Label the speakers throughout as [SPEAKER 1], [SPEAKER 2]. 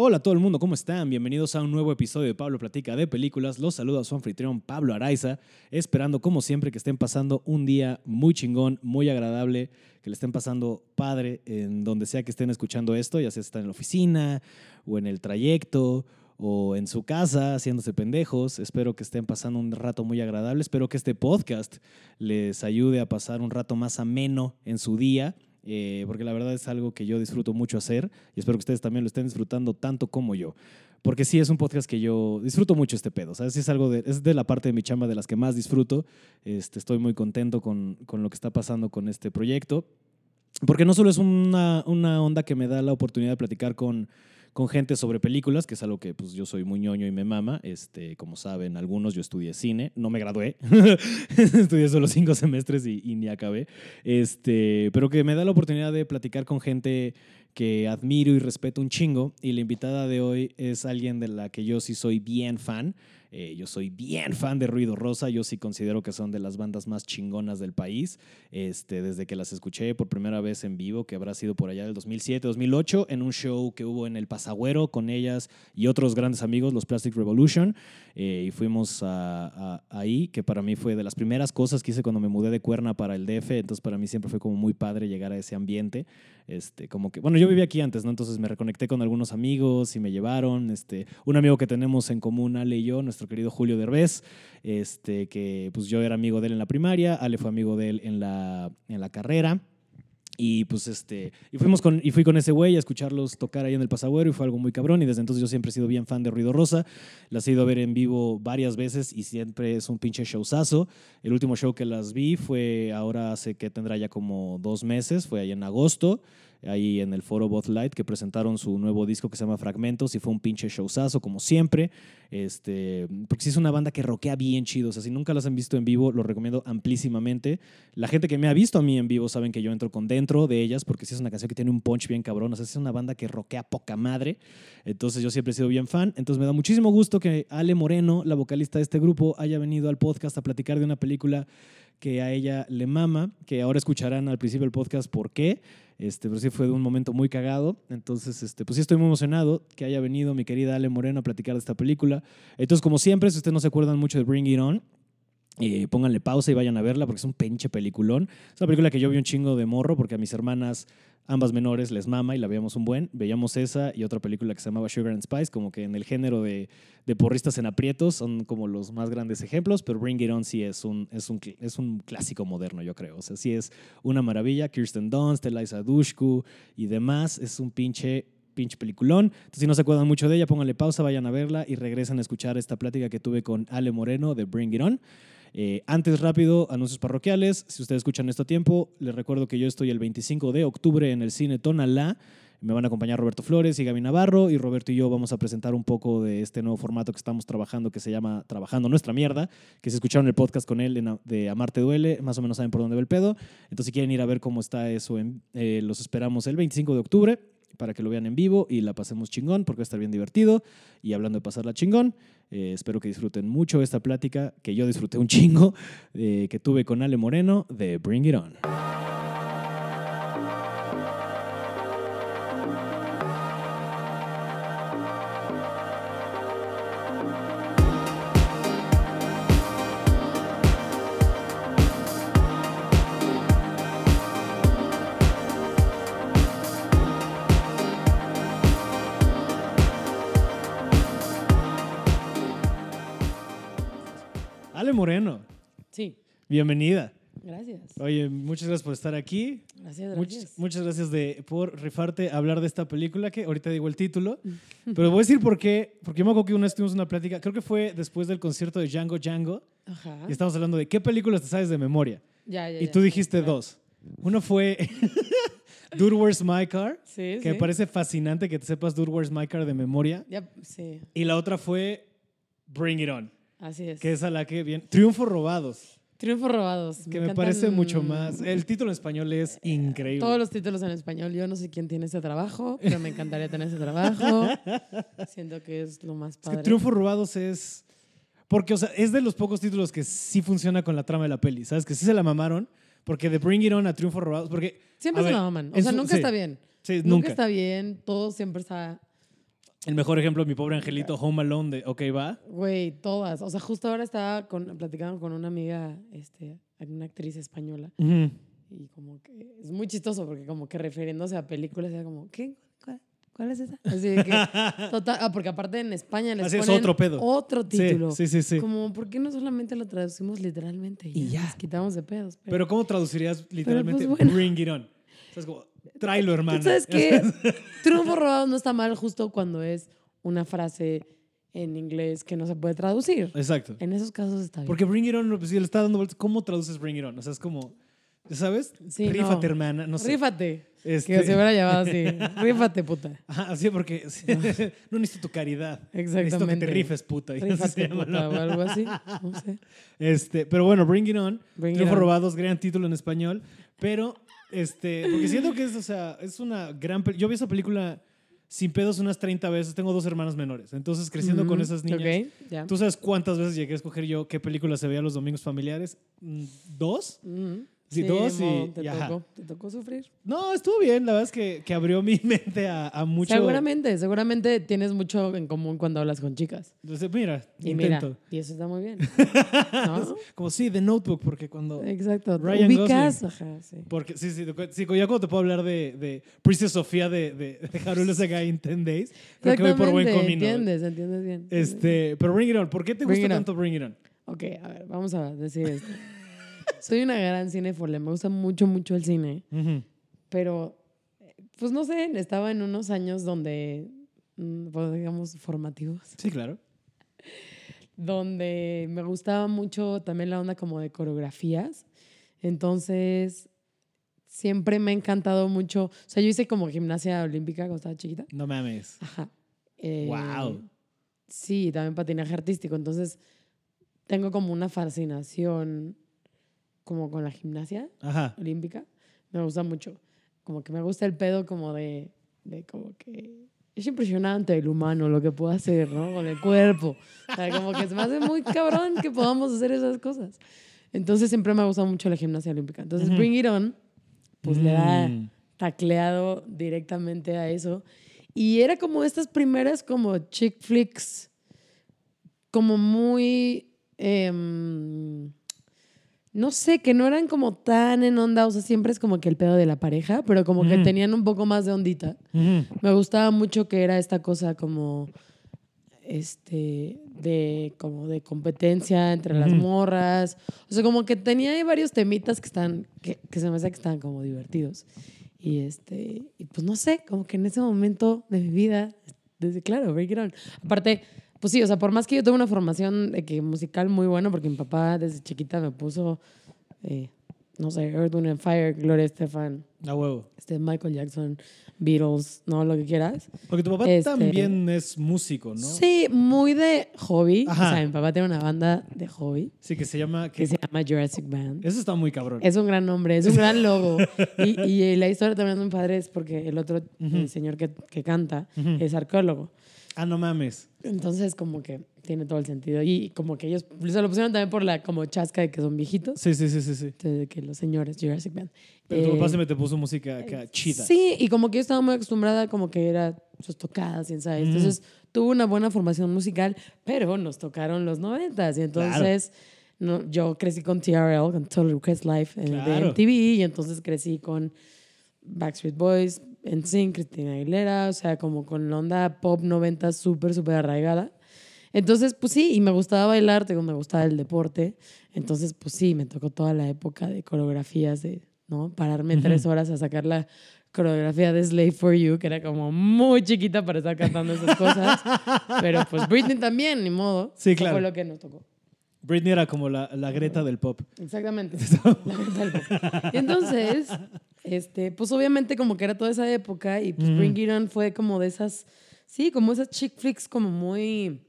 [SPEAKER 1] Hola a todo el mundo, ¿cómo están? Bienvenidos a un nuevo episodio de Pablo Platica de Películas. Los saluda su anfitrión Pablo Araiza, esperando como siempre que estén pasando un día muy chingón, muy agradable, que le estén pasando padre en donde sea que estén escuchando esto, ya sea están en la oficina o en el trayecto o en su casa haciéndose pendejos. Espero que estén pasando un rato muy agradable. Espero que este podcast les ayude a pasar un rato más ameno en su día. Eh, porque la verdad es algo que yo disfruto mucho hacer y espero que ustedes también lo estén disfrutando tanto como yo. Porque sí, es un podcast que yo disfruto mucho este pedo. ¿sabes? Es algo de, es de la parte de mi chamba de las que más disfruto. Este, estoy muy contento con, con lo que está pasando con este proyecto. Porque no solo es una, una onda que me da la oportunidad de platicar con, con gente sobre películas, que es algo que pues, yo soy muy ñoño y me mama. Este, como saben algunos, yo estudié cine, no me gradué, estudié solo cinco semestres y, ni acabé. Este, pero que me da la oportunidad de platicar con gente que admiro y respeto un chingo. Y la invitada de hoy es alguien de la que yo sí soy bien fan. Eh, yo soy bien fan de Ruido Rosa. Yo sí considero que son de las bandas más chingonas del país. Este, desde que las escuché por primera vez en vivo, que habrá sido por allá del 2007, 2008, en un show que hubo en el Pasagüero con ellas y otros grandes amigos, los Plastic Revolution. Eh, y fuimos a- a- ahí, que para mí fue de las primeras cosas que hice cuando me mudé de Cuerna para el DF. Entonces, para mí siempre fue como muy padre llegar a ese ambiente. Este, como que, bueno, yo vivía aquí antes, ¿no? Entonces me reconecté con algunos amigos y me llevaron. Este, un amigo que tenemos en común, Ale y yo, nuestro querido Julio Derbez, este, que pues yo era amigo de él en la primaria, Ale fue amigo de él en la, en la carrera. Y pues este, y fuimos con, y fui con ese güey a escucharlos tocar ahí en el Pasagüero y fue algo muy cabrón. Y desde entonces yo siempre he sido bien fan de Ruido Rosa. Las he ido a ver en vivo varias veces y siempre es un pinche showzazo. El último show que las vi fue ahora hace que tendrá ya como dos meses, fue ahí en agosto, ahí en el foro Both Light, que presentaron su nuevo disco que se llama Fragmentos y fue un pinche showzazo, como siempre. Este, porque sí es una banda que rockea bien chido. O sea, si nunca las han visto en vivo, lo recomiendo amplísimamente. La gente que me ha visto a mí en vivo saben que yo entro con dentro de ellas, porque sí es una canción que tiene un punch bien cabrón. O sea, es una banda que rockea poca madre. Entonces yo siempre he sido bien fan. Entonces me da muchísimo gusto que Ale Moreno, la vocalista de este grupo, haya venido al podcast a platicar de una película que a ella le mama, que ahora escucharán al principio del podcast por qué. Este, pero sí fue un momento muy cagado. Entonces, este, pues sí estoy muy emocionado que haya venido mi querida Ale Moreno a platicar de esta película. Entonces, como siempre, si ustedes no se acuerdan mucho de Bring It On, eh, pónganle pausa y vayan a verla porque es un pinche peliculón. Es una película que yo vi un chingo de morro porque a mis hermanas, ambas menores, les mama y la veíamos un buen. Veíamos esa y otra película que se llamaba Sugar and Spice, como que en el género de, de porristas en aprietos son como los más grandes ejemplos, pero Bring It On sí es un, es un, es un clásico moderno, yo creo. O sea, sí es una maravilla. Kirsten Dunst, Eliza Dushku y demás. Es un pinche pinche peliculón. Entonces, si no se acuerdan mucho de ella, pónganle pausa, vayan a verla y regresen a escuchar esta plática que tuve con Ale Moreno de Bring It On. Eh, antes, rápido, anuncios parroquiales. Si ustedes escuchan esto a tiempo, les recuerdo que yo estoy el 25 de octubre en el cine Tonalá. Me van a acompañar Roberto Flores y Gaby Navarro y Roberto y yo vamos a presentar un poco de este nuevo formato que estamos trabajando que se llama Trabajando Nuestra Mierda, que si escucharon el podcast con él de Amarte Duele, más o menos saben por dónde va el pedo. Entonces si quieren ir a ver cómo está eso, en- eh, los esperamos el 25 de octubre para que lo vean en vivo y la pasemos chingón porque va a estar bien divertido. Y hablando de pasarla chingón, eh, espero que disfruten mucho esta plática que yo disfruté un chingo eh, que tuve con Ale Moreno de Bring It On. Moreno,
[SPEAKER 2] Sí,
[SPEAKER 1] bienvenida.
[SPEAKER 2] gracias.
[SPEAKER 1] Oye, muchas gracias por estar aquí.
[SPEAKER 2] Gracias, gracias.
[SPEAKER 1] muchas gracias de, por rifarte a hablar de esta película que ahorita digo el título. Pero voy a decir por qué. Porque yo me acuerdo que una vez tuvimos una plática, creo que fue después del concierto de Django Django,
[SPEAKER 2] Ajá.
[SPEAKER 1] y estábamos hablando de qué películas te sabes de memoria.
[SPEAKER 2] Ya, ya,
[SPEAKER 1] Y tú dijiste dos. Uno fue Dude, Where's My Car?
[SPEAKER 2] Sí,
[SPEAKER 1] Que me parece fascinante que te sepas Dude, Where's My Car de memoria.
[SPEAKER 2] Ya, sí,
[SPEAKER 1] Y la otra fue Bring It On,
[SPEAKER 2] así es.
[SPEAKER 1] que es a la que bien. Triunfos robados,
[SPEAKER 2] Triunfos robados.
[SPEAKER 1] que me parece mucho más. El título en español es increíble.
[SPEAKER 2] Todos los títulos en español. Yo no sé quién tiene ese trabajo, pero me encantaría tener ese trabajo. Siento que es lo más
[SPEAKER 1] Es que
[SPEAKER 2] padre.
[SPEAKER 1] Triunfos robados es. Porque, o sea, es de los pocos títulos que sí funciona con la trama de la peli, ¿sabes? Que sí se la mamaron. Porque de Bring It On a Triunfos robados. Porque.
[SPEAKER 2] Siempre se
[SPEAKER 1] ver,
[SPEAKER 2] la maman. O sea,
[SPEAKER 1] su-
[SPEAKER 2] nunca
[SPEAKER 1] sí,
[SPEAKER 2] está bien.
[SPEAKER 1] Sí,
[SPEAKER 2] Nunca.
[SPEAKER 1] nunca.
[SPEAKER 2] está bien. Todo siempre está
[SPEAKER 1] El mejor ejemplo, mi pobre angelito, Home Alone, de OK, va.
[SPEAKER 2] Güey, todas. O sea, justo ahora estaba con, platicando con una amiga, este, una actriz española. Y como que es muy chistoso porque como que refiriéndose a películas era como, ¿qué? ¿Cuál, cuál es esa? Así de que, total, ah, porque aparte en España les
[SPEAKER 1] Así es
[SPEAKER 2] ponen
[SPEAKER 1] otro pedo.
[SPEAKER 2] otro título.
[SPEAKER 1] Sí, sí, sí.
[SPEAKER 2] Como, ¿por qué no solamente lo traducimos literalmente? Y,
[SPEAKER 1] Y
[SPEAKER 2] ya. Nos quitamos de pedos. Pero,
[SPEAKER 1] Pero ¿cómo traducirías literalmente
[SPEAKER 2] pues, bueno.
[SPEAKER 1] Bring It On? O sea, es como, tráelo, hermano.
[SPEAKER 2] ¿Sabes qué? Triunfo robado no está mal justo cuando es una frase en inglés que no se puede traducir.
[SPEAKER 1] Exacto.
[SPEAKER 2] En esos casos está bien.
[SPEAKER 1] Porque Bring It On, pues, si le está dando vueltas, ¿cómo traduces Bring It On? O sea, es como, ¿sabes?
[SPEAKER 2] Sí,
[SPEAKER 1] Rífate,
[SPEAKER 2] no.
[SPEAKER 1] hermana. No sé.
[SPEAKER 2] Rífate.
[SPEAKER 1] Este-
[SPEAKER 2] Que se hubiera llamado así. Rífate, puta.
[SPEAKER 1] Ajá, sí, porque sí, no necesito tu caridad. Necesito que
[SPEAKER 2] Exactamente.
[SPEAKER 1] te rifes, puta. así
[SPEAKER 2] Rífate, puta,
[SPEAKER 1] ¿no?
[SPEAKER 2] o algo así. No sé.
[SPEAKER 1] Este, pero bueno, Bring It On.
[SPEAKER 2] Bring
[SPEAKER 1] Triunfo. Robados, gran título en español. Pero, este, porque siento que es, o sea, es una gran. pel- Yo vi esa película sin pedos unas 30 veces. Tengo dos hermanas menores. Entonces, creciendo con esas niñas. ¿Tú sabes cuántas veces llegué a escoger yo qué película se veía los domingos familiares? Mm, ¿Dos? Sí, dos y-
[SPEAKER 2] modo, te,
[SPEAKER 1] y
[SPEAKER 2] tocó, te tocó sufrir.
[SPEAKER 1] No, estuvo bien. La verdad es que, que abrió mi mente a, a mucho.
[SPEAKER 2] Seguramente, seguramente tienes mucho en común cuando hablas con chicas.
[SPEAKER 1] Entonces, mira,
[SPEAKER 2] Y
[SPEAKER 1] intento.
[SPEAKER 2] mira, y eso está muy bien. ¿No?
[SPEAKER 1] Como sí, The Notebook, porque cuando.
[SPEAKER 2] Exacto.
[SPEAKER 1] Ryan
[SPEAKER 2] Ubicas, ajá, sí.
[SPEAKER 1] Porque, sí, sí, sí, ya cuando te puedo hablar de, de Princess Sofía de, de, de Harulo Sagai in 10 Days, creo que voy por buen camino.
[SPEAKER 2] Entiendes, entiendes bien.
[SPEAKER 1] Este, pero Bring It On, ¿por qué te
[SPEAKER 2] Bring
[SPEAKER 1] gusta
[SPEAKER 2] On.
[SPEAKER 1] tanto Bring It On?
[SPEAKER 2] Ok, a ver, vamos a decir esto. Soy una gran cinéfila, me gusta mucho, mucho el cine,
[SPEAKER 1] Ujú.
[SPEAKER 2] pero, eh, pues no sé, estaba en unos años donde, mm, pues, digamos, formativos,
[SPEAKER 1] Sí, claro.
[SPEAKER 2] donde me gustaba mucho también la onda como de coreografías. Entonces, siempre me ha encantado mucho. O sea, yo hice como gimnasia olímpica cuando estaba chiquita.
[SPEAKER 1] No mames.
[SPEAKER 2] Ajá. Eh,
[SPEAKER 1] Wow.
[SPEAKER 2] Sí, también patinaje artístico. Entonces, tengo como una fascinación como con la gimnasia
[SPEAKER 1] Ajá.
[SPEAKER 2] olímpica. Me gusta mucho. Como que me gusta el pedo como de, de como que... Es impresionante el humano, lo que puede hacer, ¿no? Con el cuerpo. O sea, como que se me hace muy cabrón que podamos hacer esas cosas. Entonces siempre me ha gustado mucho la gimnasia olímpica. Entonces
[SPEAKER 1] Ujú.
[SPEAKER 2] Bring It On, pues le da
[SPEAKER 1] Mm.
[SPEAKER 2] tacleado directamente a eso. Y era como estas primeras como chick flicks, como muy, em, no sé, que no eran como tan en onda, o sea, siempre es como que el pedo de la pareja, pero como que tenían un poco más de ondita. Me gustaba mucho que era esta cosa como este de como de competencia entre las morras. O sea como que tenía ahí varios temitas que están que, que se me hace que estaban como divertidos. Y este y pues no sé como que en ese momento de mi vida desde claro Break It On. aparte pues sí o sea por más que yo tuve una formación de que musical muy buena porque mi papá desde chiquita me puso eh, no sé Earth Wind and Fire Gloria Estefan
[SPEAKER 1] A huevo.
[SPEAKER 2] este Michael Jackson Beatles no lo que quieras
[SPEAKER 1] Porque tu papá
[SPEAKER 2] Este-
[SPEAKER 1] también es músico, ¿no?
[SPEAKER 2] Sí, muy de hobby.
[SPEAKER 1] Ajá.
[SPEAKER 2] O sea, mi papá tiene una banda de hobby
[SPEAKER 1] Sí, que se llama...
[SPEAKER 2] que
[SPEAKER 1] Que,
[SPEAKER 2] se llama Jurassic Band.
[SPEAKER 1] eso está muy cabrón.
[SPEAKER 2] Es un gran nombre, es un gran logo. Y, y, la historia también es muy padre, es porque el otro el señor que, que canta
[SPEAKER 1] Ujú.
[SPEAKER 2] es arqueólogo.
[SPEAKER 1] Ah, no mames.
[SPEAKER 2] Entonces, como que tiene todo el sentido. Y como que ellos se lo pusieron también por la como chasca de que son viejitos,
[SPEAKER 1] Sí, sí, sí, sí. sí.
[SPEAKER 2] de que los señores Jurassic Band.
[SPEAKER 1] Pero tu
[SPEAKER 2] Eh,
[SPEAKER 1] papá se me te puso música acá chida.
[SPEAKER 2] Sí, y como que yo estaba muy acostumbrada, como que era sus tocadas y ensayos.
[SPEAKER 1] Ujú.
[SPEAKER 2] Entonces, tuve una buena formación musical, pero nos tocaron los noventas. Y entonces, no, yo crecí con TRL, con Total Request Live eh, de
[SPEAKER 1] Claro.
[SPEAKER 2] MTV, y entonces crecí con Backstreet Boys, NSYNC, Cristina Aguilera, o sea, como con la onda pop 90 súper, súper arraigada. Entonces, pues sí, y me gustaba bailar, tengo, me gustaba el deporte. Entonces, pues sí, me tocó toda la época de coreografías, de, ¿no? Pararme tres horas a sacar la coreografía de Slave for You, que era como muy chiquita para estar cantando esas cosas. Pero pues Britney también, ni modo.
[SPEAKER 1] Sí,
[SPEAKER 2] Eso
[SPEAKER 1] claro.
[SPEAKER 2] fue lo que nos tocó.
[SPEAKER 1] Britney era como la, la Greta del pop.
[SPEAKER 2] Exactamente. La. Entonces, este, pues obviamente como que era toda esa época y pues. Bring It On fue como de esas, sí, como esas chick flicks como muy,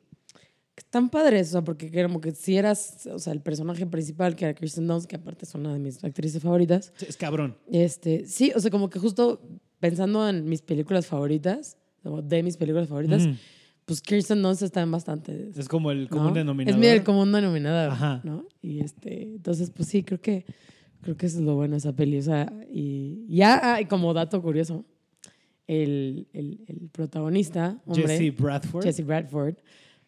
[SPEAKER 2] están padres, o sea, porque como que si eras, o sea, el personaje principal que era Kristen Dunst, que aparte es una de mis actrices favoritas,
[SPEAKER 1] Sí, Es cabrón.
[SPEAKER 2] este, sí, o sea, como que justo pensando en mis películas favoritas, de mis películas favoritas. Pues Kirsten Dunst está en bastante
[SPEAKER 1] Es como el común
[SPEAKER 2] ¿no?
[SPEAKER 1] denominador.
[SPEAKER 2] Es el común denominador,
[SPEAKER 1] Ajá.
[SPEAKER 2] ¿no? Y este, entonces, pues sí, creo que creo que eso es lo bueno de esa peli. O sea, y ya, ah, y como dato curioso, el, el- el protagonista, hombre,
[SPEAKER 1] Jesse Bradford.
[SPEAKER 2] Jesse Bradford,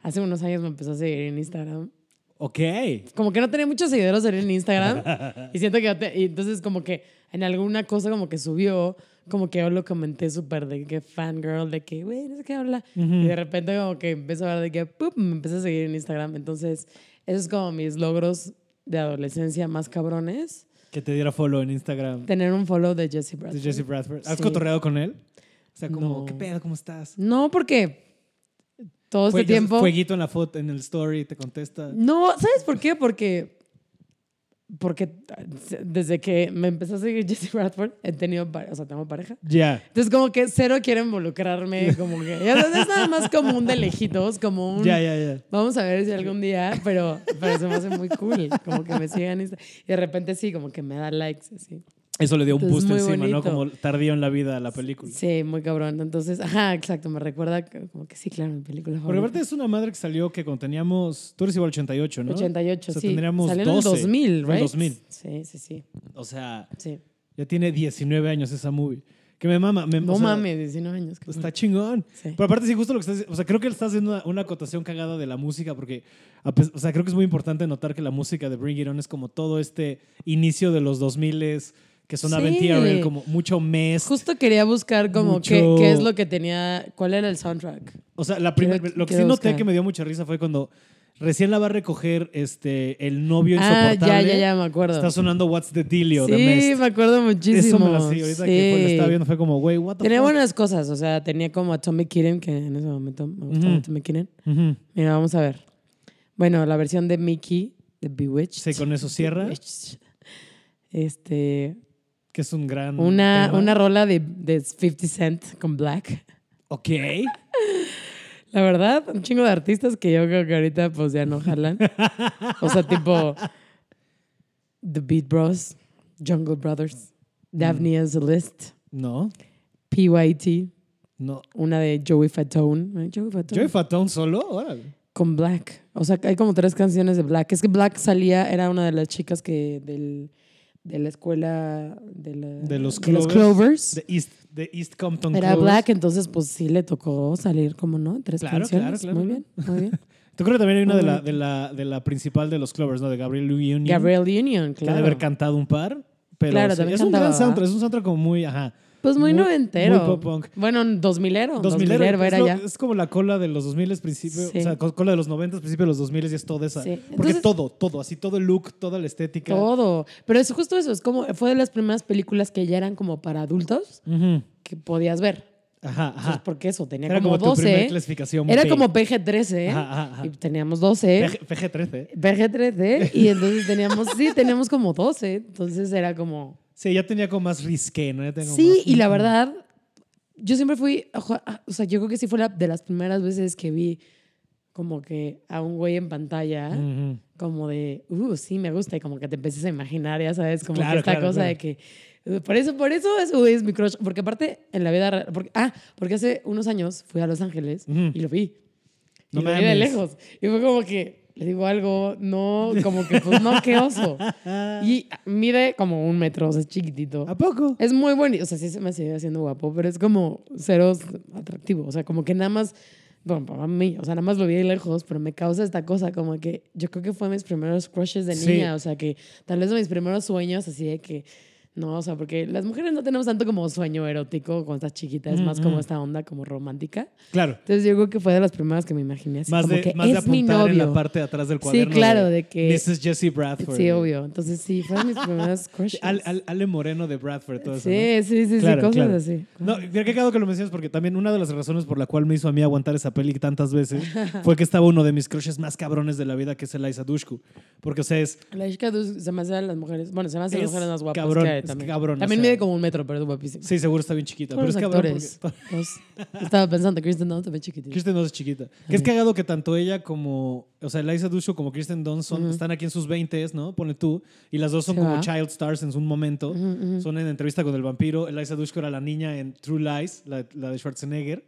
[SPEAKER 2] hace unos años me empezó a seguir en Instagram.
[SPEAKER 1] Ok.
[SPEAKER 2] Como que no tenía muchos seguidores en Instagram. y siento que... te- y entonces como que en alguna cosa como que subió, como que yo lo comenté súper de que fangirl, de que, güey, no sé qué habla. Y de repente como que empezó a ver de que, me empecé a seguir en Instagram. Entonces, esos es como mis logros de adolescencia más cabrones.
[SPEAKER 1] Que te diera follow en Instagram
[SPEAKER 2] Tener un follow de Jesse Bradford.
[SPEAKER 1] de Jesse Bradford. ¿Has
[SPEAKER 2] Sí.
[SPEAKER 1] cotorreado con él? O sea, como,
[SPEAKER 2] No.
[SPEAKER 1] ¿qué pedo? ¿Cómo estás?
[SPEAKER 2] No, porque todo este
[SPEAKER 1] Fue-
[SPEAKER 2] tiempo...
[SPEAKER 1] Fueguito en la foto, en el story, te contesta.
[SPEAKER 2] No, ¿sabes por qué? Porque, porque desde que me empezó a seguir Jesse Bradford, he tenido, pare- o sea, tengo pareja.
[SPEAKER 1] Ya.
[SPEAKER 2] Entonces, como que cero quiere involucrarme, como que ya es nada más como un de lejitos, como un.
[SPEAKER 1] Ya, ya, ya.
[SPEAKER 2] Vamos a ver si algún día, pero, pero se me hace muy cool, como que me sigan. Insta- Y de repente sí, como que me da likes, así.
[SPEAKER 1] Eso le dio un
[SPEAKER 2] Entonces,
[SPEAKER 1] boost encima, ¿no? Como tardío en la vida a la película.
[SPEAKER 2] Sí, muy cabrón. Entonces, ajá, exacto, me recuerda como que sí, claro, mi película
[SPEAKER 1] Porque
[SPEAKER 2] favorita.
[SPEAKER 1] aparte es una madre que salió que cuando teníamos. Tú eres igual 88, ¿no?
[SPEAKER 2] 88,
[SPEAKER 1] O sea,
[SPEAKER 2] sí.
[SPEAKER 1] tendríamos
[SPEAKER 2] Salió
[SPEAKER 1] 12.
[SPEAKER 2] en el 2000,
[SPEAKER 1] Fue
[SPEAKER 2] right?
[SPEAKER 1] el 2000.
[SPEAKER 2] Sí, sí, sí.
[SPEAKER 1] O sea,
[SPEAKER 2] sí.
[SPEAKER 1] ya tiene 19 años esa movie. Que me mama. Me,
[SPEAKER 2] No
[SPEAKER 1] o sea,
[SPEAKER 2] mames, 19 años.
[SPEAKER 1] Está chingón.
[SPEAKER 2] Sí.
[SPEAKER 1] Pero aparte, sí, justo lo que estás O sea, creo que él está haciendo una, una acotación cagada de la música, porque. O sea, creo que es muy importante notar que la música de Bring It On es como todo este inicio de los 2000 que en
[SPEAKER 2] Sí.
[SPEAKER 1] TRL, como mucho mes.
[SPEAKER 2] Justo quería buscar como
[SPEAKER 1] Mucho-
[SPEAKER 2] qué, qué es lo que tenía, cuál era el soundtrack.
[SPEAKER 1] O sea, la primer-
[SPEAKER 2] Quiero-
[SPEAKER 1] lo que sí noté
[SPEAKER 2] buscar.
[SPEAKER 1] que me dio mucha risa fue cuando recién la va a recoger este, el novio
[SPEAKER 2] Ah,
[SPEAKER 1] insoportable.
[SPEAKER 2] ya, ya, ya, me acuerdo.
[SPEAKER 1] Está sonando What's the Dealio de
[SPEAKER 2] sí, me acuerdo muchísimo.
[SPEAKER 1] Eso me la sí, ahorita que fue-
[SPEAKER 2] Sí.
[SPEAKER 1] estaba viendo fue como, güey, what the
[SPEAKER 2] Tenía
[SPEAKER 1] fuck?
[SPEAKER 2] buenas cosas, o sea, tenía como Atomic Kitten, que en ese momento me gustaba
[SPEAKER 1] Ujú.
[SPEAKER 2] Atomic Kitten.
[SPEAKER 1] Ujú.
[SPEAKER 2] Mira, vamos a ver. Bueno, la versión de Mickey, de Bewitched.
[SPEAKER 1] Sí, con eso cierra,
[SPEAKER 2] Bewitched. Este,
[SPEAKER 1] que es un gran
[SPEAKER 2] una,
[SPEAKER 1] tema.
[SPEAKER 2] una rola de, de 50 Cent con Black.
[SPEAKER 1] Ok.
[SPEAKER 2] La verdad, un chingo de artistas que yo creo que ahorita pues ya no jalan. O sea, tipo The Beat Bros, Jungle Brothers, Daphne as a List,
[SPEAKER 1] No,
[SPEAKER 2] PYT,
[SPEAKER 1] no.
[SPEAKER 2] una de Joey Fatone. ¿eh? Joey Fatone.
[SPEAKER 1] Joey Fatone solo, órale.
[SPEAKER 2] Con Black. O sea, hay como tres canciones de Black. Es que Black salía, era una de las chicas que del, de la escuela de, la-
[SPEAKER 1] De los
[SPEAKER 2] de los
[SPEAKER 1] Clovers.
[SPEAKER 2] Clovers.
[SPEAKER 1] De East, de East Compton
[SPEAKER 2] Era
[SPEAKER 1] Clovers.
[SPEAKER 2] Black, entonces pues sí le tocó salir como, ¿no? Tres
[SPEAKER 1] Claro,
[SPEAKER 2] canciones.
[SPEAKER 1] claro, claro.
[SPEAKER 2] Muy bien, muy bien.
[SPEAKER 1] Tú creo que también hay una de la, de, la, de la principal de los Clovers, ¿no? De Gabriel Union.
[SPEAKER 2] Gabriel Union,
[SPEAKER 1] Que
[SPEAKER 2] claro.
[SPEAKER 1] debe haber cantado un par. Pero
[SPEAKER 2] Claro,
[SPEAKER 1] sí,
[SPEAKER 2] también
[SPEAKER 1] es un gran
[SPEAKER 2] cantaba.
[SPEAKER 1] soundtrack. Es un soundtrack como muy, ajá.
[SPEAKER 2] Pues muy,
[SPEAKER 1] Muy-
[SPEAKER 2] noventero.
[SPEAKER 1] muy pop punk.
[SPEAKER 2] Bueno, dos milero. Dos
[SPEAKER 1] 2000
[SPEAKER 2] milero
[SPEAKER 1] es,
[SPEAKER 2] era
[SPEAKER 1] lo-
[SPEAKER 2] ya.
[SPEAKER 1] es como la cola de los 2000 principio,
[SPEAKER 2] Sí.
[SPEAKER 1] o sea, co- cola de los 90 principio de los 2000 y es toda esa.
[SPEAKER 2] Sí.
[SPEAKER 1] Porque
[SPEAKER 2] Entonces-
[SPEAKER 1] todo, todo, así todo el look, toda la estética.
[SPEAKER 2] Todo. Pero es justo eso. Es como, fue de las primeras películas que ya eran como para adultos
[SPEAKER 1] Ujú.
[SPEAKER 2] que podías ver.
[SPEAKER 1] Ajá,
[SPEAKER 2] Entonces,
[SPEAKER 1] ajá.
[SPEAKER 2] porque eso, tenía
[SPEAKER 1] Era
[SPEAKER 2] como,
[SPEAKER 1] como, tu primera
[SPEAKER 2] 12.
[SPEAKER 1] clasificación.
[SPEAKER 2] Era como PG-13.
[SPEAKER 1] Ajá, ajá, ajá.
[SPEAKER 2] Y teníamos 12.
[SPEAKER 1] PG, PG-13.
[SPEAKER 2] PG-13. Y entonces teníamos, sí, teníamos como 12. Entonces era como...
[SPEAKER 1] Sí, ya tenía como más risqué, ¿no? Ya tenía como
[SPEAKER 2] Sí,
[SPEAKER 1] más-
[SPEAKER 2] y la verdad, yo siempre fui, ah, o sea, yo creo que sí fue la, de las primeras veces que vi como que a un güey en pantalla,
[SPEAKER 1] Ujú.
[SPEAKER 2] como de, uh, sí, me gusta, y como que te empiezas a imaginar, ya sabes, como
[SPEAKER 1] Claro,
[SPEAKER 2] que esta
[SPEAKER 1] claro,
[SPEAKER 2] cosa
[SPEAKER 1] claro.
[SPEAKER 2] de que, uh, por eso, por eso güey es mi crush, porque aparte en la vida porque, ah, porque hace unos años fui a Los Ángeles
[SPEAKER 1] Ujú.
[SPEAKER 2] y lo vi. Y
[SPEAKER 1] No
[SPEAKER 2] lo vi de lejos. Y fue como que, le digo algo, no, como que, pues no, qué oso. Y mide como un metro, o sea, es chiquitito.
[SPEAKER 1] ¿A poco?
[SPEAKER 2] Es muy bonito, o sea, sí se me sigue haciendo guapo, pero es como cero atractivo, o sea, como que nada más, bueno, para mí, o sea, nada más lo vi de lejos, pero me causa esta cosa como que yo creo que fue mis primeros crushes de
[SPEAKER 1] Sí.
[SPEAKER 2] niña, o sea, que tal vez mis primeros sueños así de que, no, o sea, porque las mujeres no tenemos tanto como sueño erótico cuando estás chiquita, es más como esta onda como romántica.
[SPEAKER 1] Claro.
[SPEAKER 2] Entonces yo creo que fue de las primeras que me imaginé así
[SPEAKER 1] Más
[SPEAKER 2] como
[SPEAKER 1] de,
[SPEAKER 2] que
[SPEAKER 1] más de
[SPEAKER 2] es mi
[SPEAKER 1] apuntar en
[SPEAKER 2] novio.
[SPEAKER 1] la parte de atrás del
[SPEAKER 2] Sí,
[SPEAKER 1] cuaderno.
[SPEAKER 2] claro, de que-
[SPEAKER 1] Mrs. Jessie Bradford.
[SPEAKER 2] Sí, obvio. Entonces sí, fueron mis primeros crushes.
[SPEAKER 1] Al- al- Ale Moreno de Bradford, todo eso. ¿no?
[SPEAKER 2] sí, sí, sí,
[SPEAKER 1] Claro,
[SPEAKER 2] sí, cosas
[SPEAKER 1] claro.
[SPEAKER 2] así.
[SPEAKER 1] No, qué cagado que lo mencionas porque también una de las razones por la cual me hizo a mí aguantar esa peli tantas veces fue que estaba uno de mis crushes más cabrones de la vida, que es Eliza Dushku. Porque, o sea, es
[SPEAKER 2] La chica dus- se me hace de las mujeres. Bueno, se me hace de las
[SPEAKER 1] Es
[SPEAKER 2] mujeres más guapas
[SPEAKER 1] cabrón,
[SPEAKER 2] que
[SPEAKER 1] es
[SPEAKER 2] también.
[SPEAKER 1] o
[SPEAKER 2] también
[SPEAKER 1] sea-
[SPEAKER 2] mide como un metro, pero es guapísima.
[SPEAKER 1] Sí, seguro está bien chiquita. Pero es cabrón porque-
[SPEAKER 2] estaba pensando, Kristen Dunst también chiquitita.
[SPEAKER 1] Kristen Dunst es chiquita. Que es cagado que tanto ella como, o sea, Eliza Dushku como Kristen Dunst son- están aquí en sus 20 ¿no? Pone tú. Y las dos son
[SPEAKER 2] Sí,
[SPEAKER 1] como
[SPEAKER 2] va.
[SPEAKER 1] child stars en su momento. Son en entrevista con el vampiro. Eliza Dushku era la niña en True Lies, la, la de Schwarzenegger.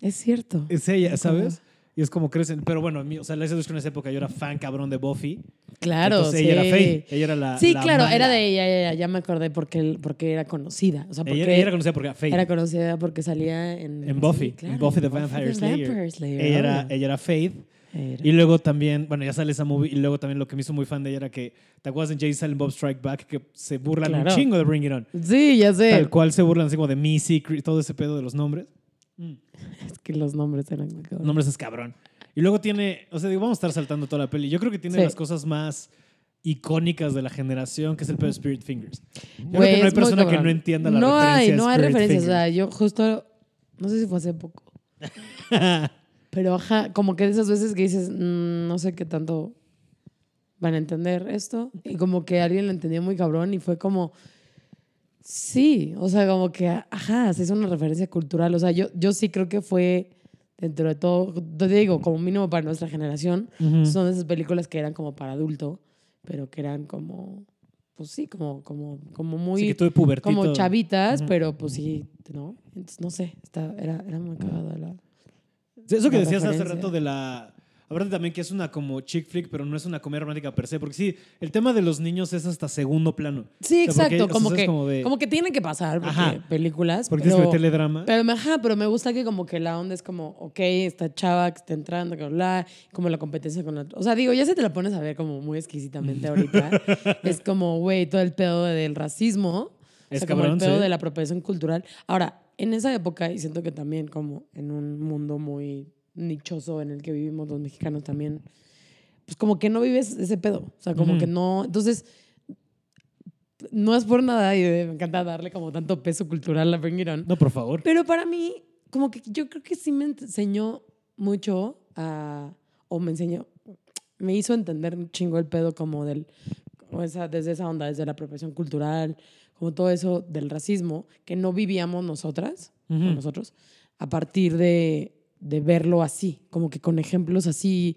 [SPEAKER 2] Es cierto.
[SPEAKER 1] Es ella, ¿sabes? Y es como crecen. Pero bueno, mí, o sea, Eliza Dushku en esa época yo era fan cabrón de Buffy.
[SPEAKER 2] claro,
[SPEAKER 1] Entonces
[SPEAKER 2] sí.
[SPEAKER 1] ella era Faith. Ella era la.
[SPEAKER 2] Sí,
[SPEAKER 1] la
[SPEAKER 2] claro,
[SPEAKER 1] mala.
[SPEAKER 2] era de ella, ya, ya, ya me acordé porque, porque era conocida. O sea, porque
[SPEAKER 1] Ella, ella era conocida porque era Faith.
[SPEAKER 2] era conocida porque salía en...
[SPEAKER 1] en Buffy.
[SPEAKER 2] sí, claro,
[SPEAKER 1] en Buffy the
[SPEAKER 2] Buffy
[SPEAKER 1] Vampire
[SPEAKER 2] the
[SPEAKER 1] Slayer.
[SPEAKER 2] Vampire Slayer,
[SPEAKER 1] Ella, era, ella era Faith.
[SPEAKER 2] Era.
[SPEAKER 1] Y luego también, bueno, ya sale esa movie. Y luego también lo que me hizo muy fan de ella era que, ¿te acuerdas en Jay Silent Bob Strike Back? Que se burlan un
[SPEAKER 2] Claro.
[SPEAKER 1] chingo de Bring It On.
[SPEAKER 2] Sí, ya sé.
[SPEAKER 1] Tal cual se burlan así como de Me, Secret, todo ese pedo de los nombres.
[SPEAKER 2] Es que los nombres eran muy cabrones.
[SPEAKER 1] Nombres es cabrón. Y luego tiene, o sea, digo, vamos a estar saltando toda la peli. Yo creo que tiene
[SPEAKER 2] Sí.
[SPEAKER 1] las cosas más icónicas de la generación, que es el pedo de Spirit Fingers. Yo creo que no hay persona que
[SPEAKER 2] cabrón.
[SPEAKER 1] no entienda la
[SPEAKER 2] No
[SPEAKER 1] referencia
[SPEAKER 2] hay, no hay referencias. O sea, yo justo, no sé si fue hace poco, pero ajá, como que de esas veces que dices, "Mm, no sé qué tanto van a entender esto. Y como que alguien lo entendió muy cabrón y fue como, sí, o sea, como que, ajá, se hizo una referencia cultural. O sea, yo, yo sí creo que fue, dentro de todo, te digo, como mínimo para nuestra generación, son esas películas que eran como para adulto, pero que eran como, pues sí, como, como, como muy
[SPEAKER 1] Sí, que
[SPEAKER 2] como chavitas, pero pues sí, ¿no? Entonces, no sé, está, era, era muy cagada la...
[SPEAKER 1] Eso que
[SPEAKER 2] la
[SPEAKER 1] decías hace rato de la... Aparte también que es una como chick flick, pero no es una comedia romántica per se. Porque sí, el tema de los niños es hasta segundo plano.
[SPEAKER 2] Sí,
[SPEAKER 1] O sea, porque,
[SPEAKER 2] exacto,
[SPEAKER 1] o sea,
[SPEAKER 2] como,
[SPEAKER 1] es
[SPEAKER 2] que,
[SPEAKER 1] como
[SPEAKER 2] como, que tiene que pasar, porque
[SPEAKER 1] Ajá.
[SPEAKER 2] películas,
[SPEAKER 1] Porque
[SPEAKER 2] pero,
[SPEAKER 1] tienes que meterle drama.
[SPEAKER 2] pero, me- ajá, pero me gusta que como que la onda es como, ok, esta chava que está entrando, que bla, como la competencia con la... O sea, digo, ya se te la pones a ver como muy exquisitamente ahorita. es como, güey, todo el pedo del racismo. O
[SPEAKER 1] Es
[SPEAKER 2] sea, como
[SPEAKER 1] cabrón,
[SPEAKER 2] el pedo
[SPEAKER 1] sí.
[SPEAKER 2] de la apropiación cultural. Ahora, en esa época, y siento que también como en un mundo muy nichoso en el que vivimos los mexicanos también, pues como que no vives ese pedo. O sea, como
[SPEAKER 1] Ujú.
[SPEAKER 2] que no... Entonces, no es por nada y me encanta darle como tanto peso cultural a Bring It On.
[SPEAKER 1] No, por favor.
[SPEAKER 2] Pero para mí, como que yo creo que sí me enseñó mucho a... O me enseñó... Me hizo entender un chingo el pedo como del... o esa, desde esa onda, desde la apropiación cultural, como todo eso del racismo, que no vivíamos nosotras, o
[SPEAKER 1] Ujú.
[SPEAKER 2] nosotros, a partir de, de verlo así, como que con ejemplos así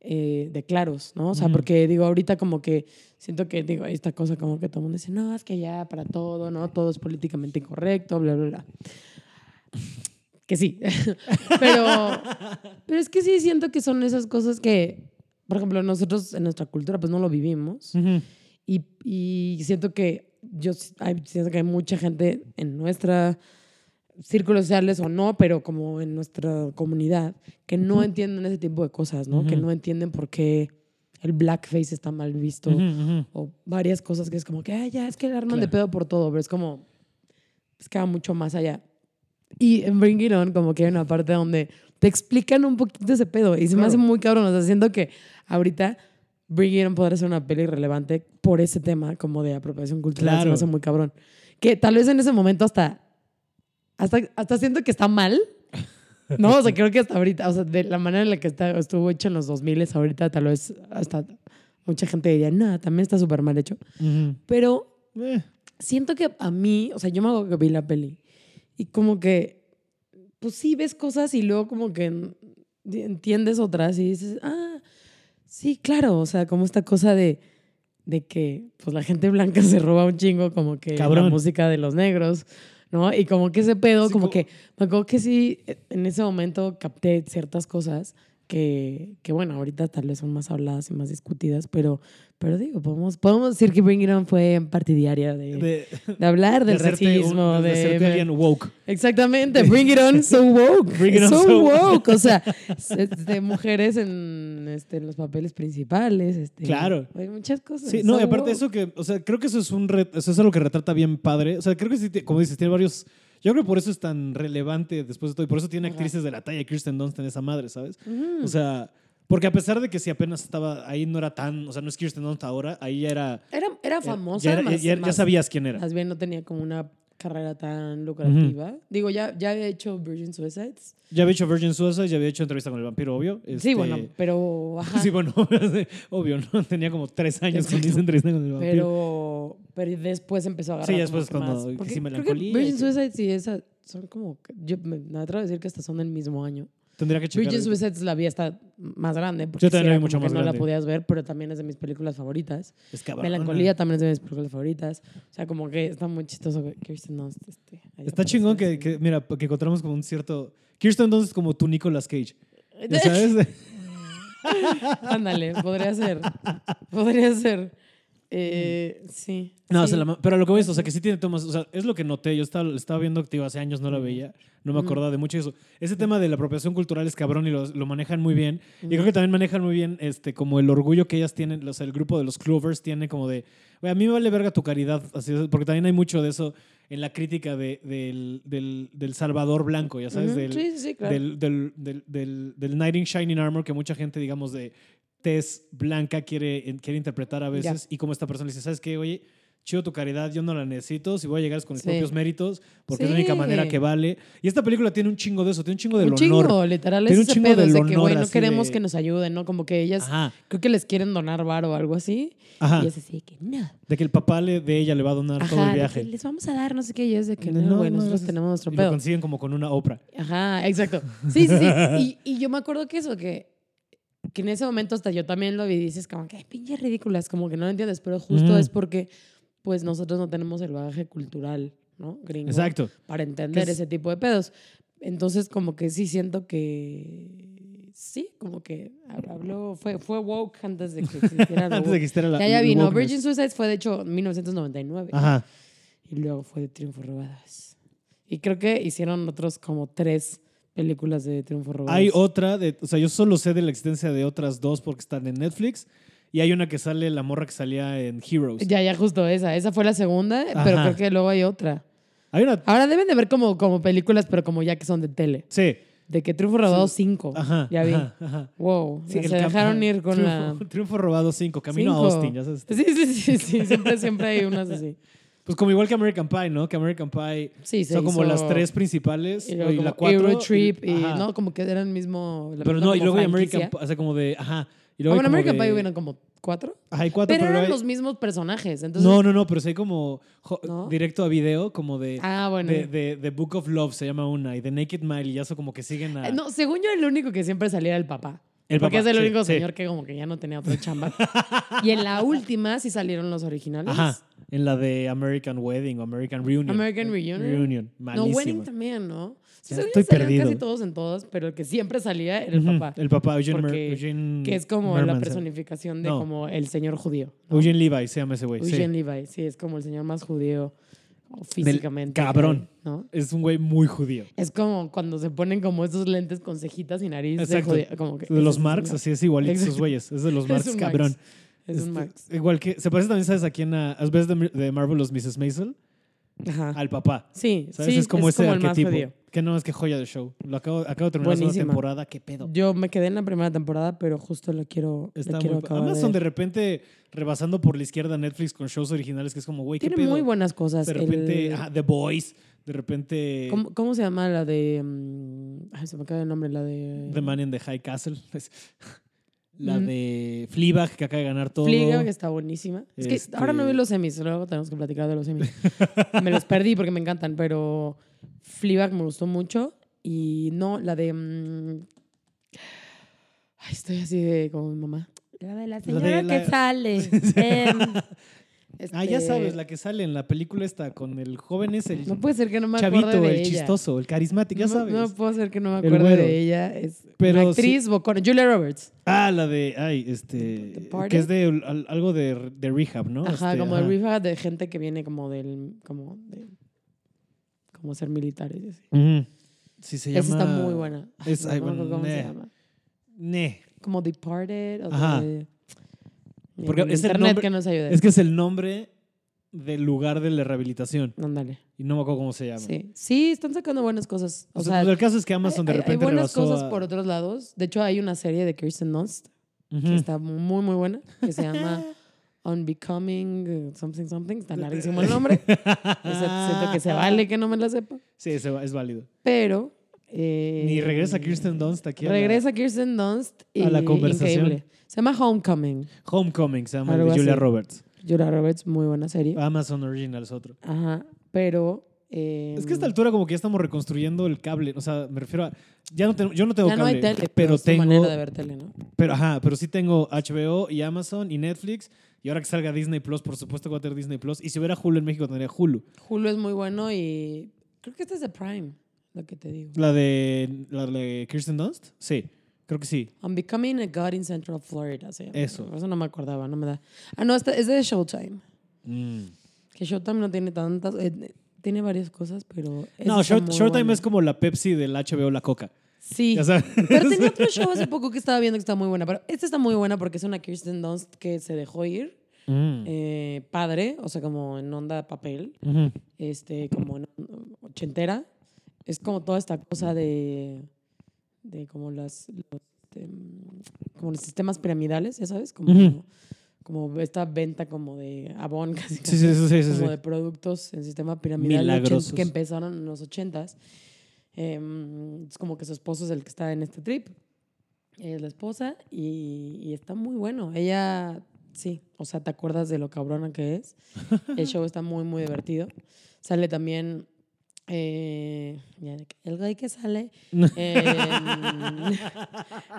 [SPEAKER 2] eh, de claros, ¿no? O sea, porque digo, ahorita como que siento que, digo, esta cosa como que todo el mundo dice, no, es que ya para todo, ¿no? Todo es políticamente incorrecto, bla, bla, bla. Que sí. pero, pero es que sí siento que son esas cosas que, por ejemplo, nosotros en nuestra cultura pues no lo vivimos.
[SPEAKER 1] Ujú.
[SPEAKER 2] Y, y siento que yo siento que hay mucha gente en nuestra círculos sociales o no, pero como en nuestra comunidad, que no entienden ese tipo de cosas, ¿no? Que no entienden por qué el blackface está mal visto o varias cosas que es como que, "Ay, ya, es que le arman de pedo por todo, pero es como, es que va mucho más allá. Y en Bring It On, como que hay una parte donde te explican un poquito ese pedo y se me hace muy cabrón, o sea, siento que ahorita Bring It On podrá ser una peli relevante por ese tema como de apropiación cultural, se me hace muy cabrón. Que tal vez en ese momento hasta, hasta, hasta siento que está mal. No, o sea, creo que hasta ahorita, o sea, de la manera en la que está, estuvo hecho en los 2000 ahorita tal vez hasta mucha gente diría, no, también está súper mal hecho.
[SPEAKER 1] Ujú.
[SPEAKER 2] Pero
[SPEAKER 1] Eh,
[SPEAKER 2] siento que a mí, o sea, yo me hago que vi la peli y como que, pues sí ves cosas y luego como que en- entiendes otras y dices, ah, sí, claro, o sea, como esta cosa de, de que pues la gente blanca se roba un chingo como que
[SPEAKER 1] Cabrón.
[SPEAKER 2] la música de los negros, ¿no? Y como que ese pedo,
[SPEAKER 1] Sí,
[SPEAKER 2] como
[SPEAKER 1] co-
[SPEAKER 2] que, me acuerdo que sí, en ese momento capté ciertas cosas que, que bueno, ahorita tal vez son más habladas y más discutidas, pero, pero digo, podemos, podemos decir que Bring It On fue partidaria de, de,
[SPEAKER 1] de,
[SPEAKER 2] hablar del
[SPEAKER 1] de un-
[SPEAKER 2] racismo,
[SPEAKER 1] de woke.
[SPEAKER 2] Exactamente, Bring It On, so woke.
[SPEAKER 1] Bring It On,
[SPEAKER 2] so,
[SPEAKER 1] so
[SPEAKER 2] woke. O sea, de mujeres en, este, en los papeles principales. Este,
[SPEAKER 1] Claro.
[SPEAKER 2] Hay muchas cosas.
[SPEAKER 1] Sí, no,
[SPEAKER 2] so
[SPEAKER 1] y aparte
[SPEAKER 2] woke.
[SPEAKER 1] eso que, o sea, creo que eso es un ret- eso es algo que retrata bien padre. O sea, creo que como dices, tiene varios. Yo creo que por eso es tan relevante después de todo. Y por eso tiene
[SPEAKER 2] Ajá.
[SPEAKER 1] actrices de la talla Kirsten Dunst en esa madre, ¿sabes?
[SPEAKER 2] Ujú.
[SPEAKER 1] O sea, porque a pesar de que si apenas estaba ahí no era tan, o sea, no es Kirsten Dunst ahora, ahí ya era.
[SPEAKER 2] era, era famosa,
[SPEAKER 1] Ya, era-
[SPEAKER 2] más-
[SPEAKER 1] ya- sabías quién era.
[SPEAKER 2] Más bien no tenía como una carrera tan lucrativa. Digo, ya, ya había hecho Virgin Suicides.
[SPEAKER 1] Ya había hecho Virgin Suicide, ya había hecho entrevista con el vampiro, obvio.
[SPEAKER 2] Sí,
[SPEAKER 1] Este,
[SPEAKER 2] bueno, pero... ajá.
[SPEAKER 1] Sí, bueno, obvio, ¿no? Tenía como tres años
[SPEAKER 2] Exacto.
[SPEAKER 1] hice entrevista con el vampiro.
[SPEAKER 2] Pero, pero después empezó a agarrar
[SPEAKER 1] Sí, después
[SPEAKER 2] que
[SPEAKER 1] cuando-
[SPEAKER 2] más.
[SPEAKER 1] que
[SPEAKER 2] Porque
[SPEAKER 1] sí,
[SPEAKER 2] creo
[SPEAKER 1] y
[SPEAKER 2] Virgin
[SPEAKER 1] que-
[SPEAKER 2] Suicides y esa son como... que- Yo me, atrevo a decir que hasta son del mismo año.
[SPEAKER 1] Tendría que checar. Ahorita.
[SPEAKER 2] Suicides la vi hasta más grande. Porque
[SPEAKER 1] Yo también
[SPEAKER 2] sí
[SPEAKER 1] la
[SPEAKER 2] era
[SPEAKER 1] vi mucho más
[SPEAKER 2] no
[SPEAKER 1] grande.
[SPEAKER 2] la podías ver, pero también es de mis películas favoritas.
[SPEAKER 1] Es cabrón.
[SPEAKER 2] Melancolía también es de mis películas favoritas. O sea, como que está muy chistoso que Kirsten Dunst este,
[SPEAKER 1] Está chingón que, mira, que encontramos como un cierto... Kirsten Dunst es como tu Nicolas Cage. ¿Ya sabes?
[SPEAKER 2] Ándale, podría ser. Podría ser. Eh, sí.
[SPEAKER 1] No,
[SPEAKER 2] sí.
[SPEAKER 1] la pero lo que voy es, o sea, que sí tiene tomas, o sea, es lo que noté, yo estaba, estaba viendo, tío, hace años no la veía, no me acordaba de mucho eso. Ese tema de la apropiación cultural es cabrón y lo, lo manejan muy bien. Y creo que también manejan muy bien este, como el orgullo que ellas tienen, o sea, el grupo de los Clovers tiene como de, "Güey, a mí me vale verga tu caridad, así, es", porque también hay mucho de eso en la crítica de- del, del, del Salvador blanco, ya sabes, del,
[SPEAKER 2] sí, sí, sí, claro.
[SPEAKER 1] del, del, del, del, del Knight in Shining Armor que mucha gente, digamos, de tez blanca quiere, quiere interpretar a veces. Y como esta persona dice, ¿sabes qué? Oye, chido tu caridad, yo no la necesito, si voy a llegar es con mis
[SPEAKER 2] Sí.
[SPEAKER 1] propios méritos, porque es la única
[SPEAKER 2] Sí.
[SPEAKER 1] manera que vale. Y esta película tiene un chingo de eso, tiene un chingo del
[SPEAKER 2] un
[SPEAKER 1] honor.
[SPEAKER 2] chingo, literal,
[SPEAKER 1] Tiene un chingo del
[SPEAKER 2] es de que, güey, no queremos
[SPEAKER 1] de-
[SPEAKER 2] que nos ayuden, ¿no? Como que ellas,
[SPEAKER 1] Ajá,
[SPEAKER 2] creo que les quieren donar varo o algo así.
[SPEAKER 1] ajá.
[SPEAKER 2] Y es así que no.
[SPEAKER 1] De que el papá le, de ella le va a donar todo
[SPEAKER 2] Ajá,
[SPEAKER 1] el
[SPEAKER 2] de
[SPEAKER 1] viaje.
[SPEAKER 2] les vamos a dar no sé qué, y es de que
[SPEAKER 1] No,
[SPEAKER 2] no,
[SPEAKER 1] no,
[SPEAKER 2] güey, nosotros
[SPEAKER 1] gracias.
[SPEAKER 2] tenemos nuestro
[SPEAKER 1] Y lo
[SPEAKER 2] pedo.
[SPEAKER 1] consiguen como con una Oprah.
[SPEAKER 2] Ajá, exacto. Sí, sí, sí. Y, y yo me acuerdo que eso, que, que en ese momento hasta yo también lo vi y dices como que "Ay, pinches ridículas, como que no lo entiendes, pero justo
[SPEAKER 1] Ujú.
[SPEAKER 2] es porque pues nosotros no tenemos el bagaje cultural, ¿no? Gringo.
[SPEAKER 1] Exacto.
[SPEAKER 2] Para entender
[SPEAKER 1] es-
[SPEAKER 2] ese tipo de pedos. Entonces como que sí siento que sí, como que habló, fue, fue woke antes de que existiera lo
[SPEAKER 1] Antes de que existiera la
[SPEAKER 2] Ya, ya vino. Virgin Suicides fue de hecho en 1999
[SPEAKER 1] Ajá.
[SPEAKER 2] y luego fue de Triunfo Robadas. Y creo que hicieron otros como tres películas de Triunfo Robadas.
[SPEAKER 1] Hay otra, de, o sea, yo solo sé de la existencia de otras dos porque están en Netflix. Y hay una que sale, la morra que salía en Heroes.
[SPEAKER 2] Ya, ya, justo esa. Esa fue la segunda, pero creo que luego hay otra.
[SPEAKER 1] Hay una.
[SPEAKER 2] Ahora deben de ver como, como películas, pero como ya que son de tele.
[SPEAKER 1] Sí.
[SPEAKER 2] De que Triunfo Robados 5.
[SPEAKER 1] Ajá.
[SPEAKER 2] Ya vi.
[SPEAKER 1] Ajá, ajá.
[SPEAKER 2] Wow.
[SPEAKER 1] Sí,
[SPEAKER 2] se dejaron ir con
[SPEAKER 1] triunfo,
[SPEAKER 2] la.
[SPEAKER 1] Triunfo robado 5, camino
[SPEAKER 2] Cinco.
[SPEAKER 1] a Austin, ya sabes.
[SPEAKER 2] Sí, sí, sí, sí. Siempre, siempre hay unas así.
[SPEAKER 1] Pues como igual que American Pie, ¿no? Que American Pie
[SPEAKER 2] Sí,
[SPEAKER 1] son como las tres principales
[SPEAKER 2] Y
[SPEAKER 1] y,
[SPEAKER 2] luego
[SPEAKER 1] la
[SPEAKER 2] como
[SPEAKER 1] cuatro.
[SPEAKER 2] Eurotrip y,
[SPEAKER 1] ajá.
[SPEAKER 2] no, como que eran el mismo. la
[SPEAKER 1] Pero no, y luego hay American
[SPEAKER 2] franquicia.
[SPEAKER 1] Pie, o sea, como de, ajá. Y
[SPEAKER 2] Ah,
[SPEAKER 1] luego
[SPEAKER 2] bueno,
[SPEAKER 1] como
[SPEAKER 2] American
[SPEAKER 1] de-
[SPEAKER 2] Pie hubieron como cuatro.
[SPEAKER 1] Ajá, hay cuatro,
[SPEAKER 2] Pero
[SPEAKER 1] pero,
[SPEAKER 2] eran
[SPEAKER 1] hay-
[SPEAKER 2] los mismos personajes. Entonces,
[SPEAKER 1] No, no, no, pero sí hay como jo-
[SPEAKER 2] ¿No?
[SPEAKER 1] directo a video, como de,
[SPEAKER 2] Ah, bueno.
[SPEAKER 1] de, de, de Book of Love se llama una, y de Naked Mile, y ya son como que siguen a...
[SPEAKER 2] Eh, No, según yo, el único que siempre salía era el papá.
[SPEAKER 1] El
[SPEAKER 2] porque
[SPEAKER 1] papá,
[SPEAKER 2] es el
[SPEAKER 1] sí,
[SPEAKER 2] único
[SPEAKER 1] sí.
[SPEAKER 2] señor que como que ya no tenía otra chamba. y en la última sí salieron los originales.
[SPEAKER 1] Ajá, en la de American Wedding o American Reunion.
[SPEAKER 2] American Reunion.
[SPEAKER 1] Reunion,
[SPEAKER 2] No. Wedding también, ¿no? Sí,
[SPEAKER 1] estoy perdido.
[SPEAKER 2] casi todos en todos, pero el que siempre salía era el papá.
[SPEAKER 1] El papá, Eugene,
[SPEAKER 2] Porque-
[SPEAKER 1] Eugene
[SPEAKER 2] que es como
[SPEAKER 1] Merman,
[SPEAKER 2] la personificación de
[SPEAKER 1] No.
[SPEAKER 2] como el señor judío. ¿no?
[SPEAKER 1] Eugene Levi se llama ese güey.
[SPEAKER 2] Eugene Levi, sí, es como el señor más judío o físicamente.
[SPEAKER 1] cabrón.
[SPEAKER 2] que hay, ¿no?
[SPEAKER 1] Es un güey muy judío.
[SPEAKER 2] Es como cuando se ponen como esos lentes con cejitas y nariz de
[SPEAKER 1] Exacto.
[SPEAKER 2] judío. Como que
[SPEAKER 1] De
[SPEAKER 2] ese
[SPEAKER 1] los
[SPEAKER 2] es
[SPEAKER 1] Marx, así es igualito esos
[SPEAKER 2] Exacto.
[SPEAKER 1] güeyes. Es de los
[SPEAKER 2] Es
[SPEAKER 1] Marx, cabrón.
[SPEAKER 2] Es un
[SPEAKER 1] Este,
[SPEAKER 2] Marx.
[SPEAKER 1] Igual que, se parece también, ¿sabes a quién? A, ¿Has ves de, de Marvelous Mrs. Maisel?
[SPEAKER 2] Ajá.
[SPEAKER 1] Al papá.
[SPEAKER 2] Sí,
[SPEAKER 1] ¿Sabes?
[SPEAKER 2] sí,
[SPEAKER 1] es como ese
[SPEAKER 2] el más judío.
[SPEAKER 1] Que no es que joya de show. Lo acabo, acabo de terminar la temporada. ¿Qué pedo?
[SPEAKER 2] Yo me quedé en la primera temporada, pero justo lo quiero,
[SPEAKER 1] Está
[SPEAKER 2] lo quiero
[SPEAKER 1] muy,
[SPEAKER 2] acabar
[SPEAKER 1] Amazon
[SPEAKER 2] de
[SPEAKER 1] repente rebasando por la izquierda Netflix con shows originales que es como, güey, ¿qué
[SPEAKER 2] Tiene
[SPEAKER 1] pedo?
[SPEAKER 2] muy buenas cosas.
[SPEAKER 1] de repente,
[SPEAKER 2] El-
[SPEAKER 1] The Boys. De repente,
[SPEAKER 2] ¿Cómo, cómo se llama la de. mm, ay, se me acaba el nombre, la de.
[SPEAKER 1] The Man in the High Castle. la
[SPEAKER 2] Mm.
[SPEAKER 1] de Fleabag, que acaba de ganar todo.
[SPEAKER 2] Fleabag, está buenísima. Es que
[SPEAKER 1] Este-
[SPEAKER 2] ahora no vi los semis, luego tenemos que platicar de los semis. me los perdí porque me encantan, pero Fleabag me gustó mucho. Y no, la de. mm, ay, estoy así de como mi mamá. La de la señora
[SPEAKER 1] la-
[SPEAKER 2] que sale.
[SPEAKER 1] Ah, ya
[SPEAKER 2] este,
[SPEAKER 1] sabes, la que sale en la película esta con el joven es el
[SPEAKER 2] No puede ser que no me
[SPEAKER 1] chavito,
[SPEAKER 2] acuerde de
[SPEAKER 1] el
[SPEAKER 2] ella.
[SPEAKER 1] chistoso, el carismático, ya
[SPEAKER 2] no,
[SPEAKER 1] sabes.
[SPEAKER 2] No puedo ser que no me acuerde de ella. Es
[SPEAKER 1] Pero
[SPEAKER 2] una actriz bocona. Julia Roberts.
[SPEAKER 1] Ah, la de, ay, este, que es de al- algo de, de rehab, ¿no?
[SPEAKER 2] Ajá,
[SPEAKER 1] Este,
[SPEAKER 2] como
[SPEAKER 1] ajá.
[SPEAKER 2] de rifa de gente que viene como del. como de. Como ser militares y así.
[SPEAKER 1] Sí, se llama.
[SPEAKER 2] Esa está muy buena.
[SPEAKER 1] Es-
[SPEAKER 2] no
[SPEAKER 1] ay,
[SPEAKER 2] me acuerdo
[SPEAKER 1] bueno,
[SPEAKER 2] cómo se llama.
[SPEAKER 1] Ne.
[SPEAKER 2] Como Departed o
[SPEAKER 1] Ajá.
[SPEAKER 2] de-
[SPEAKER 1] Porque
[SPEAKER 2] el
[SPEAKER 1] es el
[SPEAKER 2] internet
[SPEAKER 1] nombre-
[SPEAKER 2] que nos ayude.
[SPEAKER 1] Es que es el nombre del lugar de la rehabilitación.
[SPEAKER 2] Ándale.
[SPEAKER 1] Y no me acuerdo cómo se llama.
[SPEAKER 2] Sí. sí, están sacando buenas cosas. O,
[SPEAKER 1] O sea,
[SPEAKER 2] sea,
[SPEAKER 1] pues el caso es que Amazon de
[SPEAKER 2] hay- hay,
[SPEAKER 1] repente
[SPEAKER 2] buenas
[SPEAKER 1] rebasó
[SPEAKER 2] cosas
[SPEAKER 1] a-
[SPEAKER 2] por otros lados. De hecho, hay una serie de Kirsten Dunst
[SPEAKER 1] Ujú.
[SPEAKER 2] que está muy, muy buena, que se llama Unbecoming uh, Something Something. Está larguísimo el nombre. Siento que se vale que no me la sepa.
[SPEAKER 1] Sí, es válido.
[SPEAKER 2] Pero. eh,
[SPEAKER 1] Ni regresa Kirsten Dunst aquí. a la-
[SPEAKER 2] Regresa Kirsten Dunst. Y,
[SPEAKER 1] a la conversación.
[SPEAKER 2] Increíble. Se llama Homecoming.
[SPEAKER 1] Homecoming, se llama, de Julia
[SPEAKER 2] así.
[SPEAKER 1] Roberts.
[SPEAKER 2] Julia Roberts, muy buena serie.
[SPEAKER 1] Amazon Original es otro.
[SPEAKER 2] Ajá. Pero. eh,
[SPEAKER 1] Es que a esta altura como que ya estamos reconstruyendo el cable. O sea, me refiero a... Ya no tengo, yo no tengo
[SPEAKER 2] ya no
[SPEAKER 1] cable.
[SPEAKER 2] hay tele,
[SPEAKER 1] pero tengo...
[SPEAKER 2] manera de ver tele, ¿no?
[SPEAKER 1] Pero, ajá, pero sí tengo HBO y Amazon y Netflix. Y ahora que salga Disney Plus, por supuesto que va a tener Disney Plus. Y si hubiera Hulu en México, tendría Hulu.
[SPEAKER 2] Hulu es muy bueno y. Creo que este es de Prime, lo que te digo.
[SPEAKER 1] ¿La de, la de Kirsten Dunst? Sí. Creo que sí.
[SPEAKER 2] I'm Becoming a God in Central Florida. se llama.
[SPEAKER 1] Eso.
[SPEAKER 2] Eso no me acordaba, no me da. Ah, no, esta- es de Showtime.
[SPEAKER 1] Mm.
[SPEAKER 2] Que Showtime no tiene tantas. eh, tiene varias cosas, pero.
[SPEAKER 1] No, Showtime es como la Pepsi del HBO, la Coca.
[SPEAKER 2] Sí.
[SPEAKER 1] Ya sabes.
[SPEAKER 2] Pero tenía otro show hace poco que estaba viendo que está muy buena. Pero esta está muy buena porque es una Kirsten Dunst que se dejó ir.
[SPEAKER 1] Mm.
[SPEAKER 2] eh, padre, o sea, como en onda papel. Este, como en- ochentera. Es como toda esta cosa de, de como las, los, este, mm, como los sistemas piramidales, ya sabes, como, como esta venta como de Avon, casi,
[SPEAKER 1] Sí, sí, sí,
[SPEAKER 2] como de productos en sistema piramidal que empezaron en los ochentas. Em, es como que su esposo es el que está en este trip. Ella es la esposa y, y está muy bueno. Ella, sí, o sea, te acuerdas de lo cabrona que es. El show está muy, muy divertido. Sale también eh, el güey que sale en-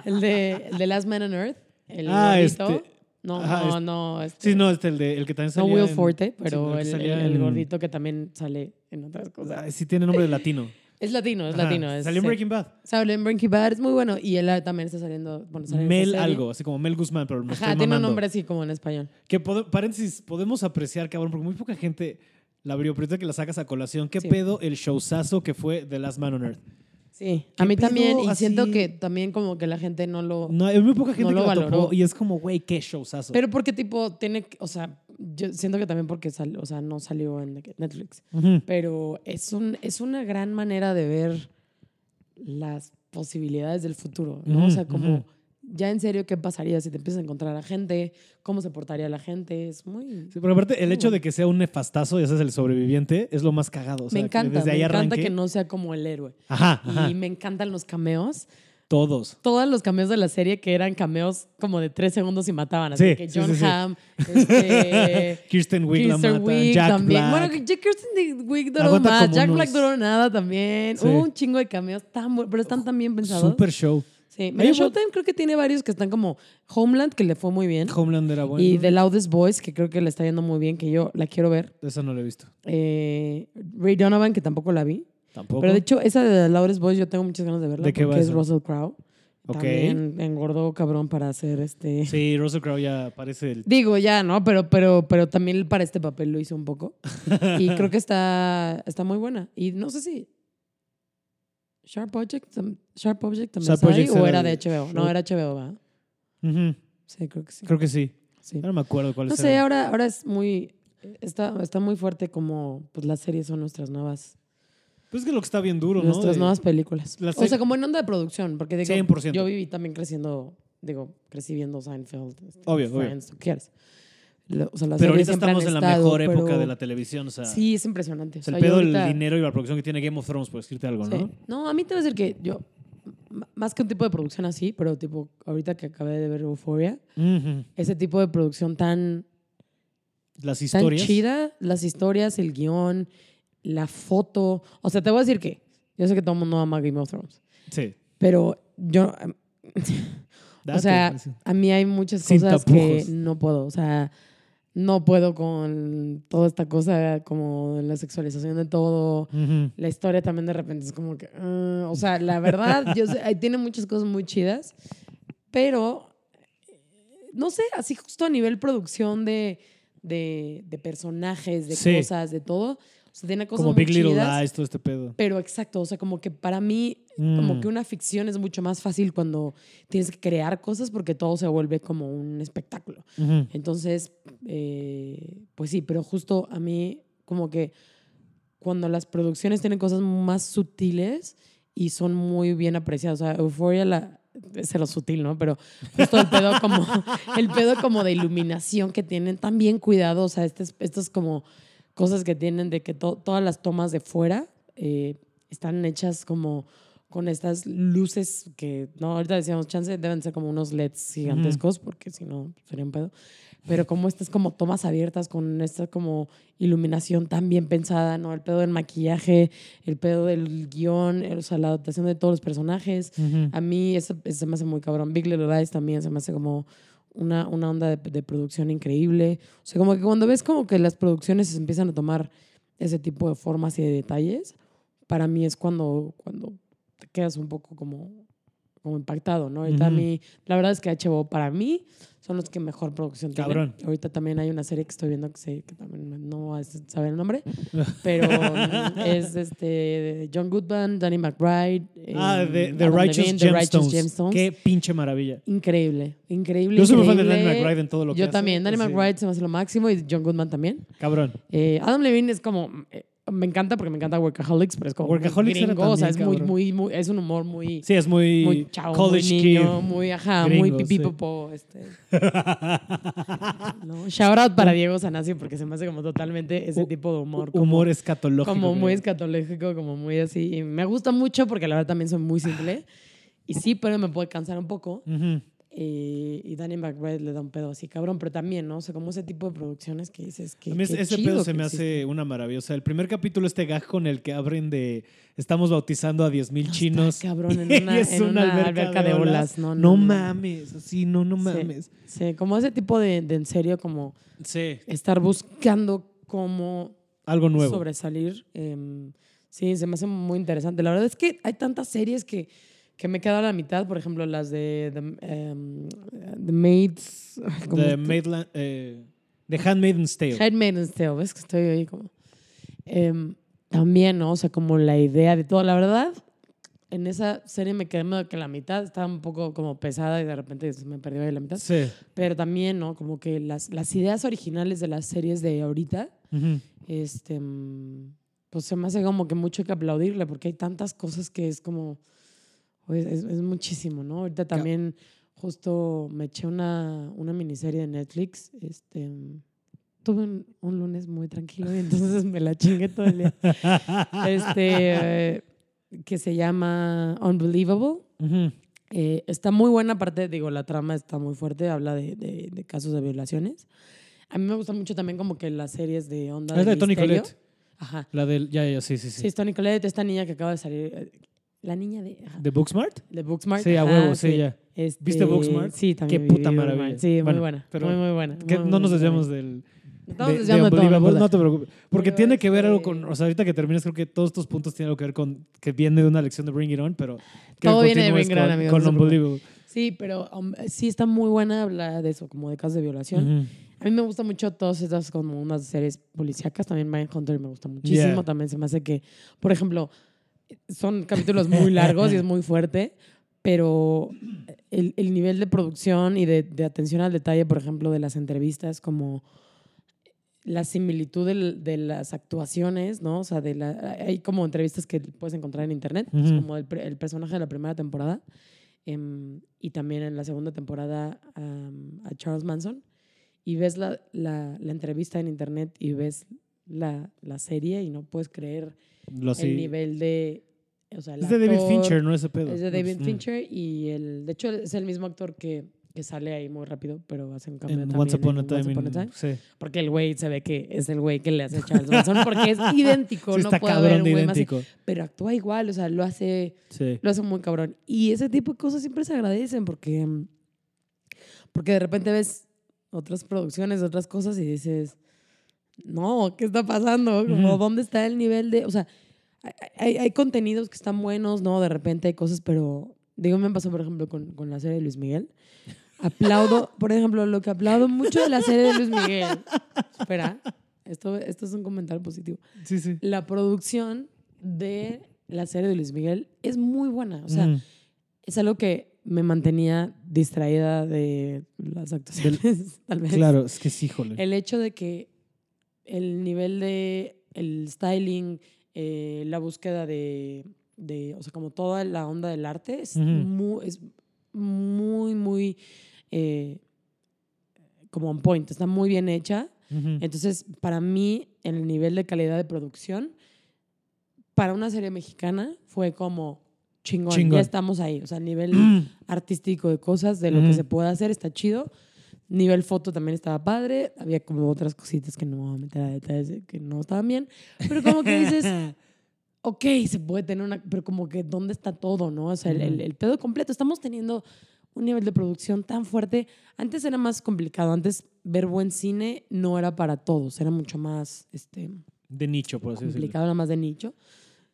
[SPEAKER 2] el, de, el de Last Man on Earth. El
[SPEAKER 1] Ah,
[SPEAKER 2] gordito.
[SPEAKER 1] este-
[SPEAKER 2] No,
[SPEAKER 1] Ajá,
[SPEAKER 2] no,
[SPEAKER 1] este-
[SPEAKER 2] no. este-
[SPEAKER 1] Sí, no, este, el, de, el que también
[SPEAKER 2] no
[SPEAKER 1] salía
[SPEAKER 2] Will
[SPEAKER 1] en-
[SPEAKER 2] Forte,
[SPEAKER 1] sí,
[SPEAKER 2] pero
[SPEAKER 1] el que
[SPEAKER 2] el, el- el gordito que también sale en otras cosas.
[SPEAKER 1] Ay, sí tiene nombre de latino.
[SPEAKER 2] Es latino, es
[SPEAKER 1] Ajá.
[SPEAKER 2] latino. Es,
[SPEAKER 1] Salió en
[SPEAKER 2] sí.
[SPEAKER 1] Breaking Bad.
[SPEAKER 2] Sale en Breaking Bad, es muy bueno. Y él también está saliendo. Bueno, sale
[SPEAKER 1] Mel algo, así como Mel Guzmán, pero me
[SPEAKER 2] Ajá,
[SPEAKER 1] estoy
[SPEAKER 2] tiene un nombre así como en español.
[SPEAKER 1] Que, pode- paréntesis, podemos apreciar, cabrón, porque muy poca gente la abrió, pero que la sacas a colación, ¿qué
[SPEAKER 2] Sí.
[SPEAKER 1] pedo el showzazo que fue The Last Man on Earth?
[SPEAKER 2] Sí,
[SPEAKER 1] ¿Qué
[SPEAKER 2] a mí también. Y siento que también como que la gente no lo...
[SPEAKER 1] No, hay muy poca gente
[SPEAKER 2] No
[SPEAKER 1] que
[SPEAKER 2] lo
[SPEAKER 1] la
[SPEAKER 2] valoró.
[SPEAKER 1] topó y es como, güey, qué showzazo.
[SPEAKER 2] Pero porque tipo tiene, o sea, yo siento que también porque sal- o sea, no salió en Netflix.
[SPEAKER 1] Ujú.
[SPEAKER 2] Pero es, un, es una gran manera de ver las posibilidades del futuro, ¿no? o
[SPEAKER 1] Ujú,
[SPEAKER 2] sea, como
[SPEAKER 1] ujú.
[SPEAKER 2] ya en serio, ¿qué pasaría si te empiezas a encontrar a gente? ¿Cómo se portaría la gente? Es muy...
[SPEAKER 1] Sí, pero aparte, el hecho de que sea un nefastazo y ese es el sobreviviente, es lo más cagado. o sea,
[SPEAKER 2] me
[SPEAKER 1] que
[SPEAKER 2] encanta,
[SPEAKER 1] desde
[SPEAKER 2] me
[SPEAKER 1] ahí
[SPEAKER 2] encanta
[SPEAKER 1] arranque-
[SPEAKER 2] que no sea como el héroe.
[SPEAKER 1] Ajá, ajá.
[SPEAKER 2] Y me encantan los cameos.
[SPEAKER 1] Todos.
[SPEAKER 2] Todos los cameos de la serie que eran cameos como de tres segundos y mataban. Así
[SPEAKER 1] Sí,
[SPEAKER 2] que John
[SPEAKER 1] sí, sí.
[SPEAKER 2] Hamm, este,
[SPEAKER 1] Kirsten Wiig la
[SPEAKER 2] Kirsten
[SPEAKER 1] mata,
[SPEAKER 2] Wiig
[SPEAKER 1] Jack
[SPEAKER 2] también.
[SPEAKER 1] Black.
[SPEAKER 2] Bueno, Kirsten Wiig duró más. Jack
[SPEAKER 1] unos-
[SPEAKER 2] Black duró nada también. Hubo un chingo de cameos, tan pero están tan bien pensados.
[SPEAKER 1] Super show.
[SPEAKER 2] Sí. Mira, Showtime creo que tiene varios que están como Homeland, que le fue muy bien.
[SPEAKER 1] Homeland era bueno.
[SPEAKER 2] Y The Loudest Voice, que creo que le está yendo muy bien, que yo la quiero ver.
[SPEAKER 1] Esa no la he visto.
[SPEAKER 2] Eh, Ray Donovan, que tampoco la vi.
[SPEAKER 1] Tampoco.
[SPEAKER 2] Pero de hecho, esa de The Loudest Voice yo tengo muchas ganas de verla.
[SPEAKER 1] ¿De qué
[SPEAKER 2] porque
[SPEAKER 1] va
[SPEAKER 2] es? Russell Crowe.
[SPEAKER 1] Ok.
[SPEAKER 2] También engordó cabrón para hacer este...
[SPEAKER 1] Sí, Russell Crowe ya parece el.
[SPEAKER 2] Digo, ya, ¿no? Pero, pero, pero también para este papel lo hizo un poco. Y creo que está, está muy buena. Y no sé si... Sharp Object, Sharp Object también
[SPEAKER 1] Sharp
[SPEAKER 2] está ahí,
[SPEAKER 1] Object
[SPEAKER 2] o
[SPEAKER 1] era
[SPEAKER 2] era de HBO. No, era HBO, ¿verdad? Sí, creo que sí.
[SPEAKER 1] Creo que sí.
[SPEAKER 2] sí.
[SPEAKER 1] Ahora no me acuerdo cuál
[SPEAKER 2] No
[SPEAKER 1] es.
[SPEAKER 2] sé, ahora, ahora es muy... Está, está muy fuerte como pues las series son nuestras nuevas
[SPEAKER 1] Pues es que lo que está bien duro, ¿no?
[SPEAKER 2] nuestras nuevas películas.
[SPEAKER 1] las
[SPEAKER 2] o
[SPEAKER 1] se-
[SPEAKER 2] sea, como en onda de producción, porque digo,
[SPEAKER 1] 100%.
[SPEAKER 2] yo viví también creciendo, digo, crecí viendo Seinfeld,
[SPEAKER 1] Obvio, obvio.
[SPEAKER 2] Friends, tú quieres. O sea,
[SPEAKER 1] Pero ahorita estamos en la
[SPEAKER 2] estado,
[SPEAKER 1] mejor época
[SPEAKER 2] pero-
[SPEAKER 1] de la televisión. O sea,
[SPEAKER 2] Sí, es impresionante.
[SPEAKER 1] o sea, el pedo del
[SPEAKER 2] ahorita-
[SPEAKER 1] dinero y la producción que tiene Game of Thrones, por decirte algo, ¿no?
[SPEAKER 2] Sí. No, a mí te voy a decir que yo, más que un tipo de producción así, pero tipo, ahorita que acabé de ver Euphoria, ese tipo de producción tan,
[SPEAKER 1] Las
[SPEAKER 2] tan
[SPEAKER 1] historias.
[SPEAKER 2] chida, las historias, el guion, la foto. O sea, te voy a decir que yo sé que todo el mundo ama Game of Thrones,
[SPEAKER 1] Sí.
[SPEAKER 2] pero yo, o sea, a mí hay muchas cosas que no puedo. O sea, no puedo con toda esta cosa como la sexualización de todo.
[SPEAKER 1] Ujú.
[SPEAKER 2] La historia también de repente es como que, ah, o sea, la verdad, yo sé, tiene muchas cosas muy chidas, pero no sé, así justo a nivel producción de, de, de personajes, de
[SPEAKER 1] Sí.
[SPEAKER 2] cosas, de todo, sea, tiene cosas
[SPEAKER 1] Como
[SPEAKER 2] muy
[SPEAKER 1] Big Little
[SPEAKER 2] chidas,
[SPEAKER 1] Lies, todo este pedo.
[SPEAKER 2] pero exacto, o sea, como que para mí, como
[SPEAKER 1] Mm.
[SPEAKER 2] que una ficción es mucho más fácil cuando tienes que crear cosas porque todo se vuelve como un espectáculo. Entonces, eh, pues sí, pero justo a mí como que cuando las producciones tienen cosas más sutiles y son muy bien apreciadas, o sea, Euphoria la es lo sutil, ¿no? Pero justo el pedo como el pedo como de iluminación que tienen tan bien cuidado, o sea, estas estas como cosas que tienen de que to- todas las tomas de fuera eh, están hechas como con estas luces que, no, ahorita decíamos, chance deben ser como unos LEDs gigantescos, porque si no sería un pedo. Pero como estas como tomas abiertas con esta como iluminación tan bien pensada, ¿no? El pedo del maquillaje, el pedo del guion, el- o sea, la adaptación de todos los personajes. A mí eso, eso se me hace muy cabrón. Big Little Lies también se me hace como una, una onda de, de producción increíble. O sea, como que cuando ves como que las producciones se empiezan a tomar ese tipo de formas y de detalles, para mí es cuando, cuando te quedas un poco como, como impactado, ¿no? Ahorita a
[SPEAKER 1] Ujú.
[SPEAKER 2] mí, la verdad es que HBO para mí son los que mejor producción tienen.
[SPEAKER 1] Cabrón.
[SPEAKER 2] Ahorita también hay una serie que estoy viendo que, sé, que también no voy a saber el nombre, pero mm, es este John Goodman, Danny McBride.
[SPEAKER 1] Ah,
[SPEAKER 2] eh,
[SPEAKER 1] de The
[SPEAKER 2] Adam
[SPEAKER 1] Righteous,
[SPEAKER 2] The Righteous
[SPEAKER 1] Gemstones. Qué pinche maravilla.
[SPEAKER 2] Increíble, increíble.
[SPEAKER 1] Yo soy muy fan de. Danny McBride en todo lo que
[SPEAKER 2] Yo
[SPEAKER 1] hace,
[SPEAKER 2] también, Danny
[SPEAKER 1] sí.
[SPEAKER 2] McBride se me hace lo máximo y John Goodman también.
[SPEAKER 1] Cabrón.
[SPEAKER 2] Eh, Adam Levine es como. eh, me encanta porque me encanta Workaholics, pero es como. muy
[SPEAKER 1] Workaholics era
[SPEAKER 2] gringo, o sea, es muy, muy, muy. Es un humor muy.
[SPEAKER 1] Sí, es muy,
[SPEAKER 2] muy chavo,
[SPEAKER 1] college
[SPEAKER 2] muy niño,
[SPEAKER 1] kid.
[SPEAKER 2] muy, ajá,
[SPEAKER 1] gringo,
[SPEAKER 2] muy pipí
[SPEAKER 1] sí.
[SPEAKER 2] popó, este. no, shout out para Diego Sanasi porque se me hace como totalmente ese tipo de humor. como-
[SPEAKER 1] Humor escatológico.
[SPEAKER 2] como muy escatológico, como muy así. Y me gusta mucho porque la verdad también soy muy simple. Y sí, pero me puede cansar un poco.
[SPEAKER 1] Ujú.
[SPEAKER 2] Eh, y Danny McBride le da un pedo así, cabrón. Pero también, ¿no? O sea, como ese tipo de producciones que dices que.
[SPEAKER 1] A mí
[SPEAKER 2] qué
[SPEAKER 1] ese pedo se me
[SPEAKER 2] existe.
[SPEAKER 1] hace una sea, el primer capítulo, este gag con el que abren de estamos bautizando a 10.000
[SPEAKER 2] No, está
[SPEAKER 1] chinos.
[SPEAKER 2] cabrón, en
[SPEAKER 1] y
[SPEAKER 2] una-
[SPEAKER 1] es
[SPEAKER 2] en
[SPEAKER 1] una,
[SPEAKER 2] una
[SPEAKER 1] alberca,
[SPEAKER 2] alberca
[SPEAKER 1] de olas.
[SPEAKER 2] olas. No,
[SPEAKER 1] No, mames. Sí, no, no mames.
[SPEAKER 2] Sí, como ese tipo de, de en serio, como
[SPEAKER 1] Sí.
[SPEAKER 2] estar buscando cómo
[SPEAKER 1] Algo nuevo.
[SPEAKER 2] sobresalir. em, sí, se me hace muy interesante. La verdad es que hay tantas series que, que me he quedado a la mitad. Por ejemplo, las de The, em, The Maids. ay, ¿cómo
[SPEAKER 1] The,
[SPEAKER 2] se-
[SPEAKER 1] Maidla- eh, The Handmaiden's Tale.
[SPEAKER 2] Handmaid's Tale, ¿ves que estoy ahí como... Em, también, ¿no? O sea, como la idea de todo. La verdad, en esa serie me quedé medio que la mitad estaba un poco como pesada y de repente me perdió ahí la mitad.
[SPEAKER 1] Sí.
[SPEAKER 2] Pero también, ¿no? Como que las, las ideas originales de las series de ahorita,
[SPEAKER 1] Ujú.
[SPEAKER 2] este, mm, pues se me hace como que mucho que aplaudirle porque hay tantas cosas que es como, es, es muchísimo, ¿no? Ahorita también justo me eché una, una miniserie de Netflix, este, tuve un, un lunes muy tranquilo y entonces me la chingué todo el día, este, eh, que se llama Unbelievable. Eh, está muy buena, aparte, digo, la trama está muy fuerte, habla de, de- de casos de violaciones. A mí me gusta mucho también como que las series de onda
[SPEAKER 1] Es de Tony. Collette.
[SPEAKER 2] Ajá.
[SPEAKER 1] La del. Ya, ya, sí, sí,
[SPEAKER 2] Sí,
[SPEAKER 1] sí.
[SPEAKER 2] es Tony Collette, esta niña que acaba de salir. La niña de, ajá,
[SPEAKER 1] ¿De Booksmart?
[SPEAKER 2] de Booksmart.
[SPEAKER 1] Sí, a huevo, sí, ya.
[SPEAKER 2] Este,
[SPEAKER 1] ¿Viste Booksmart?
[SPEAKER 2] Sí, también.
[SPEAKER 1] Qué puta
[SPEAKER 2] Booksmart.
[SPEAKER 1] maravilla.
[SPEAKER 2] Sí,
[SPEAKER 1] Bueno,
[SPEAKER 2] muy buena.
[SPEAKER 1] pero
[SPEAKER 2] muy, muy buena.
[SPEAKER 1] Que
[SPEAKER 2] muy,
[SPEAKER 1] no nos desviamos del.
[SPEAKER 2] Estamos
[SPEAKER 1] de-
[SPEAKER 2] de todo.
[SPEAKER 1] No te preocupes. Porque
[SPEAKER 2] Pero,
[SPEAKER 1] tiene que ver algo con. O sea, ahorita que termines, creo que todos estos puntos tienen algo que ver con. Que viene de una lección de Bring It On, pero.
[SPEAKER 2] Todo viene de Bring It On, amigos,
[SPEAKER 1] Con. Unbelievable.
[SPEAKER 2] Sí, pero um, sí está muy buena, habla de eso, como de casos de violación. A mí me gusta mucho todas estas como unas series policíacas. También Mindhunter me gusta muchísimo.
[SPEAKER 1] Yeah.
[SPEAKER 2] También se me hace que, por ejemplo, son capítulos muy largos y es muy fuerte, pero el, el nivel de producción y de, de atención al detalle, por ejemplo, de las entrevistas, como la similitud del- de, las actuaciones, ¿no? O sea, de la, hay como entrevistas que puedes encontrar en internet, es
[SPEAKER 1] Ujú.
[SPEAKER 2] como el, el personaje de la primera temporada. em, y también en la segunda temporada am, a Charles Manson y ves la, la, la entrevista en internet y ves la, la serie y no puedes creer
[SPEAKER 1] Lo
[SPEAKER 2] el
[SPEAKER 1] sí.
[SPEAKER 2] nivel de... O sea, el
[SPEAKER 1] Es de David
[SPEAKER 2] actor-
[SPEAKER 1] Fincher, no ese pedo.
[SPEAKER 2] Es de David
[SPEAKER 1] pues,
[SPEAKER 2] Fincher y el, de hecho es el mismo actor que, que sale ahí muy rápido, pero hace un cambio
[SPEAKER 1] En
[SPEAKER 2] también
[SPEAKER 1] Once Upon a Time.
[SPEAKER 2] Once Upon a Time.
[SPEAKER 1] Sí.
[SPEAKER 2] Porque el güey se ve que es el güey que le hace Charles Manson porque es idéntico,
[SPEAKER 1] Sí,
[SPEAKER 2] no puede haber un güey más... Pero actúa igual, o sea, lo hace
[SPEAKER 1] Sí.
[SPEAKER 2] lo hace muy cabrón. Y ese tipo de cosas siempre se agradecen porque, mm, porque de repente ves otras producciones, otras cosas y dices, no, ¿qué está pasando? Como. ¿dónde está el nivel de...? O sea, hay, hay- contenidos que están buenos, ¿no? De repente hay cosas, pero... Digo, me pasó, por ejemplo, con, con la serie de Luis Miguel. Aplaudo, por ejemplo, lo que aplaudo mucho de la serie de Luis Miguel. Espera, esto, esto es un comentario positivo
[SPEAKER 1] Sí, sí.
[SPEAKER 2] la producción de la serie de Luis Miguel es muy buena. O sea, es algo que me mantenía distraída de las actuaciones, tal vez.
[SPEAKER 1] Claro, es que sí, híjole.
[SPEAKER 2] El hecho de que el nivel de el styling, eh, la búsqueda de, de, o sea, como toda la onda del arte es, muy, es muy, muy eh, como on point, está muy bien hecha. Entonces, para mí, el nivel de calidad de producción para una serie mexicana fue como chingón.
[SPEAKER 1] Chingón.
[SPEAKER 2] Ya estamos ahí. O sea, nivel
[SPEAKER 1] Mm.
[SPEAKER 2] artístico de cosas, de lo que se puede hacer, está chido. Nivel foto también estaba padre. Había como otras cositas que no me voy a meter a detalles de que no estaban bien. Pero como que dices, ok, se puede tener una, pero como que dónde está todo, ¿no? O sea, el, el- el pedo completo. Estamos teniendo un nivel de producción tan fuerte. Antes era más complicado. Antes ver buen cine no era para todos. Era mucho más este,
[SPEAKER 1] De nicho, por así decirlo.
[SPEAKER 2] complicado, era más de nicho.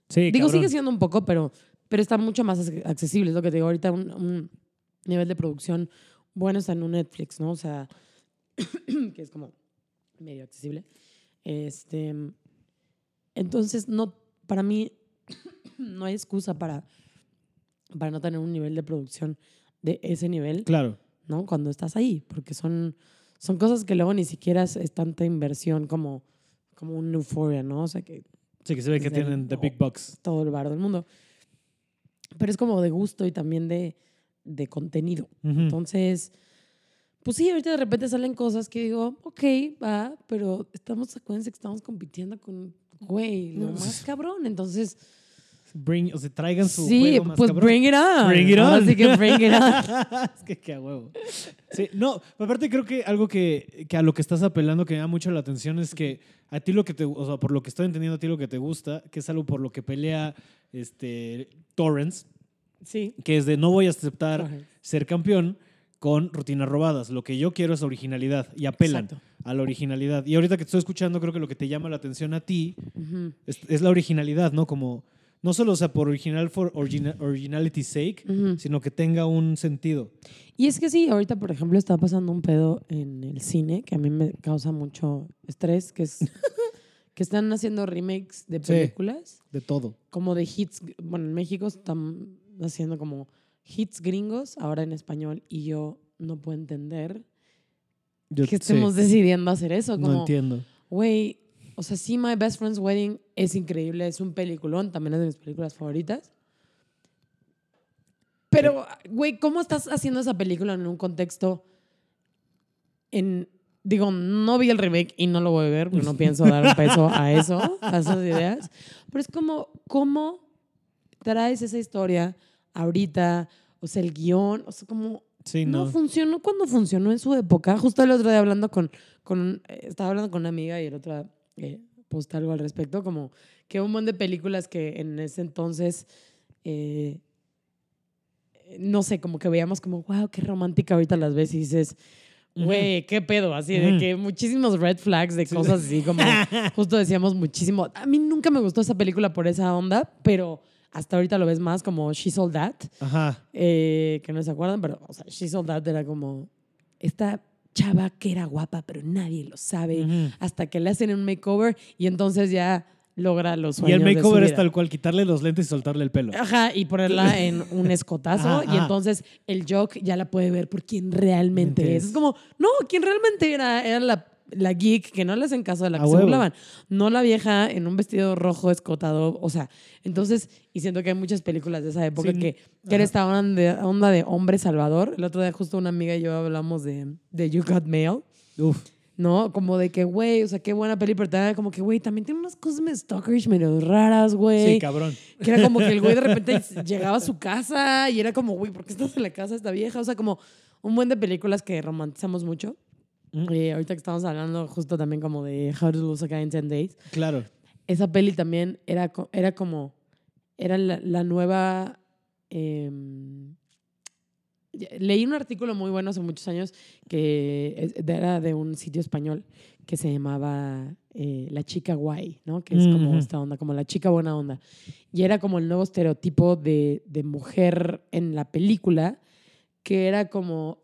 [SPEAKER 1] Sí,
[SPEAKER 2] Digo,
[SPEAKER 1] cabrón.
[SPEAKER 2] sigue siendo un poco, pero pero está mucho más ac- accesible. Es lo que te digo ahorita, un, un nivel de producción bueno está en un Netflix, ¿no? O sea, que es como medio accesible. Este, entonces, no, para mí, no hay excusa para, para no tener un nivel de producción de ese nivel,
[SPEAKER 1] Claro.
[SPEAKER 2] ¿no? Cuando estás ahí, porque son, son cosas que luego ni siquiera es, es tanta inversión como, como un Euphoria, ¿no? O sea, que
[SPEAKER 1] Sí, que se ve que
[SPEAKER 2] el-
[SPEAKER 1] tienen The Big Bucks.
[SPEAKER 2] todo el bar del mundo. Pero es como de gusto y también de, de contenido.
[SPEAKER 1] Ujú.
[SPEAKER 2] Entonces, pues sí, ahorita de repente salen cosas que digo, ok, va, pero estamos, acuérdense que estamos compitiendo con, güey, lo
[SPEAKER 1] No,
[SPEAKER 2] más cabrón. Entonces,
[SPEAKER 1] Bring, o sea, traigan su
[SPEAKER 2] sí,
[SPEAKER 1] juego más
[SPEAKER 2] pues
[SPEAKER 1] cabrón.
[SPEAKER 2] bring it on.
[SPEAKER 1] Bring it on.
[SPEAKER 2] sí que bring it on.
[SPEAKER 1] es que qué huevo. Sí, no, aparte creo que algo que, que a lo que estás apelando que me da mucho la atención es que a ti lo que te, o sea, por lo que estoy entendiendo a ti lo que te gusta, que es algo por lo que pelea este Torrance,
[SPEAKER 2] Sí.
[SPEAKER 1] que es de no voy a aceptar
[SPEAKER 2] Ajá.
[SPEAKER 1] ser campeón con rutinas robadas. Lo que yo quiero es originalidad y apelan
[SPEAKER 2] Exacto.
[SPEAKER 1] a la originalidad. Y ahorita que te estoy escuchando, creo que lo que te llama la atención a ti es, es la originalidad, ¿no? Como no solo o sea por original for origina- originality's sake, sino que tenga un sentido.
[SPEAKER 2] Y es que sí, ahorita, por ejemplo, está pasando un pedo en el cine que a mí me causa mucho estrés, que es que están haciendo remakes de
[SPEAKER 1] Sí.
[SPEAKER 2] películas.
[SPEAKER 1] De todo.
[SPEAKER 2] como de hits, bueno, en México están haciendo como hits gringos, ahora en español, y yo no puedo entender
[SPEAKER 1] Yo
[SPEAKER 2] que
[SPEAKER 1] sí,
[SPEAKER 2] estemos decidiendo hacer eso.
[SPEAKER 1] no
[SPEAKER 2] Como,
[SPEAKER 1] entiendo.
[SPEAKER 2] güey, o sea, sí, My Best Friend's Wedding es increíble, es un peliculón, también es de mis películas favoritas. Pero, güey, ¿cómo estás haciendo esa película en un contexto en... Digo, no vi el remake y no lo voy a ver porque no pienso dar un peso a eso, a esas ideas. Pero es como, ¿cómo traes esa historia ahorita? O sea, el guion, o sea, como
[SPEAKER 1] Sí,
[SPEAKER 2] no.
[SPEAKER 1] no.
[SPEAKER 2] funcionó cuando funcionó en su época. Justo el otro día hablando con, con eh, estaba hablando con una amiga y el otro día, eh, posté algo al respecto, como que un montón de películas que en ese entonces, eh, no sé, como que veíamos como, wow, qué romántica ahorita las ves y dices, güey, qué pedo, así de que muchísimos red flags de cosas así, como justo decíamos muchísimo. A mí nunca me gustó esa película por esa onda, pero hasta ahorita lo ves más como She Sold That
[SPEAKER 1] Ajá.
[SPEAKER 2] eh, que no se acuerdan, pero, o sea, She Sold That era como esta chava que era guapa, pero nadie lo sabe, hasta que le hacen un makeover y entonces ya logra los
[SPEAKER 1] Y
[SPEAKER 2] sueños
[SPEAKER 1] el
[SPEAKER 2] de su
[SPEAKER 1] makeover es tal cual, quitarle los lentes y soltarle el pelo.
[SPEAKER 2] Ajá, y ponerla en un escotazo
[SPEAKER 1] Ajá,
[SPEAKER 2] y
[SPEAKER 1] ajá.
[SPEAKER 2] entonces el joke ya la puede ver por quien realmente
[SPEAKER 1] Realmente
[SPEAKER 2] es.
[SPEAKER 1] es.
[SPEAKER 2] Es como, no, quien realmente era, era la, la geek que no le hacen caso de la
[SPEAKER 1] A
[SPEAKER 2] que se
[SPEAKER 1] huevo.
[SPEAKER 2] burlaban. No la vieja en un vestido rojo escotado. O sea, entonces, y siento que hay muchas películas de esa época
[SPEAKER 1] Sí,
[SPEAKER 2] que, que era esta onda de, onda de hombre salvador. El otro día justo una amiga y yo hablamos de, de You Got Mail.
[SPEAKER 1] Uf.
[SPEAKER 2] ¿No? Como de que, güey, o sea, qué buena peli, pero también como que, güey, también tiene unas cosas medio stalkerish, medio raras, güey.
[SPEAKER 1] Sí, cabrón.
[SPEAKER 2] Que era como que el güey de repente llegaba a su casa y era como, güey, ¿por qué estás en la casa de esta vieja? O sea, como un buen de películas que romantizamos mucho.
[SPEAKER 1] Mm.
[SPEAKER 2] Eh, ahorita que estamos hablando justo también como de How to Lose a Guy in 10 Days.
[SPEAKER 1] Claro.
[SPEAKER 2] Esa peli también era, era como, era la, la nueva... em, leí un artículo muy bueno hace muchos años que era de un sitio español que se llamaba eh, La chica guay, ¿no? Que es como
[SPEAKER 1] Ujú.
[SPEAKER 2] esta onda, como la chica buena onda. Y era como el nuevo estereotipo de, de mujer en la película, que era como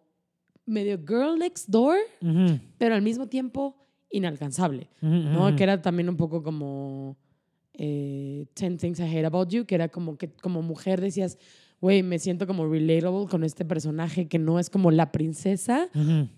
[SPEAKER 2] medio girl next door, pero al mismo tiempo inalcanzable. ¿no?
[SPEAKER 1] ujú.
[SPEAKER 2] Que era también un poco como eh, 10 Things I Hate About You, que era como que como mujer decías, güey, me siento como relatable con este personaje que no es como la princesa,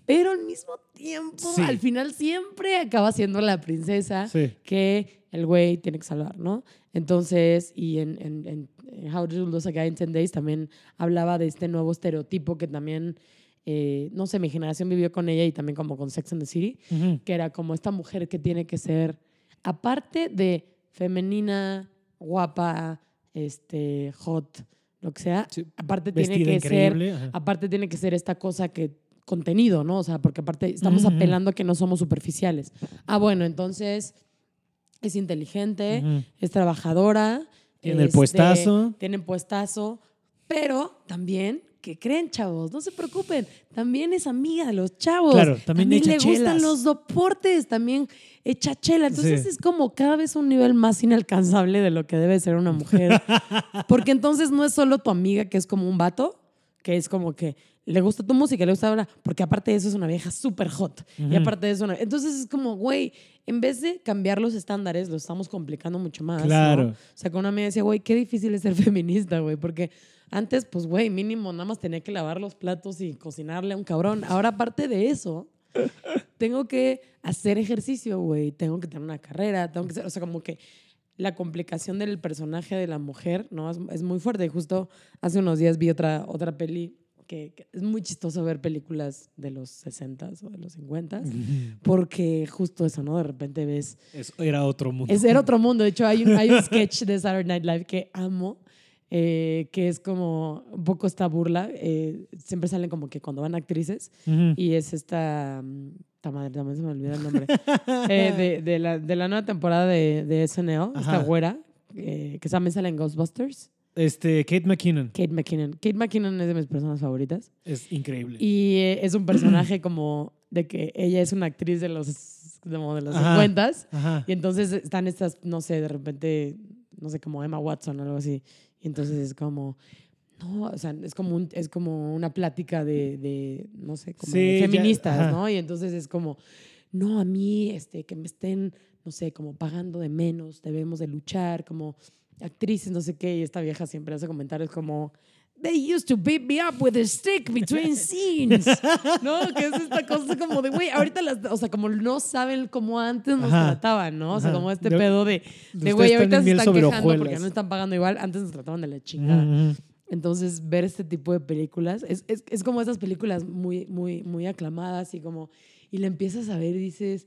[SPEAKER 2] pero al mismo tiempo,
[SPEAKER 1] Sí.
[SPEAKER 2] al final siempre acaba siendo la princesa
[SPEAKER 1] Sí.
[SPEAKER 2] que el güey tiene que salvar, ¿no? Entonces, y en, en, en- en How to Lose a Guy in 10 Days también hablaba de este nuevo estereotipo que también, eh, no sé, mi generación vivió con ella y también como con Sex and the City, que era como esta mujer que tiene que ser, aparte de femenina, guapa, este, hot, lo que sea,
[SPEAKER 1] Sí,
[SPEAKER 2] aparte tiene que ser,
[SPEAKER 1] ajá.
[SPEAKER 2] aparte tiene que ser esta cosa que contenido, ¿no? O sea, porque aparte estamos apelando a que no somos superficiales. Ah, bueno, entonces es inteligente, es trabajadora,
[SPEAKER 1] Tiene el
[SPEAKER 2] este,
[SPEAKER 1] puestazo.
[SPEAKER 2] tiene puestazo, pero también ¿qué creen, chavos? No se preocupen. También es amiga de los chavos.
[SPEAKER 1] Claro, también echa
[SPEAKER 2] le gustan los deportes, también echa chela. Entonces
[SPEAKER 1] Sí.
[SPEAKER 2] es como cada vez un nivel más inalcanzable de lo que debe ser una mujer. Porque entonces no es solo tu amiga que es como un vato, que es como que le gusta tu música, le gusta hablar, porque aparte de eso es una vieja súper hot. Y aparte de eso, una- entonces es como, güey, en vez de cambiar los estándares, lo estamos complicando mucho más. ¿no?
[SPEAKER 1] Claro.
[SPEAKER 2] O sea, con una amiga decía, güey, qué difícil es ser feminista, güey, porque antes, pues, güey, mínimo nada más tenía que lavar los platos y cocinarle a un cabrón. Ahora, aparte de eso, tengo que hacer ejercicio, güey, tengo que tener una carrera, tengo que ser, o sea, como que la complicación del personaje de la mujer, ¿no? Es, es muy fuerte. Justo hace unos días vi otra, otra peli que, que es muy chistoso ver películas de los 60 o de los 50 porque justo eso, ¿no? De repente ves
[SPEAKER 1] Es- era otro mundo.
[SPEAKER 2] es era otro mundo. De hecho, hay un, hay un sketch de Saturday Night Live que amo, eh, que es como un poco esta burla. eh, siempre salen como que cuando van actrices
[SPEAKER 1] Ujú.
[SPEAKER 2] y es esta... mm, ta madre, también se me olvida el nombre. Eh, de, de la, de la nueva temporada de, de SNL, esta
[SPEAKER 1] Ajá.
[SPEAKER 2] güera, eh, que también sale en Ghostbusters.
[SPEAKER 1] Este, Kate McKinnon.
[SPEAKER 2] Kate McKinnon. Kate McKinnon es de mis personas favoritas.
[SPEAKER 1] Es increíble.
[SPEAKER 2] Y eh, es un personaje como de que ella es una actriz de los, como de los
[SPEAKER 1] Ajá.
[SPEAKER 2] 50s.
[SPEAKER 1] Ajá.
[SPEAKER 2] Y entonces están estas, no sé, de repente, no sé, como Emma Watson o algo así. Y entonces es como, no, o sea, es como, un- es como una plática de, de, no sé, como
[SPEAKER 1] Sí, ya,
[SPEAKER 2] feministas,
[SPEAKER 1] ajá.
[SPEAKER 2] ¿no? Y entonces es como, no, a mí, este, que me estén, no sé, como pagando de menos, debemos de luchar, como actrices, no sé qué. Y esta vieja siempre hace comentarios como... They used to beat me up with a stick between scenes. ¿No? Que es esta cosa como de, güey, ahorita las, o sea, como no saben cómo antes nos
[SPEAKER 1] Ajá.
[SPEAKER 2] trataban, ¿no? O sea,
[SPEAKER 1] Ajá.
[SPEAKER 2] como este pedo de,
[SPEAKER 1] de
[SPEAKER 2] güey, ahorita se están quejando porque no están pagando igual, antes nos trataban de la chingada. Entonces, ver este tipo de películas es, es, es como esas películas muy, muy, muy aclamadas y como, y la empiezas a ver y dices,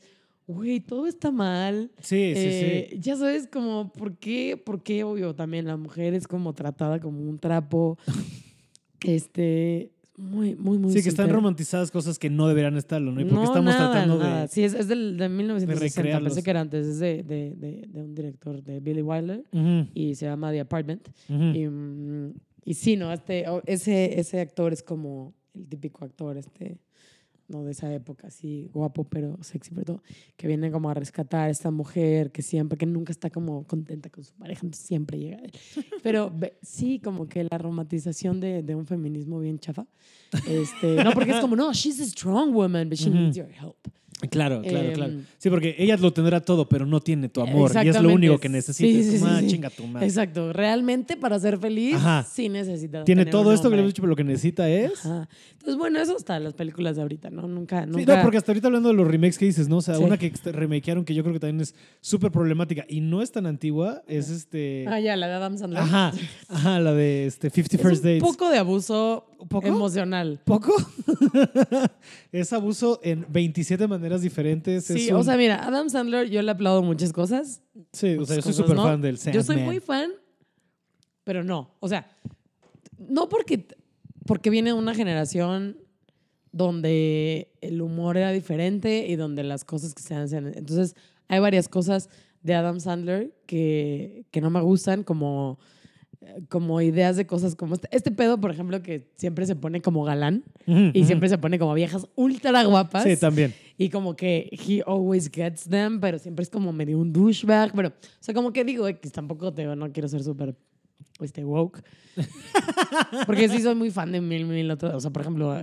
[SPEAKER 2] güey, todo está mal.
[SPEAKER 1] Sí, sí,
[SPEAKER 2] Eh,
[SPEAKER 1] sí.
[SPEAKER 2] Ya sabes, como, ¿por qué? ¿Por qué, obvio, también la mujer es como tratada como un trapo? este, muy, muy, muy.
[SPEAKER 1] Sí, que están romantizadas cosas que no deberían estarlo, ¿no? Y porque
[SPEAKER 2] no,
[SPEAKER 1] estamos
[SPEAKER 2] nada,
[SPEAKER 1] tratando
[SPEAKER 2] nada.
[SPEAKER 1] de.
[SPEAKER 2] Sí, es, es del, de 1960.
[SPEAKER 1] recrearlos.
[SPEAKER 2] Pensé que era antes. Es de, de, de, de un director, de Billy Wilder. Y se llama The Apartment. Y, mm, y sí, ¿no? Este, ese, ese actor es como el típico actor, este, no de esa época, así guapo, pero sexy, pero todo, que viene como a rescatar a esta mujer que siempre, que nunca está como contenta con su pareja, entonces siempre llega a él. Pero sí, como que la romantización de, de un feminismo bien chafa. Este, no, porque es como, no, she's a strong woman, but she needs your help.
[SPEAKER 1] Claro, claro,
[SPEAKER 2] Em,
[SPEAKER 1] claro. Sí, porque ella lo tendrá todo, pero no tiene tu amor. Y es lo único que necesita.
[SPEAKER 2] Sí,
[SPEAKER 1] como,
[SPEAKER 2] sí,
[SPEAKER 1] ah,
[SPEAKER 2] sí.
[SPEAKER 1] chinga tu madre.
[SPEAKER 2] Exacto, realmente para ser feliz,
[SPEAKER 1] Ajá.
[SPEAKER 2] sí necesita.
[SPEAKER 1] Tiene todo esto que le hemos dicho, pero lo que necesita es.
[SPEAKER 2] Ajá. Entonces, bueno, eso está las películas de ahorita, ¿no? Nunca,
[SPEAKER 1] Sí,
[SPEAKER 2] nunca.
[SPEAKER 1] no, porque hasta ahorita hablando de los remakes que dices, ¿no? O sea, una que remakearon que yo creo que también es súper problemática y no es tan antigua, es este.
[SPEAKER 2] Ah, ya, la de Adam Sandler.
[SPEAKER 1] Ajá, ajá, la de este 50
[SPEAKER 2] Es
[SPEAKER 1] First
[SPEAKER 2] un poco de abuso
[SPEAKER 1] ¿Poco?
[SPEAKER 2] emocional.
[SPEAKER 1] ¿Poco? es abuso en 27 maneras diferentes.
[SPEAKER 2] Sí, o sea, mira, Adam Sandler, yo le aplaudo muchas cosas.
[SPEAKER 1] sí, o sea, yo soy súper
[SPEAKER 2] ¿no?
[SPEAKER 1] fan del
[SPEAKER 2] Yo soy
[SPEAKER 1] Sandman.
[SPEAKER 2] muy fan, pero no. O sea, no porque, porque viene de una generación donde el humor era diferente y donde las cosas que se hacen. Entonces, hay varias cosas de Adam Sandler que, que no me gustan, como, como ideas de cosas como este, este pedo, por ejemplo, que siempre se pone como galán y siempre se pone como viejas ultra guapas.
[SPEAKER 1] Sí, también.
[SPEAKER 2] Y como que he always gets them, pero siempre es como medio un douchebag. Pero, o sea, como que digo, X, tampoco te, no quiero ser súper este, woke. Porque sí soy muy fan de mil, mil otras. O sea, por ejemplo,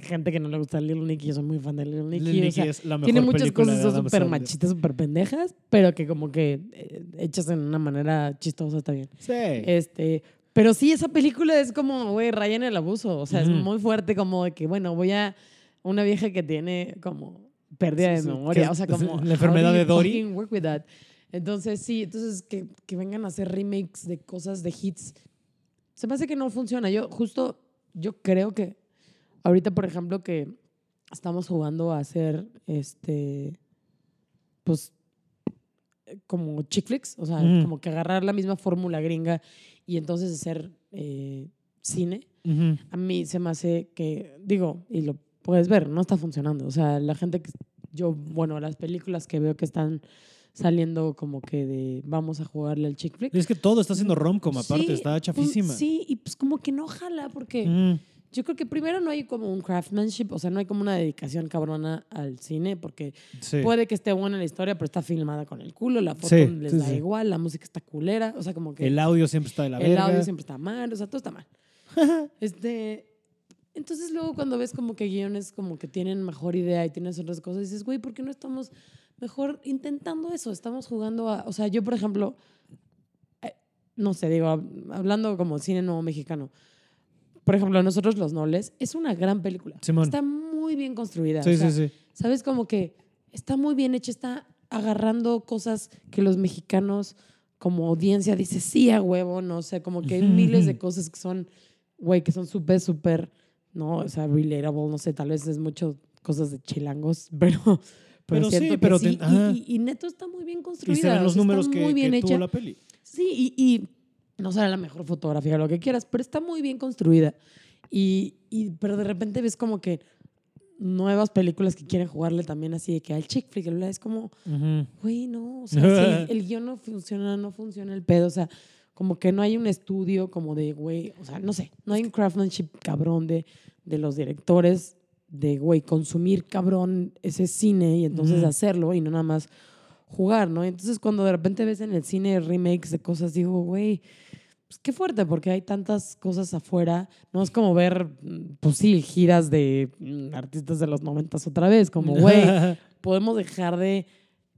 [SPEAKER 2] gente que no le gusta Little Nicky, yo soy muy fan de Little Nicky.
[SPEAKER 1] Little
[SPEAKER 2] o sea,
[SPEAKER 1] es la mejor
[SPEAKER 2] tiene muchas cosas súper
[SPEAKER 1] Sandler.
[SPEAKER 2] machistas, súper pendejas, pero que como que eh, hechas en una manera chistosa está bien.
[SPEAKER 1] Sí.
[SPEAKER 2] Este, pero sí, esa película es como, güey, raya en el abuso. O sea,
[SPEAKER 1] Ujú.
[SPEAKER 2] es muy fuerte como de que, bueno, voy a una vieja que tiene como pérdida
[SPEAKER 1] Sí,
[SPEAKER 2] de memoria. O sea, como...
[SPEAKER 1] la enfermedad de Dory.
[SPEAKER 2] work with that? Entonces, sí, entonces que, que vengan a hacer remakes de cosas de hits. Se me hace que no funciona. Yo justo, yo creo que ahorita, por ejemplo, que estamos jugando a hacer, este, pues, como chick flicks, o sea, como que agarrar la misma fórmula gringa y entonces hacer eh, cine. A mí se me hace que, digo, y lo puedes ver, no está funcionando. O sea, la gente que yo, bueno, las películas que veo que están saliendo como que de vamos a jugarle al chick flick.
[SPEAKER 1] Es que todo está haciendo romcom, aparte,
[SPEAKER 2] Sí,
[SPEAKER 1] está
[SPEAKER 2] pues,
[SPEAKER 1] chafísima.
[SPEAKER 2] sí, y pues como que no jala porque
[SPEAKER 1] Ujú.
[SPEAKER 2] yo creo que primero no hay como un craftsmanship, o sea, no hay como una dedicación cabrona al cine, porque
[SPEAKER 1] Sí.
[SPEAKER 2] puede que esté buena la historia, pero está filmada con el culo, la foto
[SPEAKER 1] Sí,
[SPEAKER 2] les da igual, la música está culera, o sea, como que
[SPEAKER 1] El audio siempre está de la
[SPEAKER 2] el
[SPEAKER 1] verga.
[SPEAKER 2] audio siempre está mal, o sea, todo está mal. este, entonces luego cuando ves como que guiones como que tienen mejor idea y tienes otras cosas, dices, güey, ¿por qué no estamos mejor intentando eso? Estamos jugando a, o sea, yo por ejemplo, eh, no sé, digo, hab- hablando como cine nuevo mexicano, por ejemplo, Nosotros los Nobles es una gran película.
[SPEAKER 1] Simón.
[SPEAKER 2] Está muy bien construida.
[SPEAKER 1] Sí,
[SPEAKER 2] o sea,
[SPEAKER 1] sí, sí.
[SPEAKER 2] ¿Sabes? Como que está muy bien hecha, está agarrando cosas que los mexicanos como audiencia dice sí a huevo, no o sea, como que hay miles de cosas que son, güey, que son súper, súper, no, o sea, relatable, no sé, tal vez es mucho cosas de chilangos, pero, pero,
[SPEAKER 1] Pero sí,
[SPEAKER 2] siento que
[SPEAKER 1] pero
[SPEAKER 2] sí. Y, y- y neto está muy bien
[SPEAKER 1] Y
[SPEAKER 2] construida.
[SPEAKER 1] se ven
[SPEAKER 2] o
[SPEAKER 1] los
[SPEAKER 2] sea, está
[SPEAKER 1] números que,
[SPEAKER 2] muy bien
[SPEAKER 1] que tuvo la peli.
[SPEAKER 2] Sí, y, y no será la mejor fotografía o lo que quieras, pero está muy bien construida. Y, y- pero de repente ves como que nuevas películas que quieren jugarle también así de que al chick flick, es como, güey, no, o sea, si el guion no funciona, no funciona el pedo, o sea, como que no hay un estudio como de, güey, o sea, no sé, no hay un craftsmanship cabrón de, de los directores de, güey, consumir cabrón ese cine y entonces hacerlo y no nada más jugar, ¿no? Entonces cuando de repente ves en el cine remakes de cosas, digo, güey, pues qué fuerte, porque hay tantas cosas afuera. No es como ver, mm, pues sí, giras de mm, artistas de los noventas otra vez, como, güey, podemos dejar de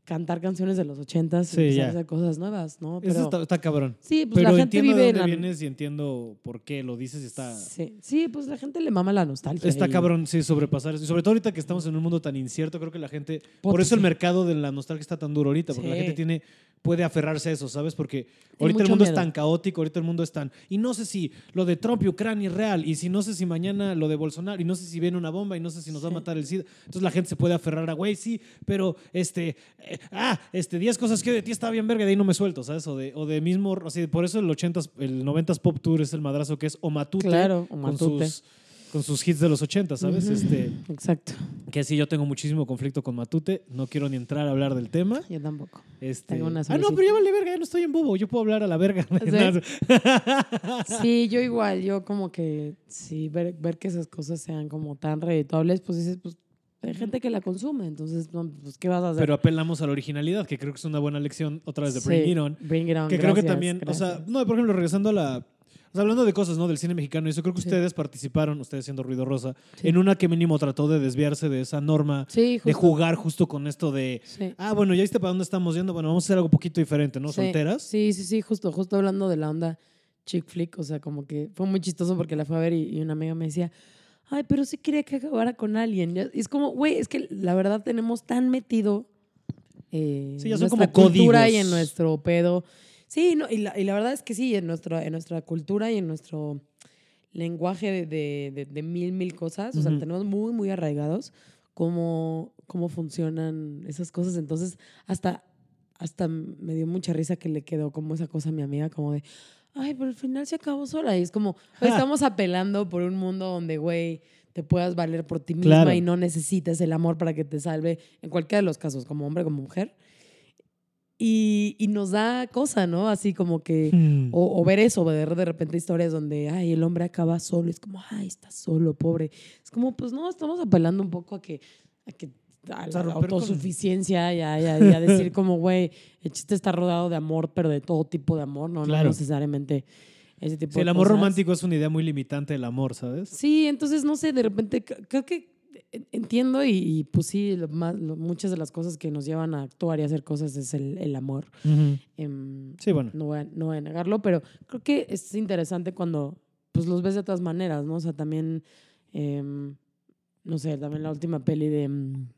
[SPEAKER 2] cantar canciones de los ochentas
[SPEAKER 1] Sí,
[SPEAKER 2] y empezar
[SPEAKER 1] ya.
[SPEAKER 2] a hacer cosas nuevas, ¿no?
[SPEAKER 1] Eso está, está cabrón.
[SPEAKER 2] sí, pues
[SPEAKER 1] Pero
[SPEAKER 2] la gente
[SPEAKER 1] entiendo de
[SPEAKER 2] vive en
[SPEAKER 1] dónde
[SPEAKER 2] la...
[SPEAKER 1] vienes y entiendo por qué lo dices y está...
[SPEAKER 2] Sí, sí, pues la gente le mama la nostalgia.
[SPEAKER 1] Está
[SPEAKER 2] y-
[SPEAKER 1] cabrón, sí, sobrepasar eso. Y sobre todo ahorita que estamos en un mundo tan incierto, creo que la gente. Por eso el mercado de la nostalgia está tan duro ahorita, porque la gente tiene puede aferrarse a eso, ¿sabes? Porque ahorita el mundo es tan caótico, ahorita el mundo es tan. Y no sé si lo de Trump y Ucrania es real, y si no sé si mañana lo de Bolsonaro, y no sé si viene una bomba, y no sé si nos va a matar el SIDA. Entonces la gente se puede aferrar a, güey, sí, pero este. Ah, este, 10 cosas que de ti está bien verga, de ahí no me suelto, ¿sabes? O de, o de mismo. O sea, por eso el 80s, el 90s Pop Tour es el madrazo que es o Matute.
[SPEAKER 2] Claro, o
[SPEAKER 1] con sus, con sus hits de los 80, ¿sabes? Este,
[SPEAKER 2] Exacto.
[SPEAKER 1] que sí, yo tengo muchísimo conflicto con Matute. No quiero ni entrar a hablar del tema.
[SPEAKER 2] Yo tampoco.
[SPEAKER 1] Este,
[SPEAKER 2] Tengo una
[SPEAKER 1] ah, no, pero ya vale verga, ya no estoy en bobo. Yo puedo hablar a la verga.
[SPEAKER 2] Sí, yo igual, yo como que sí, ver, ver que esas cosas sean como tan reditables, pues dices, pues hay gente que la consume, entonces, pues, ¿qué vas a hacer?
[SPEAKER 1] pero apelamos a la originalidad, que creo que es una buena lección otra vez de
[SPEAKER 2] Sí,
[SPEAKER 1] Bring It On.
[SPEAKER 2] Bring It On,
[SPEAKER 1] Que creo que
[SPEAKER 2] gracias,
[SPEAKER 1] también, o sea, no, por ejemplo, regresando a la. O sea, hablando de cosas, ¿no? Del cine mexicano, y eso creo que
[SPEAKER 2] Sí.
[SPEAKER 1] ustedes participaron, ustedes siendo Ruido Rosa,
[SPEAKER 2] Sí.
[SPEAKER 1] en una que mínimo trató de desviarse de esa norma,
[SPEAKER 2] Sí,
[SPEAKER 1] de jugar justo con esto de.
[SPEAKER 2] Sí.
[SPEAKER 1] Ah, bueno, ya viste para dónde estamos yendo. Bueno, vamos a hacer algo poquito diferente, ¿no?
[SPEAKER 2] Sí,
[SPEAKER 1] Solteras.
[SPEAKER 2] Sí, sí, sí, justo, justo hablando de la onda chick flick, o sea, como que fue muy chistoso porque la fue a ver y, y una amiga me decía, ay, pero sí quería que acabara con alguien. Es como, güey, es que la verdad tenemos tan metido eh,
[SPEAKER 1] Sí, ya
[SPEAKER 2] en
[SPEAKER 1] son
[SPEAKER 2] nuestra
[SPEAKER 1] como
[SPEAKER 2] cultura
[SPEAKER 1] códigos.
[SPEAKER 2] y en nuestro pedo. Sí, no, y, la, y la verdad es que sí, en, nuestro, en nuestra cultura y en nuestro lenguaje de, de, de- de mil, mil cosas, o sea, tenemos muy, muy arraigados cómo, cómo funcionan esas cosas. Entonces, hasta, hasta me dio mucha risa que le quedó como esa cosa a mi amiga, como de, ay, pero al final se acabó sola. Y es como, "Güey, estamos apelando por un mundo donde, güey, te puedas valer por ti misma
[SPEAKER 1] Claro.
[SPEAKER 2] y no necesites el amor para que te salve, en cualquiera de los casos, como hombre, como mujer. Y, y nos da cosa, ¿no? Así como que...
[SPEAKER 1] Hmm.
[SPEAKER 2] O, o ver eso, ver de repente historias donde, ay, el hombre acaba solo, es como, ay, está solo, pobre. Es como, pues no, estamos apelando un poco a que, a que a
[SPEAKER 1] O sea,
[SPEAKER 2] la
[SPEAKER 1] romper con-
[SPEAKER 2] autosuficiencia y a, y a- y a decir como, güey, el chiste está rodeado de amor, pero de todo tipo de amor, no,
[SPEAKER 1] Claro.
[SPEAKER 2] no necesariamente ese tipo
[SPEAKER 1] Sí,
[SPEAKER 2] de
[SPEAKER 1] el amor
[SPEAKER 2] cosas.
[SPEAKER 1] romántico es una idea muy limitante del amor, ¿sabes?
[SPEAKER 2] Sí, entonces, no sé, de repente creo que en- entiendo y, y, pues sí, lo más- lo- muchas de las cosas que nos llevan a actuar y hacer cosas es el, el amor. Em,
[SPEAKER 1] Sí, bueno.
[SPEAKER 2] no voy, a, no voy a negarlo, pero creo que es interesante cuando pues los ves de otras maneras, ¿no? O sea, también, em, no sé, también la última peli de, mm,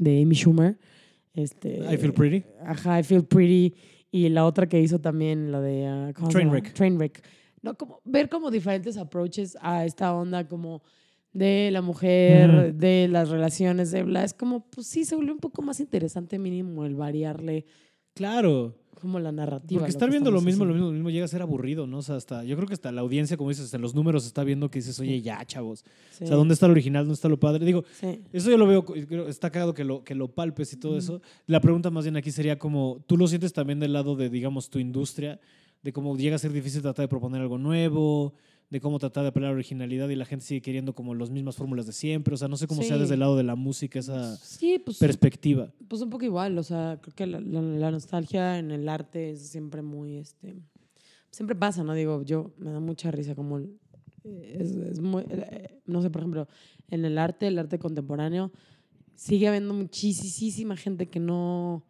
[SPEAKER 2] de Amy Schumer. Este,
[SPEAKER 1] I Feel Pretty.
[SPEAKER 2] Ajá, I Feel Pretty. Y la otra que hizo también, la de... ah, ¿cómo se llama?
[SPEAKER 1] Trainwreck.
[SPEAKER 2] Trainwreck. No, como, ver como diferentes approaches a esta onda como de la mujer, de las relaciones, de bla. Es como, pues sí, se volvió un poco más interesante mínimo el variarle
[SPEAKER 1] Claro.
[SPEAKER 2] Como la narrativa.
[SPEAKER 1] Porque estar viendo lo mismo, lo mismo, lo mismo llega a ser aburrido, ¿no? O sea, hasta, yo creo que hasta la audiencia, como dices, en los números está viendo que dices, oye, ya, chavos.
[SPEAKER 2] Sí,
[SPEAKER 1] O sea, ¿dónde está lo original? ¿Dónde está lo padre? Digo,
[SPEAKER 2] sí.
[SPEAKER 1] eso yo lo veo, está cagado que lo, que lo palpes y todo eso. La pregunta más bien aquí sería como, ¿tú lo sientes también del lado de, digamos, tu industria? De cómo llega a ser difícil tratar de proponer algo nuevo, de cómo tratar de apelar a la originalidad y la gente sigue queriendo como las mismas fórmulas de siempre. O sea, no sé cómo sea desde el lado de la música esa
[SPEAKER 2] Sí, pues,
[SPEAKER 1] perspectiva.
[SPEAKER 2] pues un poco igual. O sea, creo que la, la- la nostalgia en el arte es siempre muy, este, siempre pasa, ¿no? Digo, yo me da mucha risa como eh, es, es muy, eh, no sé, por ejemplo, en el arte, el arte contemporáneo, sigue habiendo muchísima gente que no,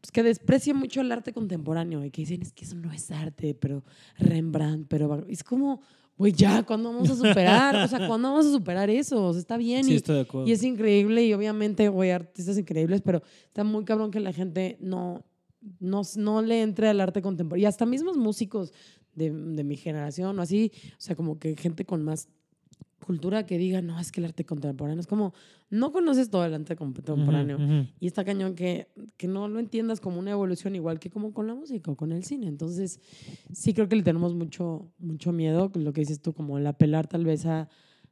[SPEAKER 2] pues que desprecia mucho el arte contemporáneo y que dicen, es que eso no es arte, pero Rembrandt, pero va-". es como, güey, ya, ¿cuándo vamos a superar? O sea, ¿cuándo vamos a superar eso? O sea, está bien
[SPEAKER 1] Sí,
[SPEAKER 2] y,
[SPEAKER 1] estoy de acuerdo.
[SPEAKER 2] y es increíble y obviamente, güey, artistas increíbles, pero está muy cabrón que la gente no, no, no le entre al arte contemporáneo. Y hasta mismos músicos de, de mi generación o así, o sea, como que gente con más cultura que diga, no, es que el arte contemporáneo es como, no conoces todo el arte contemporáneo. Y está cañón que, que no lo entiendas como una evolución igual que como con la música o con el cine. Entonces, sí creo que le tenemos mucho, mucho miedo, lo que dices tú, como el apelar tal vez a,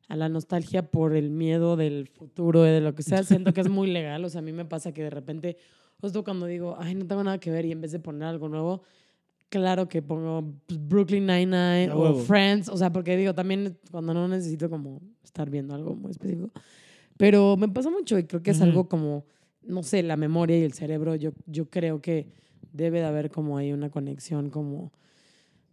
[SPEAKER 2] a la nostalgia por el miedo del futuro, de lo que sea. Siento que es muy legal. O sea, a mí me pasa que de repente, justo cuando digo, ay, no tengo nada que ver y en vez de poner algo nuevo, claro que pongo pues, Brooklyn Nine-Nine o. Friends. O sea, porque digo, también cuando no necesito como estar viendo algo muy específico. Pero me pasa mucho y creo que es algo como, no sé, la memoria y el cerebro. Yo, yo creo que debe de haber como ahí una conexión como,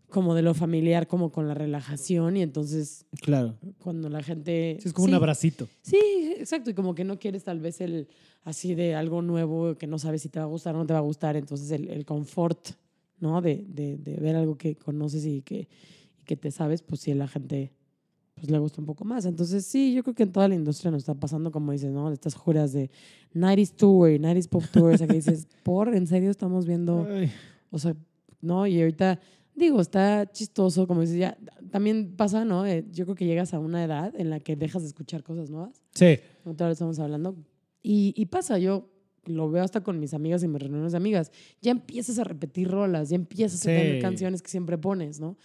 [SPEAKER 2] como de lo familiar, como con la relajación. Y entonces
[SPEAKER 1] Claro.
[SPEAKER 2] cuando la gente...
[SPEAKER 1] Sí, es como un abracito.
[SPEAKER 2] Sí, exacto. Y como que no quieres tal vez el así de algo nuevo que no sabes si te va a gustar o no te va a gustar. Entonces el, el confort, ¿no? De, de, de ver algo que conoces y que, y que te sabes, pues sí, la gente pues le gusta un poco más. Entonces sí, yo creo que en toda la industria nos está pasando, como dices, ¿no? Estas juras de 90s Tour, 90s Pop Tour, o sea, que dices, por, ¿en serio estamos viendo?
[SPEAKER 1] Ay.
[SPEAKER 2] O sea, ¿no? Y ahorita, digo, está chistoso, como dices, ya, también pasa, ¿no? Eh, yo creo que llegas a una edad en la que dejas de escuchar cosas nuevas.
[SPEAKER 1] Sí.
[SPEAKER 2] Otra vez estamos hablando. Y, y pasa, yo lo veo hasta con mis amigas y mis reuniones de amigas. Ya empiezas a repetir rolas, ya empiezas a tener
[SPEAKER 1] Sí.
[SPEAKER 2] canciones que siempre pones, ¿no?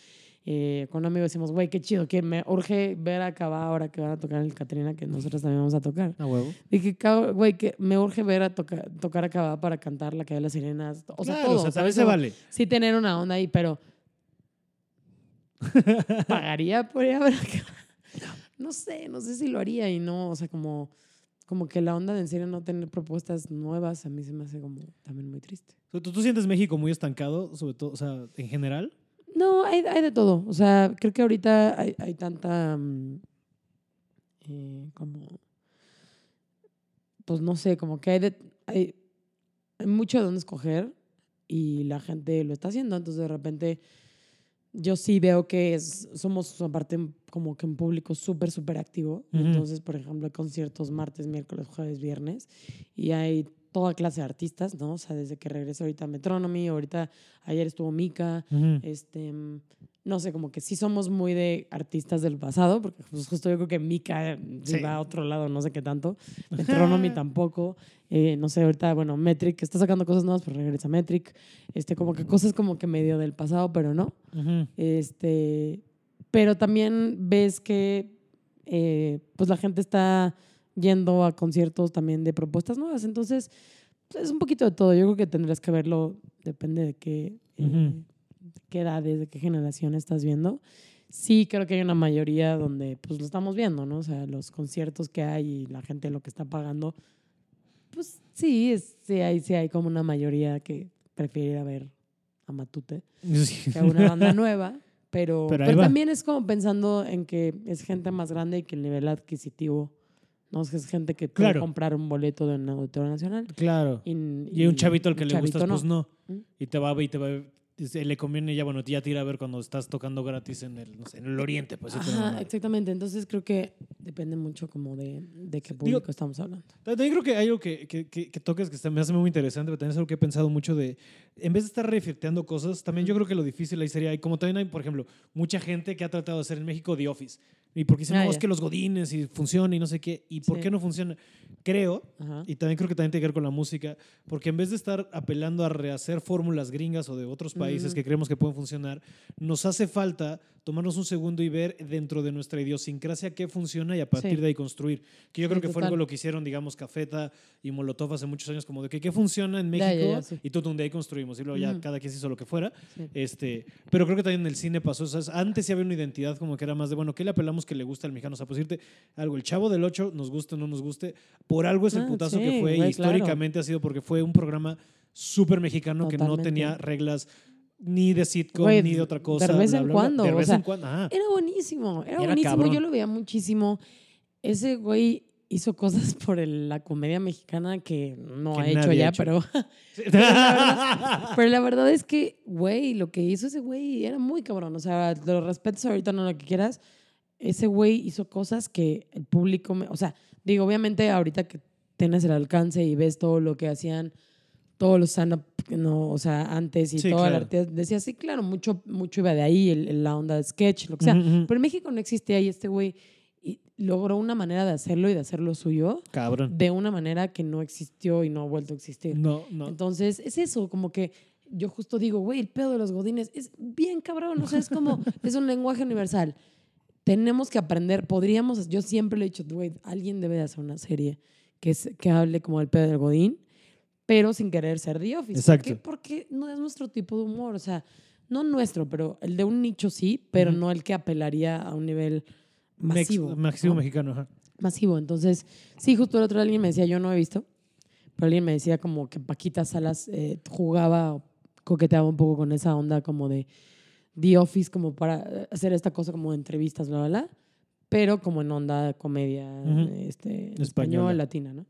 [SPEAKER 2] Eh, con un amigo decimos, güey, qué chido, que me urge ver a Cava ahora que van a tocar en el Catrina, que nosotros también vamos a tocar.
[SPEAKER 1] A huevo.
[SPEAKER 2] Dije, "Cava, güey, que me urge ver a toca- tocar a Cava para cantar la que de las sirenas. O sea,
[SPEAKER 1] Claro,
[SPEAKER 2] todo.
[SPEAKER 1] o sea,
[SPEAKER 2] ¿sabes?
[SPEAKER 1] también se vale.
[SPEAKER 2] sí tener una onda ahí, pero pagaría por ir a ver acá. No sé, no sé si lo haría y no, o sea, como, como que la onda de en serio no tener propuestas nuevas a mí se me hace como también muy triste.
[SPEAKER 1] ¿Tú, tú sientes México muy estancado, sobre todo, o sea, en general?
[SPEAKER 2] No, hay, hay de todo. O sea, creo que ahorita hay, hay tanta mm, eh, como pues no sé, como que hay, de- hay, hay mucho de dónde escoger y la gente lo está haciendo. Entonces, de repente, yo sí veo que es, somos aparte como que un público súper, súper activo. Entonces, por ejemplo, hay conciertos martes, miércoles, jueves, viernes y hay toda clase de artistas, ¿no? O sea, desde que regresé ahorita Metronomy, ahorita ayer estuvo Mika, este, no sé, como que sí somos muy de artistas del pasado, porque pues, justo yo creo que Mika
[SPEAKER 1] Sí.
[SPEAKER 2] va a otro lado, no sé qué tanto. Metronomy tampoco. Eh, no sé, ahorita, bueno, Metric está sacando cosas nuevas, pero regresa Metric. Este, como que cosas como que medio del pasado, pero no. Este, pero también ves que eh, pues la gente está yendo a conciertos también de propuestas nuevas. Entonces, pues, es un poquito de todo. Yo creo que tendrás que verlo, depende de qué, eh,
[SPEAKER 1] Ujú.
[SPEAKER 2] de qué edades, de qué generación estás viendo. Sí, creo que hay una mayoría donde pues lo estamos viendo, ¿no? O sea, los conciertos que hay y la gente lo que está pagando, pues sí, es- sí, hay, sí hay como una mayoría que prefiere ir a ver a Matute
[SPEAKER 1] Sí.
[SPEAKER 2] que a una banda nueva, pero,
[SPEAKER 1] Pero
[SPEAKER 2] pero, también es como pensando en que es gente más grande y que el nivel adquisitivo, no es gente que puede
[SPEAKER 1] Claro.
[SPEAKER 2] comprar un boleto de un auditorio nacional.
[SPEAKER 1] Claro.
[SPEAKER 2] Y,
[SPEAKER 1] Y un chavito al que le gustas,
[SPEAKER 2] chavito
[SPEAKER 1] pues no.
[SPEAKER 2] ¿Mm?
[SPEAKER 1] Y te va a ver y te va a le conviene ya, bueno, ya tira a ver cuando estás tocando gratis en el, no sé, en el oriente, pues. te
[SPEAKER 2] Ajá, exactamente. Entonces creo que depende mucho como de, de qué público estamos hablando.
[SPEAKER 1] También creo que hay algo que, que, que, que toques que me hace muy interesante, pero también es algo que he pensado mucho de, en vez de estar refirteando cosas, también yo creo que lo difícil ahí sería, y como también hay, por ejemplo, mucha gente que ha tratado de hacer en México The Office, Y porque dicen,
[SPEAKER 2] Ah,
[SPEAKER 1] no, es
[SPEAKER 2] ya.
[SPEAKER 1] que los godines y funciona y no sé qué. ¿Y por
[SPEAKER 2] Sí.
[SPEAKER 1] qué no funciona? Creo,
[SPEAKER 2] Ajá.
[SPEAKER 1] y también creo que también tiene que ver con la música, porque en vez de estar apelando a rehacer fórmulas gringas o de otros países
[SPEAKER 2] Ujú.
[SPEAKER 1] que creemos que pueden funcionar, nos hace falta tomarnos un segundo y ver dentro de nuestra idiosincrasia qué funciona y a partir
[SPEAKER 2] Sí.
[SPEAKER 1] de ahí construir. Que yo
[SPEAKER 2] Sí,
[SPEAKER 1] creo que fue
[SPEAKER 2] total.
[SPEAKER 1] algo lo que hicieron, digamos, Cafeta y Molotov hace muchos años, como de que qué funciona en
[SPEAKER 2] Ya,
[SPEAKER 1] México
[SPEAKER 2] ya, ya, sí.
[SPEAKER 1] y todo de ahí construimos. Y luego ya cada quien se hizo lo que fuera.
[SPEAKER 2] Sí.
[SPEAKER 1] Este, pero creo que también en el cine pasó. sea, antes sí había una identidad como que era más de, bueno, ¿qué le apelamos que le gusta al mexicano? O sea, pues decirte algo, el chavo del 8, nos guste o no nos guste, por algo es el
[SPEAKER 2] Ah,
[SPEAKER 1] putazo
[SPEAKER 2] sí,
[SPEAKER 1] que fue.
[SPEAKER 2] güey,
[SPEAKER 1] históricamente ha sido porque fue un programa súper mexicano que no
[SPEAKER 2] Totalmente.
[SPEAKER 1] tenía reglas ni de sitcom
[SPEAKER 2] Güey,
[SPEAKER 1] ni de otra cosa.
[SPEAKER 2] de vez
[SPEAKER 1] bla,
[SPEAKER 2] en
[SPEAKER 1] bla, bla.
[SPEAKER 2] cuando,
[SPEAKER 1] De
[SPEAKER 2] o
[SPEAKER 1] vez
[SPEAKER 2] sea,
[SPEAKER 1] en cuando. Ajá.
[SPEAKER 2] Era buenísimo, era,
[SPEAKER 1] Era
[SPEAKER 2] buenísimo.
[SPEAKER 1] cabrón.
[SPEAKER 2] Yo lo veía muchísimo. Ese güey hizo cosas por el- la comedia mexicana que no
[SPEAKER 1] Que
[SPEAKER 2] ha hecho
[SPEAKER 1] nadie ha
[SPEAKER 2] ya,
[SPEAKER 1] hecho.
[SPEAKER 2] pero,
[SPEAKER 1] Sí.
[SPEAKER 2] pero la verdad es que, güey, lo que hizo ese güey era muy cabrón. O sea, lo respetas ahorita, no lo que quieras. Ese güey hizo cosas que el público, me- o sea, digo, obviamente ahorita que tienes el alcance y ves todo lo que hacían todos los stand-up, no, o sea, antes y
[SPEAKER 1] Sí,
[SPEAKER 2] el
[SPEAKER 1] claro.
[SPEAKER 2] arte, decía, sí, claro, mucho, mucho iba de ahí, el- el- la onda de sketch, lo que sea. Pero en México no existía y este güey y- logró una manera de hacerlo y de hacerlo suyo
[SPEAKER 1] Cabrón.
[SPEAKER 2] de una manera que no existió y no ha vuelto a existir.
[SPEAKER 1] No, no.
[SPEAKER 2] Entonces, es eso, como que yo justo digo, güey, el pedo de los godines es bien cabrón, o sea, es como, es un lenguaje universal. Tenemos que aprender, podríamos, yo siempre le he dicho, güey, alguien debe de hacer una serie que, es, que hable como el pedo del godín, pero sin querer ser The Office.
[SPEAKER 1] Exacto.
[SPEAKER 2] ¿Por? Porque no es nuestro tipo de humor, o sea, no nuestro, pero el de un nicho sí, pero
[SPEAKER 1] Ujú.
[SPEAKER 2] no el que apelaría a un nivel
[SPEAKER 1] Mex-
[SPEAKER 2] masivo.
[SPEAKER 1] masivo
[SPEAKER 2] ¿no?
[SPEAKER 1] mexicano, ajá.
[SPEAKER 2] masivo. Entonces, sí, justo el otro día alguien me decía, yo no he visto, pero alguien me decía como que Paquita Salas eh, jugaba, coqueteaba un poco con esa onda como de The Office, como para eh, hacer esta cosa como de entrevistas, bla, bla, bla, pero como en onda comedia
[SPEAKER 1] Ujú.
[SPEAKER 2] este,
[SPEAKER 1] Española.
[SPEAKER 2] español, latina, ¿no?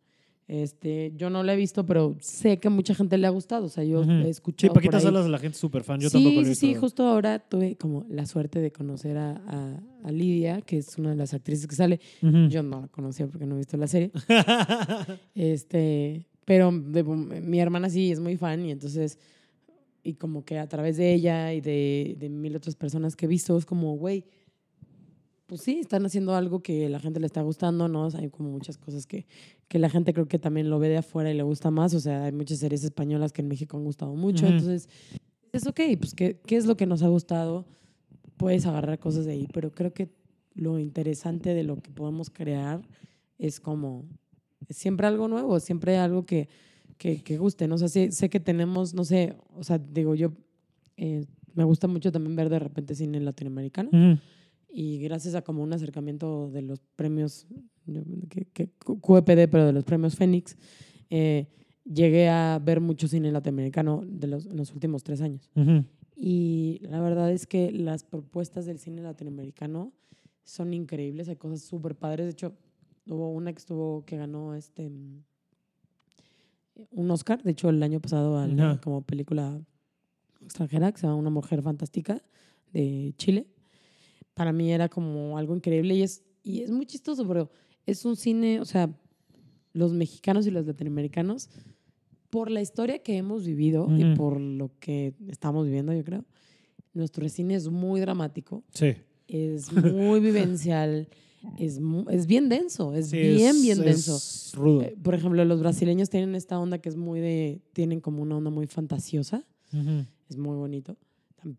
[SPEAKER 2] Este, yo no la he visto, pero sé que a mucha gente le ha gustado. O sea, yo
[SPEAKER 1] Ujú.
[SPEAKER 2] he
[SPEAKER 1] Sí,
[SPEAKER 2] escuchado. por
[SPEAKER 1] Paquita. Salas, la gente súper fan. Yo
[SPEAKER 2] sí,
[SPEAKER 1] tampoco lo he
[SPEAKER 2] sí,
[SPEAKER 1] visto.
[SPEAKER 2] sí, justo ahora tuve como la suerte de conocer a, a- a Lidia, que es una de las actrices que sale.
[SPEAKER 1] Ujú.
[SPEAKER 2] Yo no la conocía porque no he visto la serie. Este, pero de- mi hermana sí es muy fan y entonces, y como que a través de ella y de, de mil otras personas que he visto, es como, güey, pues sí, están haciendo algo que la gente le está gustando, ¿no? O sea, hay como muchas cosas que, que la gente creo que también lo ve de afuera y le gusta más. O sea, hay muchas series españolas que en México han gustado mucho.
[SPEAKER 1] Ujú.
[SPEAKER 2] Entonces, es ok, pues ¿qué, ¿qué es lo que nos ha gustado? Puedes agarrar cosas de ahí, pero creo que lo interesante de lo que podemos crear es como es siempre algo nuevo, siempre algo que, que, que guste. ¿no? O sea, sé, sé que tenemos, no sé, o sea, digo yo, eh, me gusta mucho también ver de repente cine latinoamericano
[SPEAKER 1] Ujú.
[SPEAKER 2] y gracias a como un acercamiento de los premios que, que- QEPD, pero de los premios Fénix, eh, llegué a ver mucho cine latinoamericano de los, en los últimos tres años.
[SPEAKER 1] Ujú.
[SPEAKER 2] Y la verdad es que las propuestas del cine latinoamericano son increíbles, hay cosas súper padres. De hecho, hubo una que estuvo que ganó este mm, un Oscar, de hecho el año pasado al-
[SPEAKER 1] Ajá.
[SPEAKER 2] como película extranjera, que se llama Una mujer fantástica de Chile. Para mí era como algo increíble y es, y es muy chistoso, pero es un cine, o sea, los mexicanos y los latinoamericanos, por la historia que hemos vivido y por lo que estamos viviendo, yo creo, nuestro cine es muy dramático,
[SPEAKER 1] Sí.
[SPEAKER 2] es muy vivencial, es, es bien denso, es
[SPEAKER 1] Sí,
[SPEAKER 2] bien,
[SPEAKER 1] es-
[SPEAKER 2] bien
[SPEAKER 1] es
[SPEAKER 2] denso.
[SPEAKER 1] rudo.
[SPEAKER 2] Eh, Por ejemplo, los brasileños tienen esta onda que es muy de, tienen como una onda muy fantasiosa,
[SPEAKER 1] Ujú.
[SPEAKER 2] es muy bonito,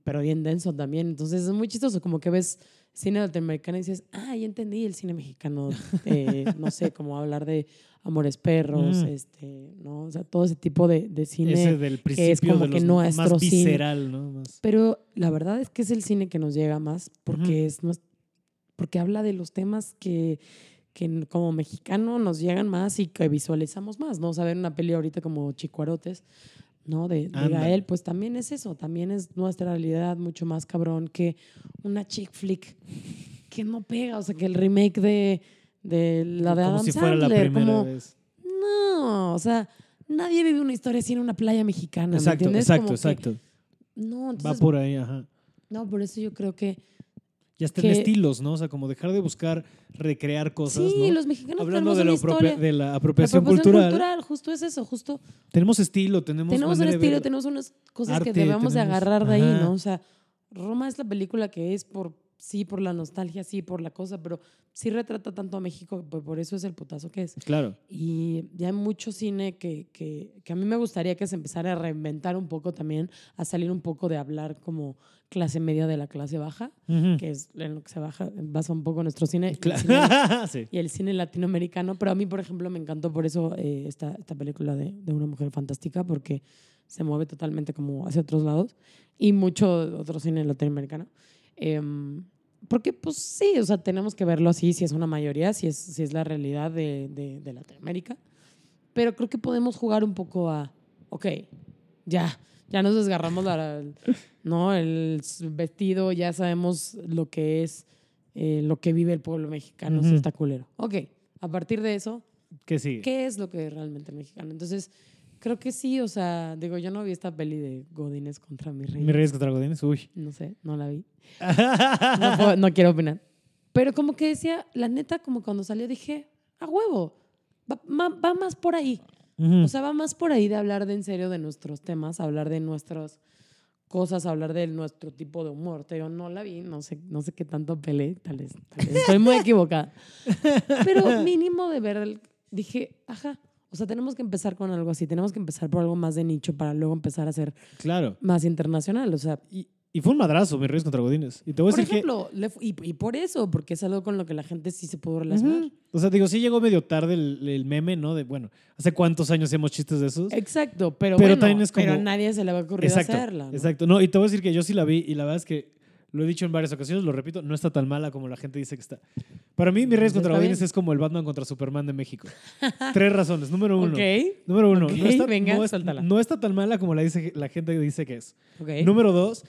[SPEAKER 2] pero bien denso también. Entonces es muy chistoso, como que ves cine latinoamericano y dices, ah, ya entendí el cine mexicano, eh, no sé, como hablar de Amores Perros,
[SPEAKER 1] Mm.
[SPEAKER 2] este, ¿no? O sea, todo ese tipo de, de cine.
[SPEAKER 1] Ese del principio
[SPEAKER 2] como
[SPEAKER 1] de
[SPEAKER 2] que nuestro
[SPEAKER 1] más
[SPEAKER 2] cine.
[SPEAKER 1] visceral, ¿no? Más-
[SPEAKER 2] Pero la verdad es que es el cine que nos llega más porque,
[SPEAKER 1] Ujú.
[SPEAKER 2] es porque habla de los temas que, que como mexicano nos llegan más y que visualizamos más, ¿no? O sea, ver una peli ahorita como Chicuarotes, ¿no? De, de. Gael, pues también es eso, también es nuestra realidad mucho más cabrón que una chick flick que no pega, o sea, que el remake de, de la de
[SPEAKER 1] como
[SPEAKER 2] Adam
[SPEAKER 1] si fuera la primera
[SPEAKER 2] como,
[SPEAKER 1] vez.
[SPEAKER 2] no, o sea, nadie vive una historia así en una playa mexicana, ¿me
[SPEAKER 1] Exacto,
[SPEAKER 2] entiendes?
[SPEAKER 1] exacto,
[SPEAKER 2] Como que-
[SPEAKER 1] exacto.
[SPEAKER 2] no,
[SPEAKER 1] Va por ahí, ajá.
[SPEAKER 2] no, por eso yo creo que
[SPEAKER 1] Y hasta
[SPEAKER 2] que-
[SPEAKER 1] en estilos, ¿no? O sea, como dejar de buscar recrear cosas,
[SPEAKER 2] sí,
[SPEAKER 1] ¿no?
[SPEAKER 2] los mexicanos
[SPEAKER 1] Hablando
[SPEAKER 2] tenemos
[SPEAKER 1] de, la
[SPEAKER 2] historia.
[SPEAKER 1] de la
[SPEAKER 2] La
[SPEAKER 1] apropiación,
[SPEAKER 2] apropiación
[SPEAKER 1] cultural,
[SPEAKER 2] justo es eso, justo
[SPEAKER 1] tenemos estilo, tenemos,
[SPEAKER 2] tenemos un estilo, tenemos unas cosas
[SPEAKER 1] arte,
[SPEAKER 2] que debemos de agarrar de ahí. ¿no? O sea, Roma es la película que es por sí, por la nostalgia, sí, por la cosa, pero sí retrata tanto a México, pues por eso es el putazo que es.
[SPEAKER 1] Claro.
[SPEAKER 2] Y ya hay mucho cine que, que, que a mí me gustaría que se empezara a reinventar un poco también, a salir un poco de hablar como clase media de la clase baja,
[SPEAKER 1] Ujú.
[SPEAKER 2] que es en lo que se baja, basa un poco nuestro cine. y el
[SPEAKER 1] Claro.
[SPEAKER 2] cine
[SPEAKER 1] sí.
[SPEAKER 2] y el cine latinoamericano. Pero a mí, por ejemplo, me encantó por eso eh, esta, esta película de, de Una Mujer Fantástica, porque se mueve totalmente como hacia otros lados y mucho otro cine latinoamericano. Em, porque, pues sí, o sea, tenemos que verlo así, si es una mayoría, si es, si es la realidad de, de, de Latinoamérica. Pero creo que podemos jugar un poco a, ok, ya, ya nos desgarramos la, ¿no? el vestido, ya sabemos lo que es, eh, lo que vive el pueblo mexicano, si
[SPEAKER 1] Ujú.
[SPEAKER 2] está culero. Ok, a partir de eso,
[SPEAKER 1] ¿Qué sigue?
[SPEAKER 2] ¿qué es lo que es realmente mexicano? Entonces, creo que sí, o sea, digo, yo no vi esta peli de Godines contra mi rey.
[SPEAKER 1] Mi Reyes contra Godines. Uy.
[SPEAKER 2] No sé, no la vi. No, puedo- no quiero opinar. Pero como que decía, la neta, como cuando salió dije, a huevo, va, ma- va más por ahí.
[SPEAKER 1] Ujú.
[SPEAKER 2] O sea, va más por ahí de hablar de en serio de nuestros temas, hablar de nuestras cosas, hablar de nuestro tipo de humor. Te digo, no la vi, no sé, no sé qué tanto peleé, tal vez, tal vez estoy muy equivocada. Pero mínimo de ver, el- dije, ajá, o sea, tenemos que empezar con algo así, tenemos que empezar por algo más de nicho para luego empezar a ser
[SPEAKER 1] Claro.
[SPEAKER 2] más internacional. O sea,
[SPEAKER 1] Y, y fue un madrazo, Mi Reyes contra Godines. Y te voy a
[SPEAKER 2] por
[SPEAKER 1] decir
[SPEAKER 2] ejemplo, fu- y, y por eso, porque es algo con lo que la gente sí se pudo
[SPEAKER 1] que.
[SPEAKER 2] relacionar.
[SPEAKER 1] O sea, digo, sí llegó medio tarde el, el meme, ¿no? De, bueno, ¿hace cuántos años hacemos chistes de esos?
[SPEAKER 2] Exacto, pero,
[SPEAKER 1] Pero
[SPEAKER 2] bueno,
[SPEAKER 1] también es
[SPEAKER 2] pero a nadie se le va a ocurrir
[SPEAKER 1] Exacto.
[SPEAKER 2] hacerla. ¿no?
[SPEAKER 1] Exacto. No, y te voy a decir que yo sí la vi y la verdad es que lo he dicho en varias ocasiones, lo repito, no está tan mala como la gente dice que está. Para mí, Mi Reyes contra. Godines es como el Batman contra Superman de México. Tres razones. Número uno.
[SPEAKER 2] Ok,
[SPEAKER 1] Número uno. No, está,
[SPEAKER 2] venga,
[SPEAKER 1] no es-
[SPEAKER 2] suéltala.
[SPEAKER 1] no está tan mala como la, dice, la gente dice que es. Número dos,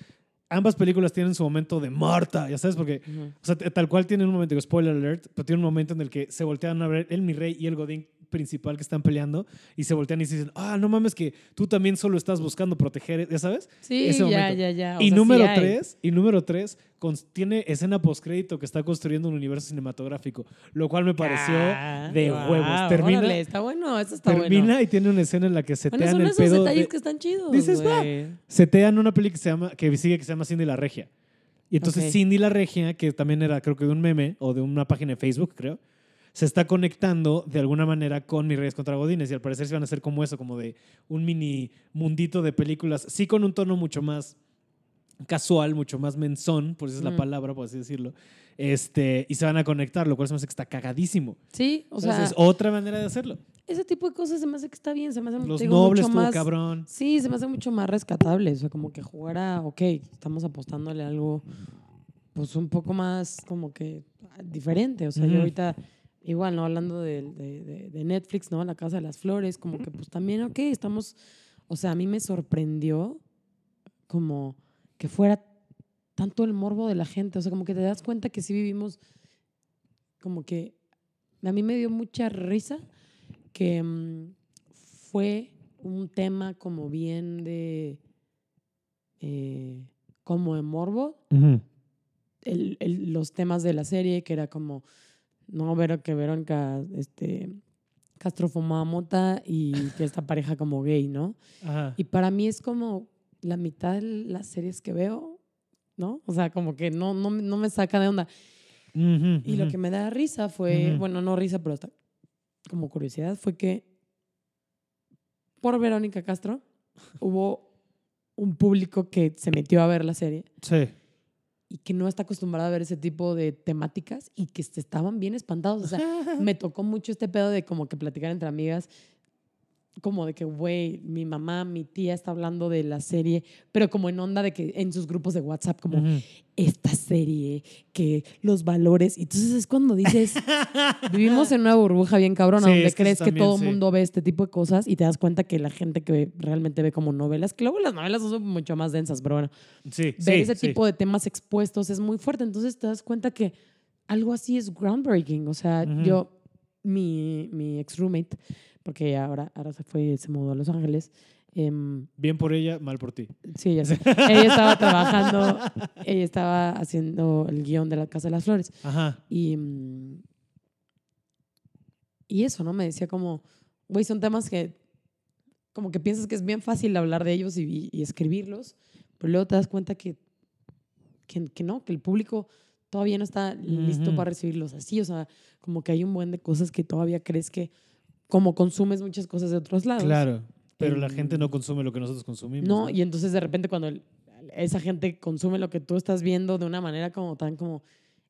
[SPEAKER 1] ambas películas tienen su momento de Marta, ya sabes, porque,
[SPEAKER 2] Ujú.
[SPEAKER 1] o sea, tal cual tienen un momento, digo, spoiler alert, pero tiene un momento en el que se voltean a ver el mi rey y el Godín principal que están peleando y se voltean y se dicen, ah, no mames, que tú también solo estás buscando proteger, ya sabes.
[SPEAKER 2] Sí,
[SPEAKER 1] ese
[SPEAKER 2] ya, ya, ya. o
[SPEAKER 1] y
[SPEAKER 2] sea,
[SPEAKER 1] número
[SPEAKER 2] sí
[SPEAKER 1] tres, y número tres, tiene escena postcrédito que está construyendo un universo cinematográfico, lo cual me pareció
[SPEAKER 2] Ah,
[SPEAKER 1] de
[SPEAKER 2] guau,
[SPEAKER 1] huevos. Termina,
[SPEAKER 2] órale, está bueno, eso está
[SPEAKER 1] termina
[SPEAKER 2] bueno.
[SPEAKER 1] y tiene una escena en la que se
[SPEAKER 2] Bueno,
[SPEAKER 1] setean
[SPEAKER 2] son
[SPEAKER 1] el
[SPEAKER 2] esos
[SPEAKER 1] pedo.
[SPEAKER 2] detalles
[SPEAKER 1] de-
[SPEAKER 2] que están chidos.
[SPEAKER 1] Dices, va. setean una peli que, se llama, que sigue que se llama Cindy la Regia. Y entonces
[SPEAKER 2] Ok.
[SPEAKER 1] Cindy la Regia, que también era creo que de un meme o de una página de Facebook, creo, se está conectando de alguna manera con Mis Reyes contra Godines. Y al parecer se van a hacer como eso, como de un mini mundito de películas, sí con un tono mucho más casual, mucho más menzón, por eso es la
[SPEAKER 2] Ujú.
[SPEAKER 1] palabra, por así decirlo. Este, y se van a conectar, lo cual se me hace que está cagadísimo.
[SPEAKER 2] Sí, o sea,
[SPEAKER 1] es otra manera de hacerlo.
[SPEAKER 2] ese tipo de cosas se me hace que está bien, se me hace
[SPEAKER 1] Los
[SPEAKER 2] digo,
[SPEAKER 1] nobles,
[SPEAKER 2] mucho más,
[SPEAKER 1] cabrón.
[SPEAKER 2] Sí, se me hace mucho más rescatable. O sea, como que jugar a, ok, estamos apostándole a algo, pues un poco más como que diferente. O sea, yo ahorita, igual, ¿no? Hablando de, de- de- de Netflix, ¿no? La Casa de las Flores, como que pues también, ok, estamos, o sea, a mí me sorprendió como que fuera tanto el morbo de la gente. O sea, como que te das cuenta que sí vivimos, como que a mí me dio mucha risa que mm, fue un tema como bien de, eh, como de morbo,
[SPEAKER 1] Ujú.
[SPEAKER 2] el- el- los temas de la serie, que era como, no, ver que Verónica este, Castro fumaba mota y que esta pareja como gay, ¿no?
[SPEAKER 1] Ajá.
[SPEAKER 2] Y para mí es como la mitad de las series que veo, ¿no? O sea, como que no, no, me- no me saca de onda. Y lo que me da risa fue, bueno, no risa, pero hasta como curiosidad, fue que por Verónica Castro hubo un público que se metió a ver la serie
[SPEAKER 1] Sí.
[SPEAKER 2] Y que no está acostumbrado a ver ese tipo de temáticas y que estaban bien espantados. O sea, me tocó mucho este pedo de como que platicar entre amigas, como de que, güey, mi mamá, mi tía está hablando de la serie, pero como en onda de que en sus grupos de WhatsApp, como esta serie, que los valores. Y entonces es cuando dices, vivimos en una burbuja bien cabrona,
[SPEAKER 1] Sí,
[SPEAKER 2] donde
[SPEAKER 1] que
[SPEAKER 2] crees que todo el
[SPEAKER 1] sí.
[SPEAKER 2] mundo ve este tipo de cosas y te das cuenta que la gente que realmente ve como novelas, que luego las novelas son mucho más densas, pero bueno,
[SPEAKER 1] Sí,
[SPEAKER 2] ver ese tipo de temas expuestos es muy fuerte. Entonces te das cuenta que algo así es groundbreaking. O sea, yo, mi, mi ex roommate, porque ahora, ahora se fue, se mudó a Los Ángeles. em,
[SPEAKER 1] Bien por ella, mal por ti.
[SPEAKER 2] sí, sé. ella estaba trabajando, ella estaba haciendo el guion de la Casa de las Flores.
[SPEAKER 1] Ajá.
[SPEAKER 2] Y, mm, y eso, ¿no? Me decía como, güey, son temas que como que piensas que es bien fácil hablar de ellos y, y escribirlos, pero luego te das cuenta que, que, que no, que el público todavía no está listo
[SPEAKER 1] Ujú.
[SPEAKER 2] para recibirlos así. O sea, como que hay un buen de cosas que todavía crees que, como consumes muchas cosas de otros lados.
[SPEAKER 1] Claro, pero la gente no consume lo que nosotros consumimos.
[SPEAKER 2] No, y entonces de repente cuando el- esa gente consume lo que tú estás viendo de una manera como tan como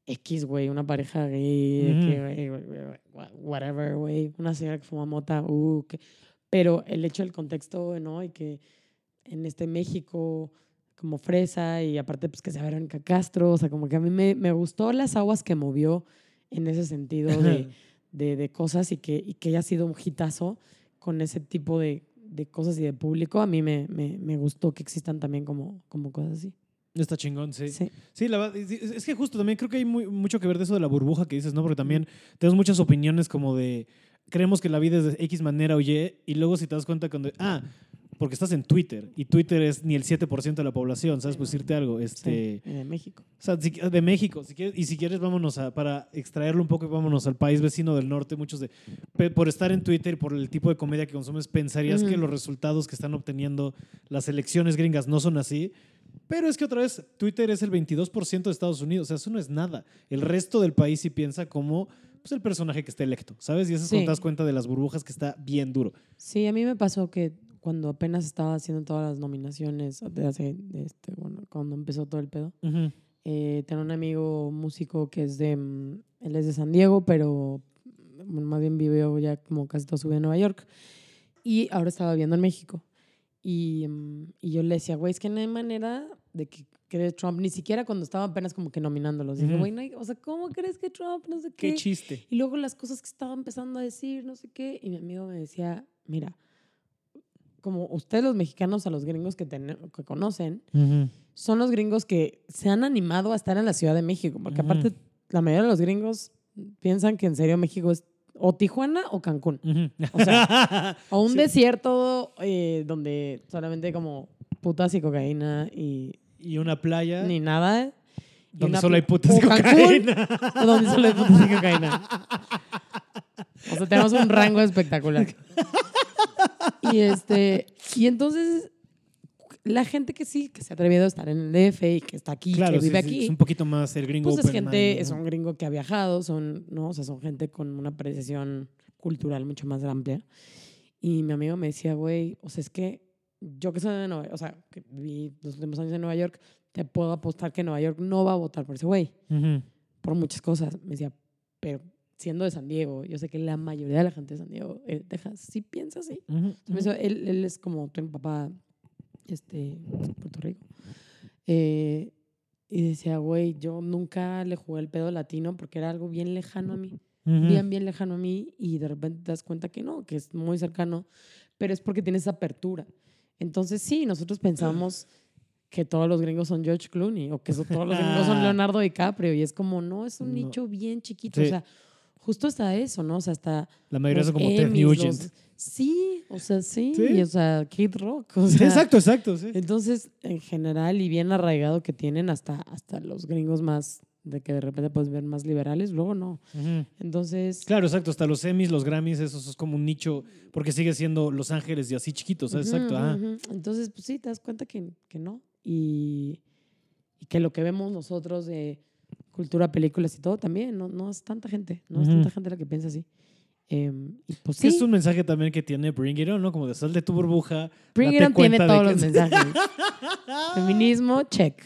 [SPEAKER 2] X, güey, una pareja gay, que, güey, wha- whatever, güey, una señora que fuma mota, uh, que- pero el hecho del contexto, ¿no? Y que en este México como fresa y aparte pues que sea Verónica Castro, o sea, como que a mí me, me gustó las aguas que movió en ese sentido de, de, de cosas y que, y que haya sido un hitazo con ese tipo de, de cosas y de público, a mí me, me, me gustó que existan también como, como cosas así.
[SPEAKER 1] Está chingón, sí.
[SPEAKER 2] Sí.
[SPEAKER 1] Sí, la verdad, es que justo también creo que hay muy- mucho que ver de eso de la burbuja que dices, ¿no? Porque también tenemos muchas opiniones como de, creemos que la vida es de X manera o Y, y luego si te das cuenta cuando, ah, porque estás en Twitter, y Twitter es ni el 7% de la población, ¿sabes? Pues decirte algo, este...
[SPEAKER 2] Sí, de México.
[SPEAKER 1] O sea, de México, si quieres, y si quieres vámonos a, para extraerlo un poco y vámonos al país vecino del norte, muchos de, por estar en Twitter y por el tipo de comedia que consumes, pensarías que los resultados que están obteniendo las elecciones gringas no son así, pero es que otra vez, Twitter es el 22% de Estados Unidos, o sea, eso no es nada. El resto del país sí piensa como pues, el personaje que está electo, ¿sabes? Y eso es cuando
[SPEAKER 2] Sí.
[SPEAKER 1] te das cuenta de las burbujas que está bien duro.
[SPEAKER 2] Sí, a mí me pasó que cuando apenas estaba haciendo todas las nominaciones, de hace, de este, bueno, cuando empezó todo el pedo, eh, tengo un amigo músico que es de, mm, él es de San Diego, pero mm, más bien vive ya como casi toda su vida en Nueva York. Y ahora estaba viviendo en México. Y, mm, y yo le decía, güey, es que no hay manera de que cree Trump, ni siquiera cuando estaba apenas como que nominándolos. Dije,
[SPEAKER 1] Ujú.
[SPEAKER 2] güey, no hay- o sea, ¿cómo crees que Trump, no sé
[SPEAKER 1] Qué
[SPEAKER 2] qué?
[SPEAKER 1] chiste.
[SPEAKER 2] Y luego las cosas que estaba empezando a decir, no sé qué. Y mi amigo me decía, mira, como ustedes los mexicanos a los gringos que, tene- que conocen, son los gringos que se han animado a estar en la Ciudad de México. Porque aparte, la mayoría de los gringos piensan que en serio México es o Tijuana o Cancún. O sea, O un
[SPEAKER 1] Sí.
[SPEAKER 2] desierto eh, donde solamente como putas y cocaína y
[SPEAKER 1] y una playa
[SPEAKER 2] ni nada.
[SPEAKER 1] Donde solo hay putas y cocaína.
[SPEAKER 2] donde solo hay putas y cocaína. O sea, tenemos un rango espectacular. Y este, y entonces la gente que sí, que se ha atrevido a estar en el DF y que está aquí,
[SPEAKER 1] Claro,
[SPEAKER 2] que vive
[SPEAKER 1] sí,
[SPEAKER 2] aquí,
[SPEAKER 1] es un poquito más el gringo
[SPEAKER 2] pues es gente,
[SPEAKER 1] mind,
[SPEAKER 2] es
[SPEAKER 1] ¿no?
[SPEAKER 2] un gringo que ha viajado, son, ¿no? O sea, son gente con una apreciación cultural mucho más amplia. Y mi amigo me decía, güey, o sea, es que yo que soy de Nueva o sea, que viví los últimos años en Nueva York, te puedo apostar que Nueva York no va a votar por ese güey,
[SPEAKER 1] Ujú.
[SPEAKER 2] por muchas cosas. Me decía, pero siendo de San Diego, yo sé que la mayoría de la gente de San Diego, eh, Texas, sí piensa así.
[SPEAKER 1] Ujú,
[SPEAKER 2] Me
[SPEAKER 1] ujú.
[SPEAKER 2] decía, él, él es como, un papá este, de Puerto Rico. Eh, y decía, güey, yo nunca le jugué el pedo latino porque era algo bien lejano a mí.
[SPEAKER 1] Ujú.
[SPEAKER 2] Bien, bien lejano a mí. Y de repente te das cuenta que no, que es muy cercano. Pero es porque tienes esa apertura. Entonces, sí, nosotros pensamos que todos los gringos son George Clooney o que todos los gringos son Leonardo DiCaprio. Y es como, no, es un
[SPEAKER 1] No.
[SPEAKER 2] nicho bien chiquito.
[SPEAKER 1] Sí.
[SPEAKER 2] O sea, justo hasta eso, ¿no? O sea, hasta
[SPEAKER 1] La mayoría son como Ted
[SPEAKER 2] Emmys,
[SPEAKER 1] Nugent.
[SPEAKER 2] los- Sí, o sea, sí,
[SPEAKER 1] Sí.
[SPEAKER 2] y, o sea, Kid Rock. O sea,
[SPEAKER 1] exacto, exacto. Sí.
[SPEAKER 2] Entonces, en general y bien arraigado que tienen hasta, hasta los gringos más, de que de repente puedes ver más liberales, luego no. Entonces,
[SPEAKER 1] Claro, exacto. Hasta los Emmys, los Grammys, eso es como un nicho, porque sigue siendo Los Ángeles y así chiquitos. ¿sabes? Exacto. ajá.
[SPEAKER 2] Entonces, pues sí, te das cuenta que, que no. Y, y que lo que vemos nosotros de cultura, películas y todo también, no, no es tanta gente, no es
[SPEAKER 1] Ujú.
[SPEAKER 2] tanta gente la que piensa así. Em, y pues sí,
[SPEAKER 1] es un mensaje también que tiene Bring It On, ¿no? Como de sal de tu burbuja.
[SPEAKER 2] Bring It On tiene todos
[SPEAKER 1] que-
[SPEAKER 2] los mensajes. Feminismo, check.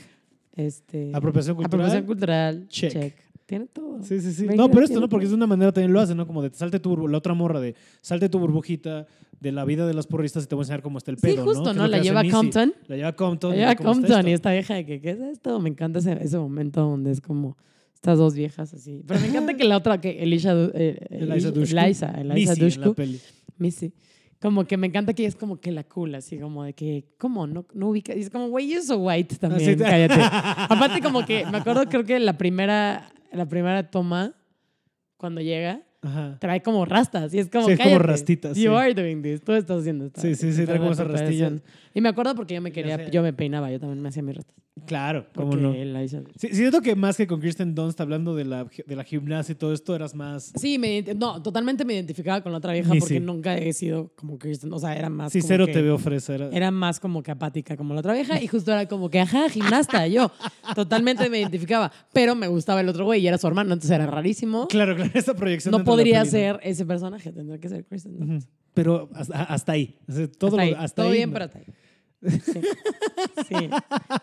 [SPEAKER 2] Este,
[SPEAKER 1] Apropiación cultural.
[SPEAKER 2] apropiación cultural,
[SPEAKER 1] check.
[SPEAKER 2] check. Tiene todo.
[SPEAKER 1] Sí, sí, sí.
[SPEAKER 2] Bring
[SPEAKER 1] No, pero esto no, porque
[SPEAKER 2] todo.
[SPEAKER 1] de una manera también lo hace, ¿no? Como de salte tu burbuja, la otra morra de salte tu burbujita de la vida de las porristas y te voy a enseñar cómo está el pedo,
[SPEAKER 2] sí, justo,
[SPEAKER 1] ¿no?
[SPEAKER 2] ¿no? La lleva. Compton.
[SPEAKER 1] La lleva Compton.
[SPEAKER 2] La lleva Compton y esta vieja de que, ¿qué es esto? Me encanta ese, ese momento donde es como estas dos viejas así. Pero me encanta que la otra, que Elisha, Du- eh,
[SPEAKER 1] Eliza Dushku.
[SPEAKER 2] Eliza, Eliza
[SPEAKER 1] Missy en la
[SPEAKER 2] Dushku,
[SPEAKER 1] peli.
[SPEAKER 2] Missy. Como que me encanta que ella es como que la cool, así como de que, ¿cómo? No, no ubica. Y es como, güey, you're so white también,
[SPEAKER 1] Así te-
[SPEAKER 2] cállate. Aparte, como que me acuerdo, creo que la primera, la primera toma, cuando llega,
[SPEAKER 1] Ajá.
[SPEAKER 2] trae como rastas y es como
[SPEAKER 1] Sí, es como rastitas,
[SPEAKER 2] You
[SPEAKER 1] sí.
[SPEAKER 2] are doing this. Tú estás haciendo esto.
[SPEAKER 1] Sí, sí, sí, trae como esas rastillas.
[SPEAKER 2] Y me acuerdo porque yo me quería, yo me peinaba, yo también me hacía mis rastas.
[SPEAKER 1] Claro, cómo no.
[SPEAKER 2] él la hizo-
[SPEAKER 1] Sí, siento que más que con Kirsten Dunst hablando de la, de la gimnasia y todo esto, eras más...
[SPEAKER 2] Sí, me no, totalmente me identificaba con la otra vieja porque nunca he sido como Kristen. O sea, era más.
[SPEAKER 1] Sí,
[SPEAKER 2] como
[SPEAKER 1] cero
[SPEAKER 2] que-
[SPEAKER 1] te veo fresa. Era...
[SPEAKER 2] Era más como que apática como la otra vieja y justo era como que, ajá, gimnasta, yo. Totalmente me identificaba. Pero me gustaba el otro güey y era su hermano, entonces era rarísimo.
[SPEAKER 1] Claro, claro, esa proyección.
[SPEAKER 2] No podría ser ese personaje, tendría que ser Kristen. Dunst.
[SPEAKER 1] Pero hasta, hasta ahí. Todo
[SPEAKER 2] hasta ahí.
[SPEAKER 1] hasta
[SPEAKER 2] Todo
[SPEAKER 1] ahí,
[SPEAKER 2] bien, pero hasta ahí. Sí. Sí.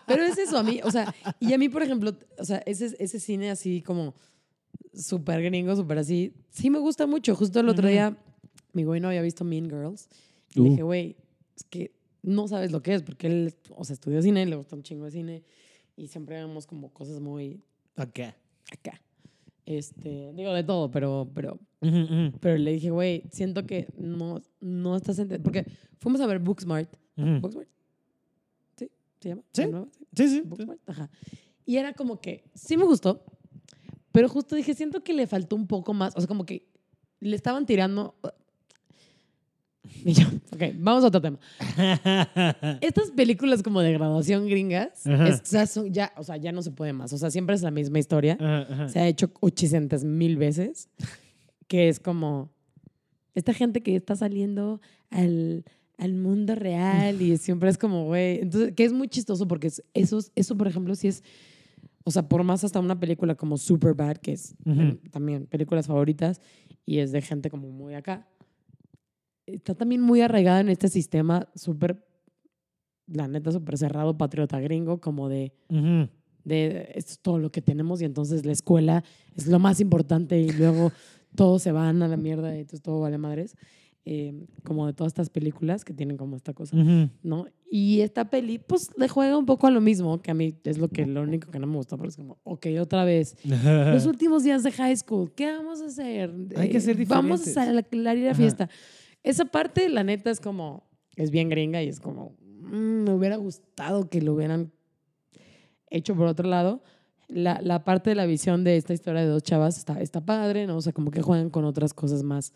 [SPEAKER 2] Pero es eso, a mí, o sea, y a mí, por ejemplo, o sea, ese, ese cine así como súper gringo, súper así, sí me gusta mucho. Justo el otro
[SPEAKER 1] Ujú.
[SPEAKER 2] día, mi güey no había visto Mean Girls. Y
[SPEAKER 1] Uh.
[SPEAKER 2] le dije, güey, es que no sabes lo que es, porque él, o sea, estudió cine, le gusta un chingo de cine, y siempre vemos como cosas muy
[SPEAKER 1] Acá.
[SPEAKER 2] acá. Este, digo de todo, pero, pero pero le dije, güey, siento que no, no estás entendiendo. Porque fuimos a ver Booksmart. ¿Booksmart? ¿Sí? ¿Se llama?
[SPEAKER 1] Sí. Sí, sí.
[SPEAKER 2] Booksmart. Ajá. Y era como que sí me gustó, pero justo dije, siento que le faltó un poco más. O sea, como que le estaban tirando. Y yo, ok, vamos a otro tema. Estas películas como de graduación gringas, es- son- ya, o sea, ya no se puede más. O sea, siempre es la misma historia
[SPEAKER 1] Ajá, ajá.
[SPEAKER 2] se ha hecho 800 mil veces, que es como esta gente que está saliendo al, al mundo real y siempre es como, güey, entonces, que es muy chistoso porque es- eso, eso, por ejemplo, sí es, o sea, por más hasta una película como Superbad, que es eh, también películas favoritas y es de gente como muy acá, está también muy arraigada en este sistema súper, la neta, súper cerrado, patriota gringo, como de
[SPEAKER 1] Ujú.
[SPEAKER 2] de esto es todo lo que tenemos y entonces la escuela es lo más importante y luego todos se van a la mierda y entonces todo vale madres. Eh, como de todas estas películas que tienen como esta cosa,
[SPEAKER 1] Ujú.
[SPEAKER 2] ¿no? Y esta peli, pues le juega un poco a lo mismo, que a mí es lo que lo único que no me gustó, porque es como, ok, otra vez, los últimos días de high school, ¿qué vamos a hacer?
[SPEAKER 1] Hay que
[SPEAKER 2] Eh,
[SPEAKER 1] ser
[SPEAKER 2] Vamos a
[SPEAKER 1] diferentes.
[SPEAKER 2] salir a la
[SPEAKER 1] Ajá.
[SPEAKER 2] Esa parte, la neta, es como, es bien gringa y es como, mm, me hubiera gustado que lo hubieran hecho por otro lado. La, la parte de la visión de esta historia de dos chavas está, está padre, ¿no? O sea, como que juegan con otras cosas más,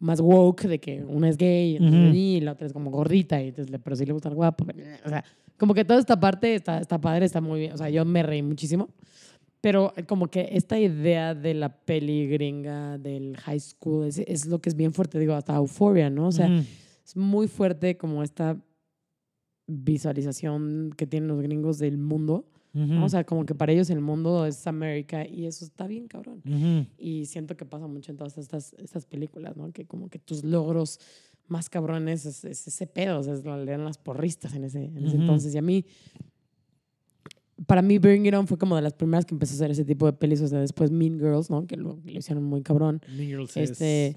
[SPEAKER 2] más woke, de que una es gay
[SPEAKER 1] Ujú.
[SPEAKER 2] y la otra es como gordita, y entonces, pero sí le gusta el guapo. O sea, como que toda esta parte está, está padre, está muy bien. O sea, yo me reí muchísimo. Pero como que esta idea de la peli gringa, del high school, es, es lo que es bien fuerte, digo, hasta Euphoria, ¿no? O sea,
[SPEAKER 1] Ujú.
[SPEAKER 2] es muy fuerte como esta visualización que tienen los gringos del mundo. ¿no? O sea, como que para ellos el mundo es América y eso está bien cabrón.
[SPEAKER 1] Ujú.
[SPEAKER 2] Y siento que pasa mucho en todas estas, estas películas, ¿no? Que como que tus logros más cabrones es, es ese pedo, o sea, le dan las porristas en ese, en ese
[SPEAKER 1] Ujú.
[SPEAKER 2] entonces. Y a mí, para mí, Bring It On fue como de las primeras que empecé a hacer ese tipo de pelis, o sea, después Mean Girls, ¿no? Que lo, lo hicieron muy cabrón.
[SPEAKER 1] Mean Girls es-
[SPEAKER 2] Este,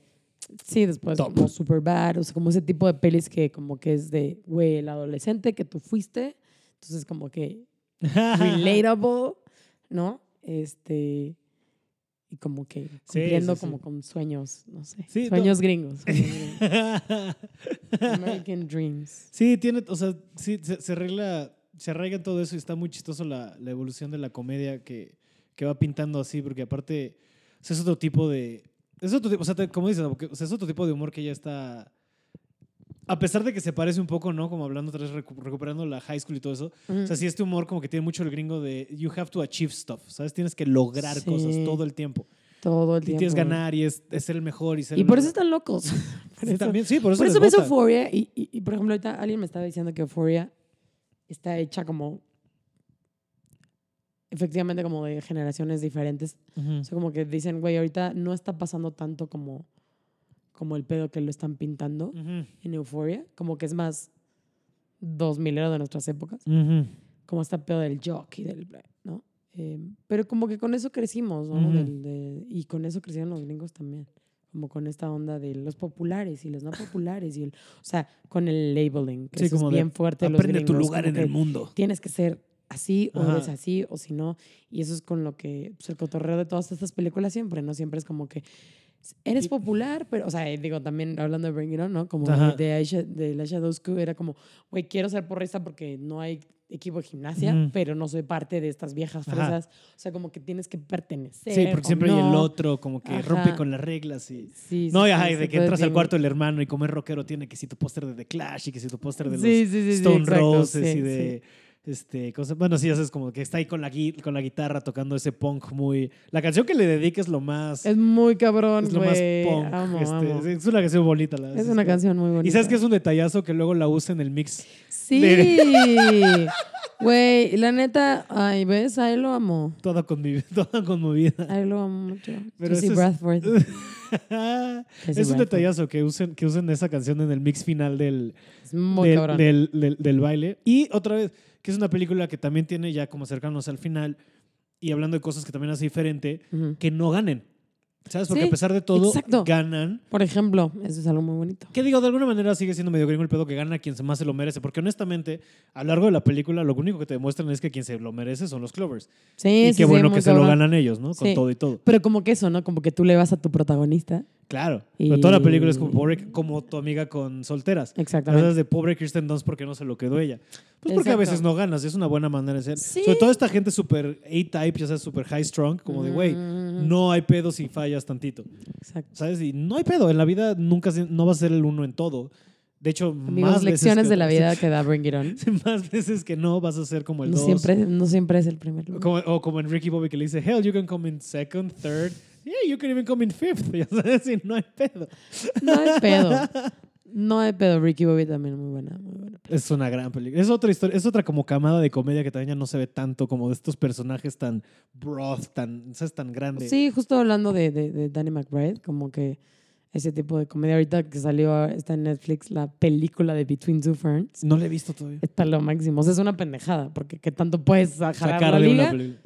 [SPEAKER 2] sí, después
[SPEAKER 1] top.
[SPEAKER 2] como Superbad, o sea, como ese tipo de pelis que como que es de, güey, el adolescente que tú fuiste, entonces como que relatable, ¿no? Este, y como que cumpliendo
[SPEAKER 1] sí, sí.
[SPEAKER 2] como con sueños, no sé,
[SPEAKER 1] Sí,
[SPEAKER 2] sueños gringos. sueños gringos. American Dreams.
[SPEAKER 1] Sí, tiene, o sea, sí, se, se arregla, se arraiga en todo eso y está muy chistoso la, la evolución de la comedia que, que va pintando así, porque aparte o sea, es otro tipo de, es otro tipo, o sea, te- como dices, o sea, es otro tipo de humor que ya está, a pesar de que se parece un poco, ¿no? Como hablando otra vez, recu- recuperando la high school y todo eso, o sea, sí este humor como que tiene mucho el gringo de you have to achieve stuff, ¿sabes? Tienes que lograr
[SPEAKER 2] Sí.
[SPEAKER 1] cosas todo el tiempo.
[SPEAKER 2] Todo el
[SPEAKER 1] Y
[SPEAKER 2] tiempo.
[SPEAKER 1] tienes que ganar y es, es ser el mejor y ser
[SPEAKER 2] Y
[SPEAKER 1] el
[SPEAKER 2] por eso
[SPEAKER 1] mejor.
[SPEAKER 2] están locos. por
[SPEAKER 1] Sí,
[SPEAKER 2] eso,
[SPEAKER 1] también, sí, por eso,
[SPEAKER 2] por eso ves. Euphoria y, y, y, por ejemplo ahorita alguien me estaba diciendo que Euphoria está hecha como efectivamente como de generaciones diferentes.
[SPEAKER 1] Ujú.
[SPEAKER 2] O sea, como que dicen, güey, ahorita no está pasando tanto como, como el pedo que lo están pintando en Euphoria. Como que es más 2000 de nuestras épocas. Como este pedo del jockey, del bla, ¿no? Eh, pero como que con eso crecimos, ¿no? Del- de- y con eso crecieron los gringos también. Como con esta onda de los populares y los no populares. Y el, o sea, con el labeling, que
[SPEAKER 1] Sí,
[SPEAKER 2] eso es
[SPEAKER 1] como de
[SPEAKER 2] bien fuerte. de los
[SPEAKER 1] Aprende tu
[SPEAKER 2] gringos,
[SPEAKER 1] lugar
[SPEAKER 2] como
[SPEAKER 1] en el mundo.
[SPEAKER 2] Tienes que ser así o eres así o si no. Y eso es con lo que, pues el cotorreo de todas estas películas siempre, ¿no? Siempre es como que eres popular, pero, o sea, digo, también hablando de Bring It On, ¿no? Como
[SPEAKER 1] Ajá.
[SPEAKER 2] de Aisha, de la Shadowsku, era como, güey, quiero ser porrista porque no hay equipo de gimnasia, pero no soy parte de estas viejas
[SPEAKER 1] Ajá.
[SPEAKER 2] fresas. O sea, como que tienes que pertenecer.
[SPEAKER 1] Sí, porque siempre hay el otro, como que
[SPEAKER 2] Ajá.
[SPEAKER 1] rompe con las reglas y...
[SPEAKER 2] Sí,
[SPEAKER 1] No,
[SPEAKER 2] sí,
[SPEAKER 1] y ajá,
[SPEAKER 2] sí,
[SPEAKER 1] y de que entras al cuarto del hermano y como es rockero tiene que si tu póster de The Clash y que si tu póster de los Stone Roses y de... Este, cosa, bueno, sí, haces como que está ahí con la, con la guitarra tocando ese punk muy... La canción que le dedica es lo más...
[SPEAKER 2] Es muy cabrón,
[SPEAKER 1] es lo más punk.
[SPEAKER 2] Amo,
[SPEAKER 1] este,
[SPEAKER 2] amo.
[SPEAKER 1] Es una canción bonita. La,
[SPEAKER 2] Es una canción muy bonita.
[SPEAKER 1] Y sabes que es un detallazo que luego la usa en el mix.
[SPEAKER 2] Sí. Güey, la neta, ay, ¿ves? Ahí lo amo.
[SPEAKER 1] Toda, conmovi- toda conmovida.
[SPEAKER 2] Ahí lo amo mucho.
[SPEAKER 1] Pero
[SPEAKER 2] Jesse
[SPEAKER 1] es-
[SPEAKER 2] Bradford.
[SPEAKER 1] es un detallazo que usen, que usen esa canción en el mix final del,
[SPEAKER 2] Es
[SPEAKER 1] del, del, del- del baile. Y otra vez, que es una película que también tiene ya como cercanos al final y hablando de cosas que también hace diferente, que no ganen. ¿Sabes? Porque
[SPEAKER 2] Sí,
[SPEAKER 1] a pesar de todo,
[SPEAKER 2] exacto.
[SPEAKER 1] ganan.
[SPEAKER 2] Por ejemplo, eso es algo muy bonito.
[SPEAKER 1] Que digo, de alguna manera sigue siendo medio gringo el pedo que gana quien se más se lo merece. Porque honestamente, a lo largo de la película, lo único que te demuestran es que quien se lo merece son los Clovers.
[SPEAKER 2] Sí,
[SPEAKER 1] y
[SPEAKER 2] sí,
[SPEAKER 1] qué
[SPEAKER 2] sí,
[SPEAKER 1] bueno que se lo ganan ellos, ¿no? Con todo y todo.
[SPEAKER 2] Pero como que eso, ¿no? Como que tú le vas a tu protagonista.
[SPEAKER 1] Claro.
[SPEAKER 2] Y-
[SPEAKER 1] Pero toda la película es como, pobre, como tu amiga con solteras.
[SPEAKER 2] Exactamente.
[SPEAKER 1] Hablas de pobre Kirsten Dunst porque no se lo quedó ella. Pues porque a veces no ganas, es una buena manera de ser.
[SPEAKER 2] Sí.
[SPEAKER 1] Sobre todo esta gente súper A-type, ya sabes, súper high strong, como de, güey,
[SPEAKER 2] Mm,
[SPEAKER 1] no hay pedo si fallas tantito.
[SPEAKER 2] Exacto.
[SPEAKER 1] ¿Sabes? Y no hay pedo, en la vida nunca se- no vas a ser el uno en todo. De hecho,
[SPEAKER 2] Amigos,
[SPEAKER 1] más veces
[SPEAKER 2] lecciones
[SPEAKER 1] que-
[SPEAKER 2] de la vida que da Bring It On.
[SPEAKER 1] más veces que no vas a ser como el
[SPEAKER 2] No
[SPEAKER 1] dos.
[SPEAKER 2] siempre, no siempre es el primer lugar.
[SPEAKER 1] Como- o como en Ricky Bobby que le dice, hell, you can come in second, third. Yeah, you can even come in fifth. Ya sabes, y no hay pedo.
[SPEAKER 2] No hay pedo. No hay pedo. Ricky Bobby también muy buena, muy buena.
[SPEAKER 1] Es una gran película. Es otra historia, es otra como camada de comedia que también ya no se ve tanto como de estos personajes tan broad, tan, ¿sabes? Tan grande.
[SPEAKER 2] Sí, justo hablando de, de, de Danny McBride, como que ese tipo de comedia. Ahorita que salió, está en Netflix la película de Between Two Ferns.
[SPEAKER 1] No la he visto todavía.
[SPEAKER 2] Está lo máximo. O sea, es una pendejada, porque ¿qué tanto puedes jalar
[SPEAKER 1] Sacar
[SPEAKER 2] la
[SPEAKER 1] de una
[SPEAKER 2] liga?
[SPEAKER 1] película.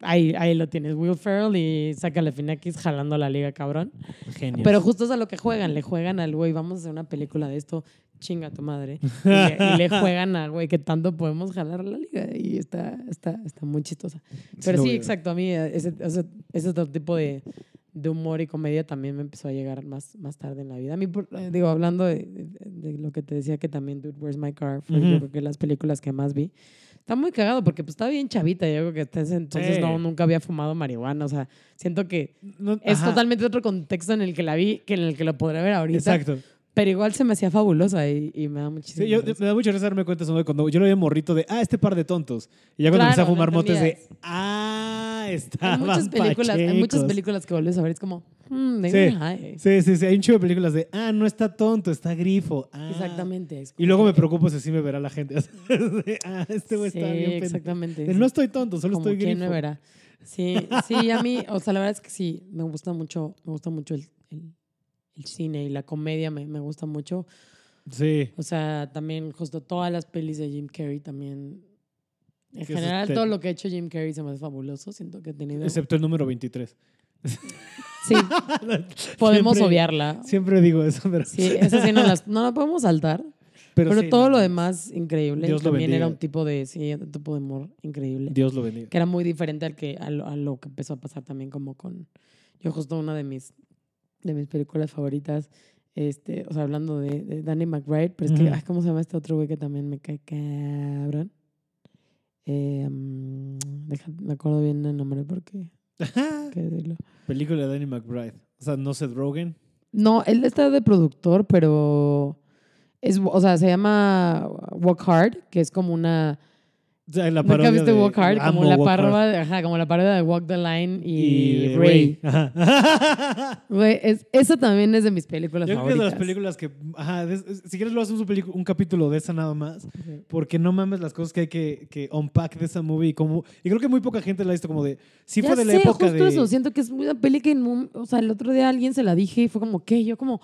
[SPEAKER 2] Ahí, ahí lo tienes. Will Ferrell y saca X jalando la liga, cabrón.
[SPEAKER 1] Genio.
[SPEAKER 2] Pero justo es a lo que juegan. Le juegan al güey, vamos a hacer una película de esto, chinga tu madre. Y le, y le juegan al güey, que tanto podemos jalar la liga. Y está, está, está muy chistosa. Pero sí,
[SPEAKER 1] ver.
[SPEAKER 2] exacto. A mí eh, ese, ese, ese otro tipo de, de humor y comedia también me empezó a llegar más, más tarde en la vida. A mí, por- eh, digo, hablando de, de- de lo que te decía que también Dude, Where's My Car fue
[SPEAKER 1] Ujú.
[SPEAKER 2] yo creo que las películas que más vi. Está muy cagado porque pues está bien chavita. Yo creo que hasta ese entonces
[SPEAKER 1] Sí.
[SPEAKER 2] no, nunca había fumado marihuana. O sea, siento que
[SPEAKER 1] No-
[SPEAKER 2] es
[SPEAKER 1] ajá,
[SPEAKER 2] totalmente otro contexto en el que la vi que en el que lo podré ver ahorita.
[SPEAKER 1] Exacto.
[SPEAKER 2] Pero igual se me hacía fabulosa y, y me da muchísimo.
[SPEAKER 1] Sí, yo, me da mucha risa darme cuenta cuando yo lo veía morrito de, ah, este par de tontos. Y ya cuando empecé a fumar motes de, ah,
[SPEAKER 2] hay
[SPEAKER 1] estaban
[SPEAKER 2] muchas películas, hay muchas
[SPEAKER 1] pachecos".
[SPEAKER 2] películas que vuelves a ver, es como, hmm,
[SPEAKER 1] Sí.
[SPEAKER 2] high.
[SPEAKER 1] Sí, sí, sí. Hay un chivo de películas de, ah, no está tonto, está grifo. Ah.
[SPEAKER 2] Exactamente.
[SPEAKER 1] Y luego me preocupo si sí me verá la gente. Ah, este güey
[SPEAKER 2] Sí,
[SPEAKER 1] está bien
[SPEAKER 2] exactamente.
[SPEAKER 1] De, No estoy tonto, solo
[SPEAKER 2] como
[SPEAKER 1] estoy
[SPEAKER 2] quién
[SPEAKER 1] grifo.
[SPEAKER 2] me verá. Sí, sí, a mí, o sea, la verdad es que sí, me gusta mucho, me gusta mucho el, el- cine y la comedia me, me gusta mucho.
[SPEAKER 1] Sí.
[SPEAKER 2] O sea, también justo todas las pelis de Jim Carrey también. En
[SPEAKER 1] Que
[SPEAKER 2] general,
[SPEAKER 1] te-
[SPEAKER 2] todo lo que ha hecho Jim Carrey se me hace fabuloso. Siento que ha tenido.
[SPEAKER 1] Excepto el número 23.
[SPEAKER 2] Sí, podemos
[SPEAKER 1] Siempre-
[SPEAKER 2] obviarla.
[SPEAKER 1] Siempre digo eso, pero,
[SPEAKER 2] Sí, esa sí no, las- no la podemos saltar. Pero,
[SPEAKER 1] sí,
[SPEAKER 2] todo
[SPEAKER 1] no,
[SPEAKER 2] lo demás, increíble.
[SPEAKER 1] Dios lo
[SPEAKER 2] También era
[SPEAKER 1] bendiga.
[SPEAKER 2] un tipo de, sí, un tipo de humor increíble.
[SPEAKER 1] Dios lo bendiga.
[SPEAKER 2] Que era muy diferente al que, a, lo, a lo que empezó a pasar también como con... Yo justo una de mis, de mis películas favoritas, este, o sea, hablando de, de Danny McBride, pero es que, ay, ¿cómo se llama este otro güey que también me cae cabrón? Eh, deja- me acuerdo bien el nombre porque... ¿qué decirlo?
[SPEAKER 1] Película de Danny McBride. O sea, no Seth Rogen.
[SPEAKER 2] No, él está de productor, pero es, o sea, se llama Walk Hard, que es como una
[SPEAKER 1] O sea, en la
[SPEAKER 2] ¿Nunca viste
[SPEAKER 1] de-
[SPEAKER 2] Walk Hard? Como la, parodia, ajá, como la parodia de Walk the Line y,
[SPEAKER 1] Y
[SPEAKER 2] Ray.
[SPEAKER 1] Ajá.
[SPEAKER 2] Güey, es, esa también es de mis películas
[SPEAKER 1] Yo creo que es de
[SPEAKER 2] favoritas.
[SPEAKER 1] las películas que. Ajá, es- es- si quieres, lo hacemos un, un capítulo de esa nada más. Porque no mames las cosas que hay que, que unpack de esa movie. Y, como, y creo que muy poca gente la ha visto como de. Sí,
[SPEAKER 2] Ya
[SPEAKER 1] fue de la
[SPEAKER 2] sé,
[SPEAKER 1] época
[SPEAKER 2] justo
[SPEAKER 1] de.
[SPEAKER 2] eso. Siento que es una peli que, o sea, el otro día alguien se la dije y fue como, ¿qué? Yo como,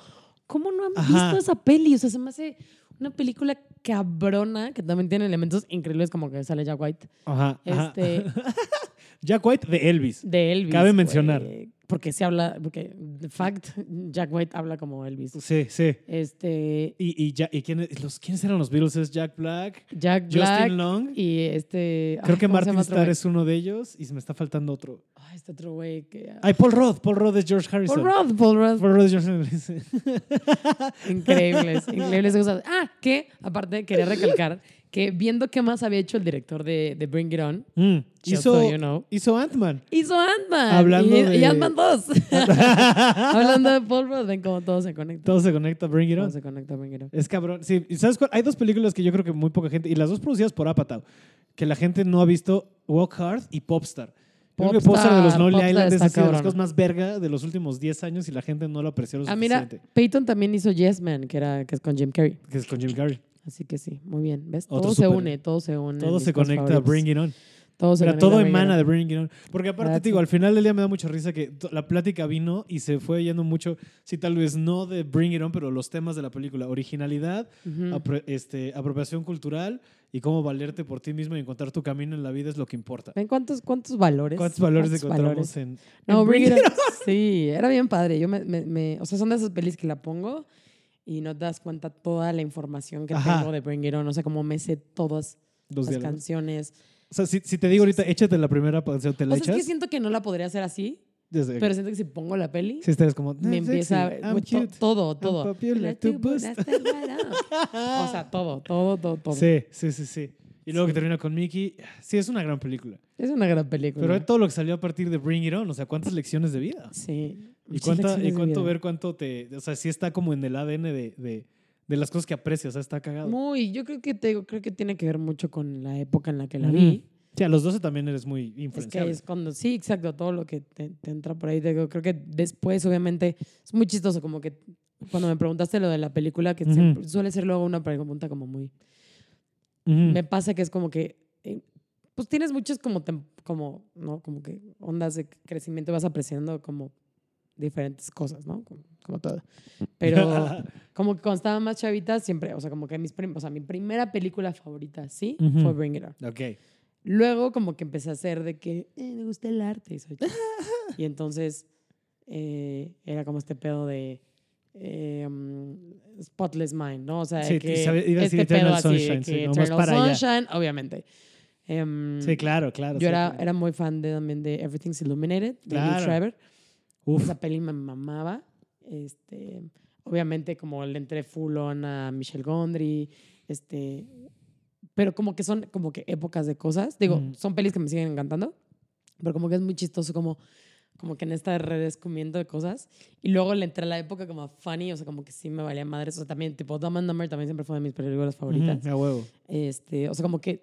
[SPEAKER 2] ¿cómo no han
[SPEAKER 1] Ajá.
[SPEAKER 2] visto esa peli? O sea, se me hace una película cabrona que también tiene elementos increíbles como que sale Jack White.
[SPEAKER 1] Ajá, ajá.
[SPEAKER 2] Este,
[SPEAKER 1] Jack White de Elvis.
[SPEAKER 2] de Elvis.
[SPEAKER 1] Cabe mencionar.
[SPEAKER 2] Porque se habla, porque, de fact, Jack White habla como Elvis.
[SPEAKER 1] Sí, sí.
[SPEAKER 2] Este,
[SPEAKER 1] ¿Y, y, ya- y quién- los, quiénes eran los Beatles? Es Jack Black,
[SPEAKER 2] Jack Black
[SPEAKER 1] Justin Long.
[SPEAKER 2] y este...
[SPEAKER 1] Creo
[SPEAKER 2] ay,
[SPEAKER 1] que
[SPEAKER 2] ¿cómo se llama
[SPEAKER 1] Martin Starr es uno de ellos y se me está faltando otro.
[SPEAKER 2] Ay, este otro güey que...
[SPEAKER 1] Ay, Paul Roth. Paul Roth es George Harrison.
[SPEAKER 2] Paul Rudd, Paul Rudd.
[SPEAKER 1] Paul Roth es George Harrison.
[SPEAKER 2] Increíbles, increíbles cosas. Ah, que aparte quería recalcar que viendo qué más había hecho el director de, de Bring It On,
[SPEAKER 1] Mm, Hizo,
[SPEAKER 2] you know.
[SPEAKER 1] hizo Ant-Man.
[SPEAKER 2] hizo Ant-Man.
[SPEAKER 1] Hablando
[SPEAKER 2] y,
[SPEAKER 1] de-
[SPEAKER 2] y Ant-Man 2. Hablando de Paul Rudd, ven cómo todo se conecta.
[SPEAKER 1] Todo se conecta, Bring It
[SPEAKER 2] Todo
[SPEAKER 1] On.
[SPEAKER 2] se conecta, Bring It On.
[SPEAKER 1] Es cabrón. Sí, ¿y sabes cuál? Hay dos películas que yo creo que muy poca gente, y las dos producidas por Apatow, que la gente no ha visto, Walk Hard y Popstar. Creo que Popstar de los
[SPEAKER 2] Popstar,
[SPEAKER 1] Lonely
[SPEAKER 2] Popstar
[SPEAKER 1] Island es así de las cosas más verga de los últimos 10 años y la gente no lo apreció lo
[SPEAKER 2] Ah, mira,
[SPEAKER 1] suficiente.
[SPEAKER 2] Peyton también hizo Yes Man, que, era, que es con Jim Carrey.
[SPEAKER 1] Que es con Jim Carrey.
[SPEAKER 2] Así que sí, muy bien. ¿Ves?
[SPEAKER 1] Otro
[SPEAKER 2] Todo se
[SPEAKER 1] súper-
[SPEAKER 2] une, todo se une.
[SPEAKER 1] Todo se conecta a
[SPEAKER 2] favoritas.
[SPEAKER 1] Bring It On.
[SPEAKER 2] Todo se
[SPEAKER 1] Pero todo
[SPEAKER 2] a
[SPEAKER 1] emana de Bring It On. Porque aparte,
[SPEAKER 2] That's
[SPEAKER 1] te digo, al final del día me da mucha risa que la plática vino y se fue yendo mucho, sí, tal vez no de Bring It On, pero los temas de la película. Originalidad,
[SPEAKER 2] Ujú.
[SPEAKER 1] apro- este, apropiación cultural y cómo valerte por ti mismo y encontrar tu camino en la vida es lo que importa.
[SPEAKER 2] ¿Ven cuántos, cuántos valores?
[SPEAKER 1] ¿Cuántos valores
[SPEAKER 2] ¿Cuántos
[SPEAKER 1] encontramos
[SPEAKER 2] valores?
[SPEAKER 1] en,
[SPEAKER 2] No,
[SPEAKER 1] en
[SPEAKER 2] Bring It
[SPEAKER 1] It
[SPEAKER 2] On. Sí, era bien padre. Yo me, me- me- o sea, son de esas pelis que la pongo y no te das cuenta toda la información que
[SPEAKER 1] Ajá.
[SPEAKER 2] tengo de Bring It On. O sea, como me sé todas
[SPEAKER 1] Los
[SPEAKER 2] las
[SPEAKER 1] diálogos.
[SPEAKER 2] canciones.
[SPEAKER 1] O sea, si, si te digo ahorita, échate la primera canción, ¿te
[SPEAKER 2] O
[SPEAKER 1] la
[SPEAKER 2] sea, es
[SPEAKER 1] echas?
[SPEAKER 2] que siento que no la podría hacer así,
[SPEAKER 1] Desde-
[SPEAKER 2] pero siento que si pongo la peli,
[SPEAKER 1] si estás como,
[SPEAKER 2] me
[SPEAKER 1] "I'm
[SPEAKER 2] empieza a
[SPEAKER 1] sexy,
[SPEAKER 2] ver
[SPEAKER 1] I'm
[SPEAKER 2] to-
[SPEAKER 1] cute,
[SPEAKER 2] todo,
[SPEAKER 1] I'm
[SPEAKER 2] todo.
[SPEAKER 1] popular boost".
[SPEAKER 2] O sea, todo, todo, todo, todo.
[SPEAKER 1] Sí, sí, sí, sí. Y luego que termina con Mickey, sí, es una gran película.
[SPEAKER 2] Es una gran película.
[SPEAKER 1] Pero todo lo que salió a partir de Bring It On, o sea, cuántas lecciones de vida.
[SPEAKER 2] Sí.
[SPEAKER 1] Y,
[SPEAKER 2] muchas lecciones
[SPEAKER 1] y cuánto ver cuánto te. O sea, sí está como en el ADN de, de, de las cosas que aprecias. O sea, está cagado.
[SPEAKER 2] Muy, yo creo que te creo que tiene que ver mucho con la época en la que la
[SPEAKER 1] Ujú.
[SPEAKER 2] vi.
[SPEAKER 1] Sí, a los 12 también eres muy
[SPEAKER 2] Es que
[SPEAKER 1] influenciable.
[SPEAKER 2] es cuando, sí, exacto, todo lo que te, te entra por ahí. te creo que después, obviamente, es muy chistoso, como que cuando me preguntaste lo de la película, que
[SPEAKER 1] Ujú.
[SPEAKER 2] siempre- suele ser luego una pregunta como muy...
[SPEAKER 1] Ujú.
[SPEAKER 2] Me pasa que es como que, eh, pues tienes muchos como, como, ¿no? Como que ondas de crecimiento, vas apreciando como diferentes cosas, ¿no? Como, como todo. Pero como que cuando estaba más chavita, siempre, o sea, como que mis o sea, mi primera película favorita, sí,
[SPEAKER 1] Ujú.
[SPEAKER 2] fue Bring It On.
[SPEAKER 1] ok.
[SPEAKER 2] Luego como que empecé a hacer de que eh, me gusta el arte y soy y entonces eh, era como este pedo de eh, um, Spotless Mind, ¿no? O sea,
[SPEAKER 1] Sí,
[SPEAKER 2] que
[SPEAKER 1] sabe- iba a decir
[SPEAKER 2] este pedo
[SPEAKER 1] Eternal
[SPEAKER 2] así de
[SPEAKER 1] Sunshine,
[SPEAKER 2] que
[SPEAKER 1] sí,
[SPEAKER 2] Eternal
[SPEAKER 1] para allá.
[SPEAKER 2] Sunshine, obviamente. Em,
[SPEAKER 1] Sí, claro, claro.
[SPEAKER 2] Yo
[SPEAKER 1] sí,
[SPEAKER 2] era,
[SPEAKER 1] claro.
[SPEAKER 2] era muy fan de, también de Everything's Illuminated, de Lee
[SPEAKER 1] Claro. Uf,
[SPEAKER 2] Esa peli me mamaba. Este, obviamente como le entré full on a Michelle Gondry, este, pero como que son como que épocas de cosas. Digo,
[SPEAKER 1] Mm.
[SPEAKER 2] son pelis que me siguen encantando, pero como que es muy chistoso como, como que en esta redescubrimiento de cosas. Y luego le entré a la época como funny, o sea, como que sí me valía madre. O sea, también tipo Dumb and Dumber también siempre fue de mis películas favoritas.
[SPEAKER 1] ujú, a huevo.
[SPEAKER 2] Este, o sea, como que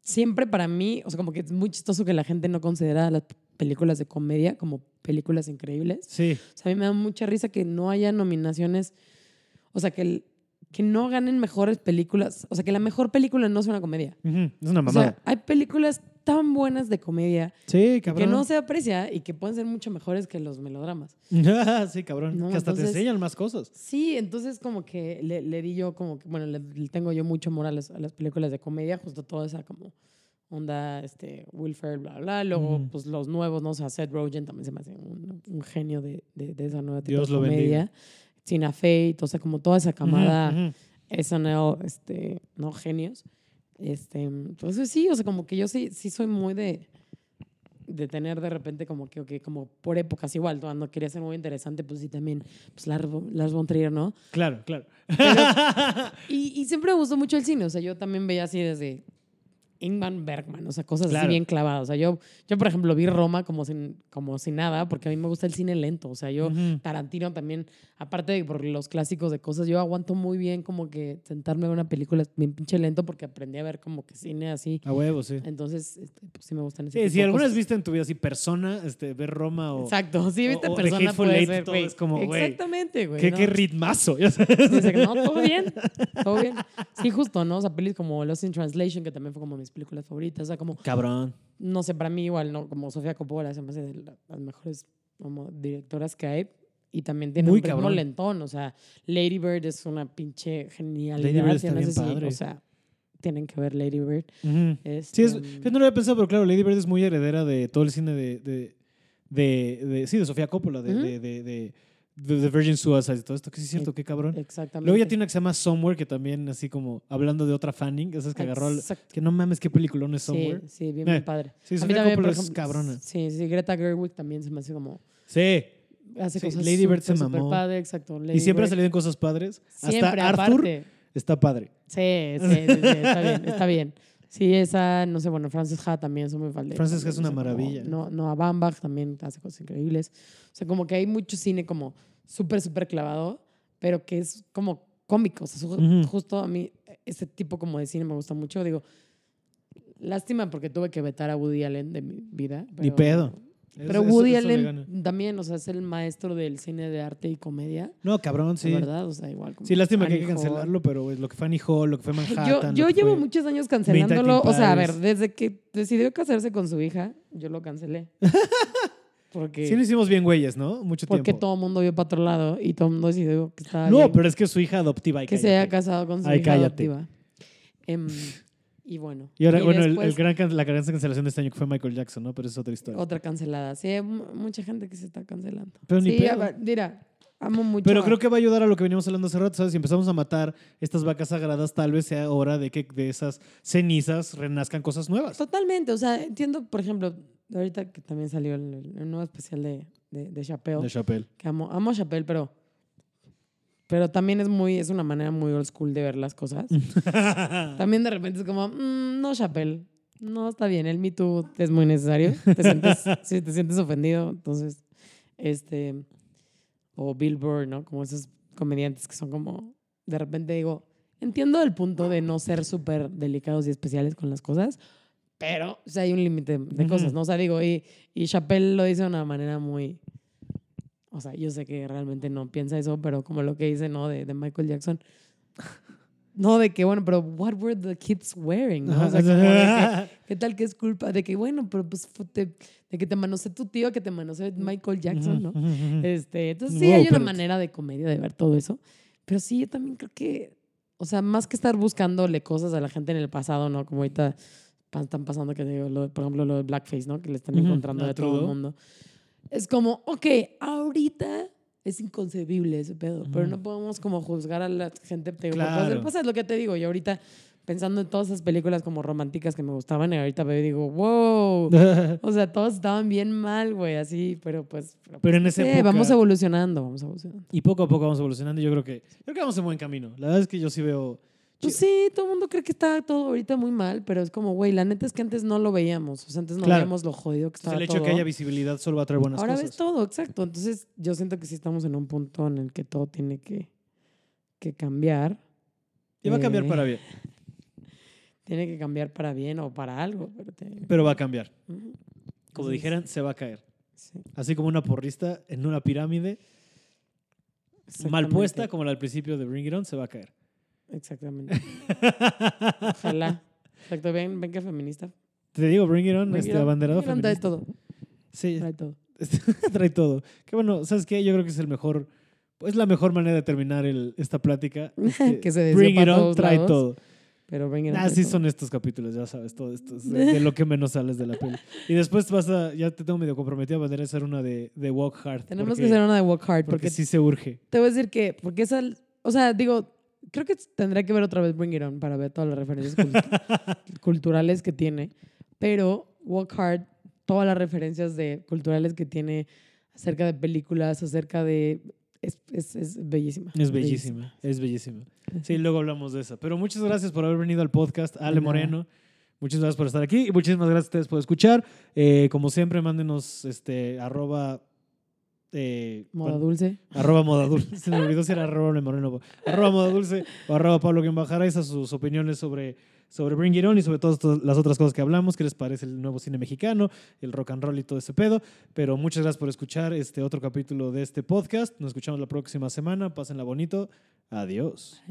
[SPEAKER 2] siempre para mí, o sea, como que es muy chistoso que la gente no considera las películas de comedia como películas increíbles.
[SPEAKER 1] Sí.
[SPEAKER 2] O sea, a mí me da mucha risa que no haya nominaciones, o sea, que, el- que no ganen mejores películas, o sea, que la mejor película no sea una comedia.
[SPEAKER 1] Es una
[SPEAKER 2] O
[SPEAKER 1] mamada.
[SPEAKER 2] sea, hay películas tan buenas de comedia
[SPEAKER 1] sí,
[SPEAKER 2] que no se aprecia y que pueden ser mucho mejores que los melodramas.
[SPEAKER 1] sí, cabrón.
[SPEAKER 2] No,
[SPEAKER 1] que hasta
[SPEAKER 2] entonces-
[SPEAKER 1] te enseñan más cosas.
[SPEAKER 2] Sí, entonces como que le, le di yo como que, bueno, le, le tengo yo mucho las, a las películas de comedia, justo toda esa como onda, este, Will Ferrell, bla, bla, luego
[SPEAKER 1] Ujú.
[SPEAKER 2] pues los nuevos, ¿no? O sea, Seth Rogen también se me hace un, un genio de, de, de esa nueva tipo
[SPEAKER 1] Dios
[SPEAKER 2] de
[SPEAKER 1] lo
[SPEAKER 2] comedia. Tina Fey, o sea, como toda esa camada
[SPEAKER 1] ujú.
[SPEAKER 2] SNL, este, ¿no? Genios. Este, entonces sí, o sea, como que yo sí, sí soy muy de, de tener de repente como que, ok, como por épocas igual, cuando quería ser muy interesante, pues sí también, pues Lars, Lars von Trier, ¿no?
[SPEAKER 1] Claro, claro.
[SPEAKER 2] Y, y siempre me gustó mucho el cine, o sea, yo también veía así desde Ingman Bergman, o sea, cosas
[SPEAKER 1] Claro.
[SPEAKER 2] así bien clavadas. O sea, yo, yo, por ejemplo, vi Roma como sin, como sin nada, porque a mí me gusta el cine lento. O sea, yo,
[SPEAKER 1] Ujú.
[SPEAKER 2] Tarantino también, aparte de por los clásicos de cosas, yo aguanto muy bien como que sentarme a una película bien pinche lento porque aprendí a ver como que cine así.
[SPEAKER 1] A huevo, sí.
[SPEAKER 2] Entonces, este, pues sí me gustan ese
[SPEAKER 1] Sí,
[SPEAKER 2] tipo
[SPEAKER 1] si
[SPEAKER 2] de
[SPEAKER 1] alguna vez viste en tu vida así persona, este, ver Roma o.
[SPEAKER 2] Exacto, sí, viste
[SPEAKER 1] o- o
[SPEAKER 2] persona
[SPEAKER 1] Hateful
[SPEAKER 2] puede ser,
[SPEAKER 1] todo es como, güey,
[SPEAKER 2] Exactamente, güey.
[SPEAKER 1] ¿Qué,
[SPEAKER 2] ¿no?
[SPEAKER 1] qué ritmazo.
[SPEAKER 2] no, todo bien, todo bien. Sí, justo, ¿no? O sea, pelis como Lost in Translation, que también fue como mis películas favoritas. O sea, como,
[SPEAKER 1] Cabrón.
[SPEAKER 2] no sé, para mí igual, ¿no? Como Sofía Coppola se me hace de las mejores como directoras que hay. Y también tiene
[SPEAKER 1] Muy
[SPEAKER 2] un ritmo
[SPEAKER 1] cabrón.
[SPEAKER 2] lentón. O sea, Lady Bird es una pinche genialidad.
[SPEAKER 1] Lady Bird está
[SPEAKER 2] no
[SPEAKER 1] bien
[SPEAKER 2] sé si-
[SPEAKER 1] padre.
[SPEAKER 2] o sea, tienen que ver Lady Bird. Este,
[SPEAKER 1] Sí, es, fíjate, no lo había pensado, pero claro, Lady Bird es muy heredera de todo el cine de, de, de, de- sí, de Sofía Coppola, de, The Virgin Suicide y todo esto, que sí es cierto, qué cabrón.
[SPEAKER 2] Exactamente.
[SPEAKER 1] Luego ya tiene una que se llama Somewhere, que también así como hablando de otra Fanning, esas que agarró,
[SPEAKER 2] Exacto.
[SPEAKER 1] que no mames, qué peliculón es Somewhere.
[SPEAKER 2] Sí, sí, bien,
[SPEAKER 1] Eh,
[SPEAKER 2] bien padre.
[SPEAKER 1] Sí,
[SPEAKER 2] A mí también, por
[SPEAKER 1] es
[SPEAKER 2] ejemplo,
[SPEAKER 1] cabrona.
[SPEAKER 2] Sí, sí, Greta Gerwig también se me hace como.
[SPEAKER 1] Sí,
[SPEAKER 2] Hace
[SPEAKER 1] Sí,
[SPEAKER 2] cosas
[SPEAKER 1] Lady Bird se mamó.
[SPEAKER 2] padre, exacto.
[SPEAKER 1] y siempre ha salido en cosas padres.
[SPEAKER 2] Siempre,
[SPEAKER 1] Hasta Arthur
[SPEAKER 2] aparte.
[SPEAKER 1] está padre.
[SPEAKER 2] Sí, sí, sí, sí, está bien, está bien. Sí, esa, no sé, bueno, Frances Ha también son muy fan de
[SPEAKER 1] Frances Ha es una
[SPEAKER 2] o sea, como-
[SPEAKER 1] maravilla.
[SPEAKER 2] No, no, a Bambach también hace cosas increíbles. O sea, como que hay mucho cine como súper, súper clavado, pero que es como cómico. O sea, su-
[SPEAKER 1] Ujú.
[SPEAKER 2] justo a mí, ese tipo como de cine me gusta mucho. Digo, lástima porque tuve que vetar a Woody Allen de mi vida.
[SPEAKER 1] Ni
[SPEAKER 2] pero- Pero
[SPEAKER 1] eso-
[SPEAKER 2] Woody
[SPEAKER 1] eso le
[SPEAKER 2] Allen también, o sea, es el maestro del cine de arte y comedia,
[SPEAKER 1] No, cabrón,
[SPEAKER 2] de
[SPEAKER 1] sí.
[SPEAKER 2] ¿verdad? O sea, igual. como
[SPEAKER 1] Sí, lástima que hay que
[SPEAKER 2] Hall.
[SPEAKER 1] cancelarlo, pero es lo que fue Annie Hall, lo que fue Manhattan.
[SPEAKER 2] yo llevo muchos años cancelándolo. O sea, a ver, desde que decidió casarse con su hija, yo lo cancelé. Porque,
[SPEAKER 1] Sí, lo hicimos bien, güeyes, ¿no? Mucho
[SPEAKER 2] porque
[SPEAKER 1] tiempo.
[SPEAKER 2] todo el mundo vio para otro lado y todo el mundo decidió que estaba
[SPEAKER 1] No,
[SPEAKER 2] bien
[SPEAKER 1] pero es que su hija adoptiva. ay,
[SPEAKER 2] que se haya
[SPEAKER 1] cállate.
[SPEAKER 2] casado con su
[SPEAKER 1] Ay,
[SPEAKER 2] hija
[SPEAKER 1] cállate.
[SPEAKER 2] adoptiva. Em, y bueno.
[SPEAKER 1] Y ahora, bueno, el- gran, la gran cancelación de este año que fue Michael Jackson, ¿no? Pero es otra historia.
[SPEAKER 2] Otra cancelada. Sí, hay mu- mucha gente que se está cancelando.
[SPEAKER 1] Pero ni pedo.
[SPEAKER 2] mira, amo mucho.
[SPEAKER 1] Pero
[SPEAKER 2] a-
[SPEAKER 1] creo que va a ayudar a lo que veníamos hablando hace rato, ¿sabes? Si empezamos a matar estas vacas sagradas, tal vez sea hora de que de esas cenizas renazcan cosas nuevas.
[SPEAKER 2] Totalmente, o sea, entiendo, por ejemplo, ahorita que también salió el, el nuevo especial de, de, de Chappelle,
[SPEAKER 1] De Chappelle.
[SPEAKER 2] que amo, amo a Chappelle, pero, pero también es muy, es una manera muy old school de ver las cosas. también de repente es como, "Mm, no, Chappelle, no está bien, el Me Too es muy necesario, te sientes, sí, te sientes ofendido, entonces, este, o Bill Burr, ¿no? Como esos comediantes que son como, de repente digo, entiendo el punto de no ser súper delicados y especiales con las cosas, pero o sea, hay un límite de cosas, ¿no? O sea, digo, y, y Chappelle lo dice de una manera muy... O sea, yo sé que realmente no piensa eso, pero como lo que dice, ¿no? De, de Michael Jackson. No, de que, bueno, pero what were the kids wearing? ¿no? O sea, como de que, ¿qué tal que es culpa? De que, bueno, pero pues te- de que te manoseó tu tío, que te manoseó Michael Jackson, ¿no? Este, entonces sí
[SPEAKER 1] Wow,
[SPEAKER 2] hay una
[SPEAKER 1] pero-
[SPEAKER 2] manera de comedia de ver todo eso. Pero sí, yo también creo que, o sea, más que estar buscándole cosas a la gente en el pasado, ¿no? Como ahorita están pasando, que digo, lo por ejemplo, lo de Blackface, ¿no? Que le están encontrando
[SPEAKER 1] a
[SPEAKER 2] de todo el mundo. Es como, ok, ahorita es inconcebible ese pedo, pero no podemos como juzgar a la gente te
[SPEAKER 1] Claro.
[SPEAKER 2] pasado, es lo que te digo. Y ahorita pensando en todas esas películas como románticas que me gustaban, y ahorita veo y digo, wow. O sea, todos estaban bien mal, güey, así, pero pues.
[SPEAKER 1] Pero
[SPEAKER 2] pues,
[SPEAKER 1] en época-
[SPEAKER 2] Vamos evolucionando, vamos evolucionando.
[SPEAKER 1] y poco a poco vamos evolucionando. y Yo creo que, creo que vamos en buen camino. La verdad es que yo sí veo.
[SPEAKER 2] Pues sí, todo el mundo cree que está todo ahorita muy mal, pero es como, güey, la neta es que antes no lo veíamos. O sea, antes no
[SPEAKER 1] Claro.
[SPEAKER 2] veíamos lo jodido que estaba
[SPEAKER 1] el hecho
[SPEAKER 2] todo.
[SPEAKER 1] de que haya visibilidad solo va a traer buenas
[SPEAKER 2] Ahora
[SPEAKER 1] cosas.
[SPEAKER 2] ves todo, exacto. Entonces, yo siento que sí estamos en un punto en el que todo tiene que, que cambiar.
[SPEAKER 1] Y va a cambiar
[SPEAKER 2] Eh,
[SPEAKER 1] para bien.
[SPEAKER 2] Tiene que cambiar para bien o para algo. Pero tiene-
[SPEAKER 1] Pero va a cambiar. Como
[SPEAKER 2] Así es.
[SPEAKER 1] dijeran, se va a caer.
[SPEAKER 2] Sí,
[SPEAKER 1] Así como una porrista en una pirámide mal puesta, como la del principio de Bring It On, se va a caer.
[SPEAKER 2] Exactamente. Ojalá. Exacto, ven, ven que feminista.
[SPEAKER 1] Te digo, Bring It On,
[SPEAKER 2] Bring
[SPEAKER 1] este
[SPEAKER 2] it on,
[SPEAKER 1] abanderado
[SPEAKER 2] bring it on, trae
[SPEAKER 1] feminista.
[SPEAKER 2] todo.
[SPEAKER 1] Sí,
[SPEAKER 2] Trae todo.
[SPEAKER 1] trae todo. Qué bueno, ¿sabes qué? Yo creo que es el mejor, es la mejor manera de terminar el- esta plática. Este,
[SPEAKER 2] Que se desvió
[SPEAKER 1] Bring It On
[SPEAKER 2] todos
[SPEAKER 1] trae
[SPEAKER 2] lados.
[SPEAKER 1] todo.
[SPEAKER 2] Pero ven it on,
[SPEAKER 1] Así son estos capítulos, ya sabes, todo esto es de, de lo que menos sales de la peli. Y después vas a, ya te tengo medio comprometido a poder hacer una de, de Walk Hard.
[SPEAKER 2] Tenemos
[SPEAKER 1] porque-
[SPEAKER 2] que hacer una de Walk Hard
[SPEAKER 1] Porque
[SPEAKER 2] porque
[SPEAKER 1] sí se urge.
[SPEAKER 2] te voy a decir que, porque esa, o sea, digo, creo que tendré que ver otra vez Bring It On para ver todas las referencias cultu- culturales que tiene, pero Walk Hard, todas las referencias de culturales que tiene acerca de películas, acerca de... Es, es, es bellísima.
[SPEAKER 1] Es bellísima, es bellísima. Sí, luego hablamos de esa. Pero muchas gracias por haber venido al podcast, Ale. Moreno. Muchas gracias por estar aquí y muchísimas gracias a ustedes por escuchar. Eh, como siempre, mándenos este, arroba... eh,
[SPEAKER 2] Moda
[SPEAKER 1] bueno,
[SPEAKER 2] dulce.
[SPEAKER 1] Arroba moda dulce. Se me olvidó si era arroba Moreno. Arroba moda dulce o arroba Pablo Guimbajara. Esas sus opiniones sobre, sobre Bring It On y sobre todas las otras cosas que hablamos. ¿Qué les parece el nuevo cine mexicano, el rock and roll y todo ese pedo? Pero muchas gracias por escuchar este otro capítulo de este podcast. Nos escuchamos la próxima semana. Pásenla bonito. Adiós.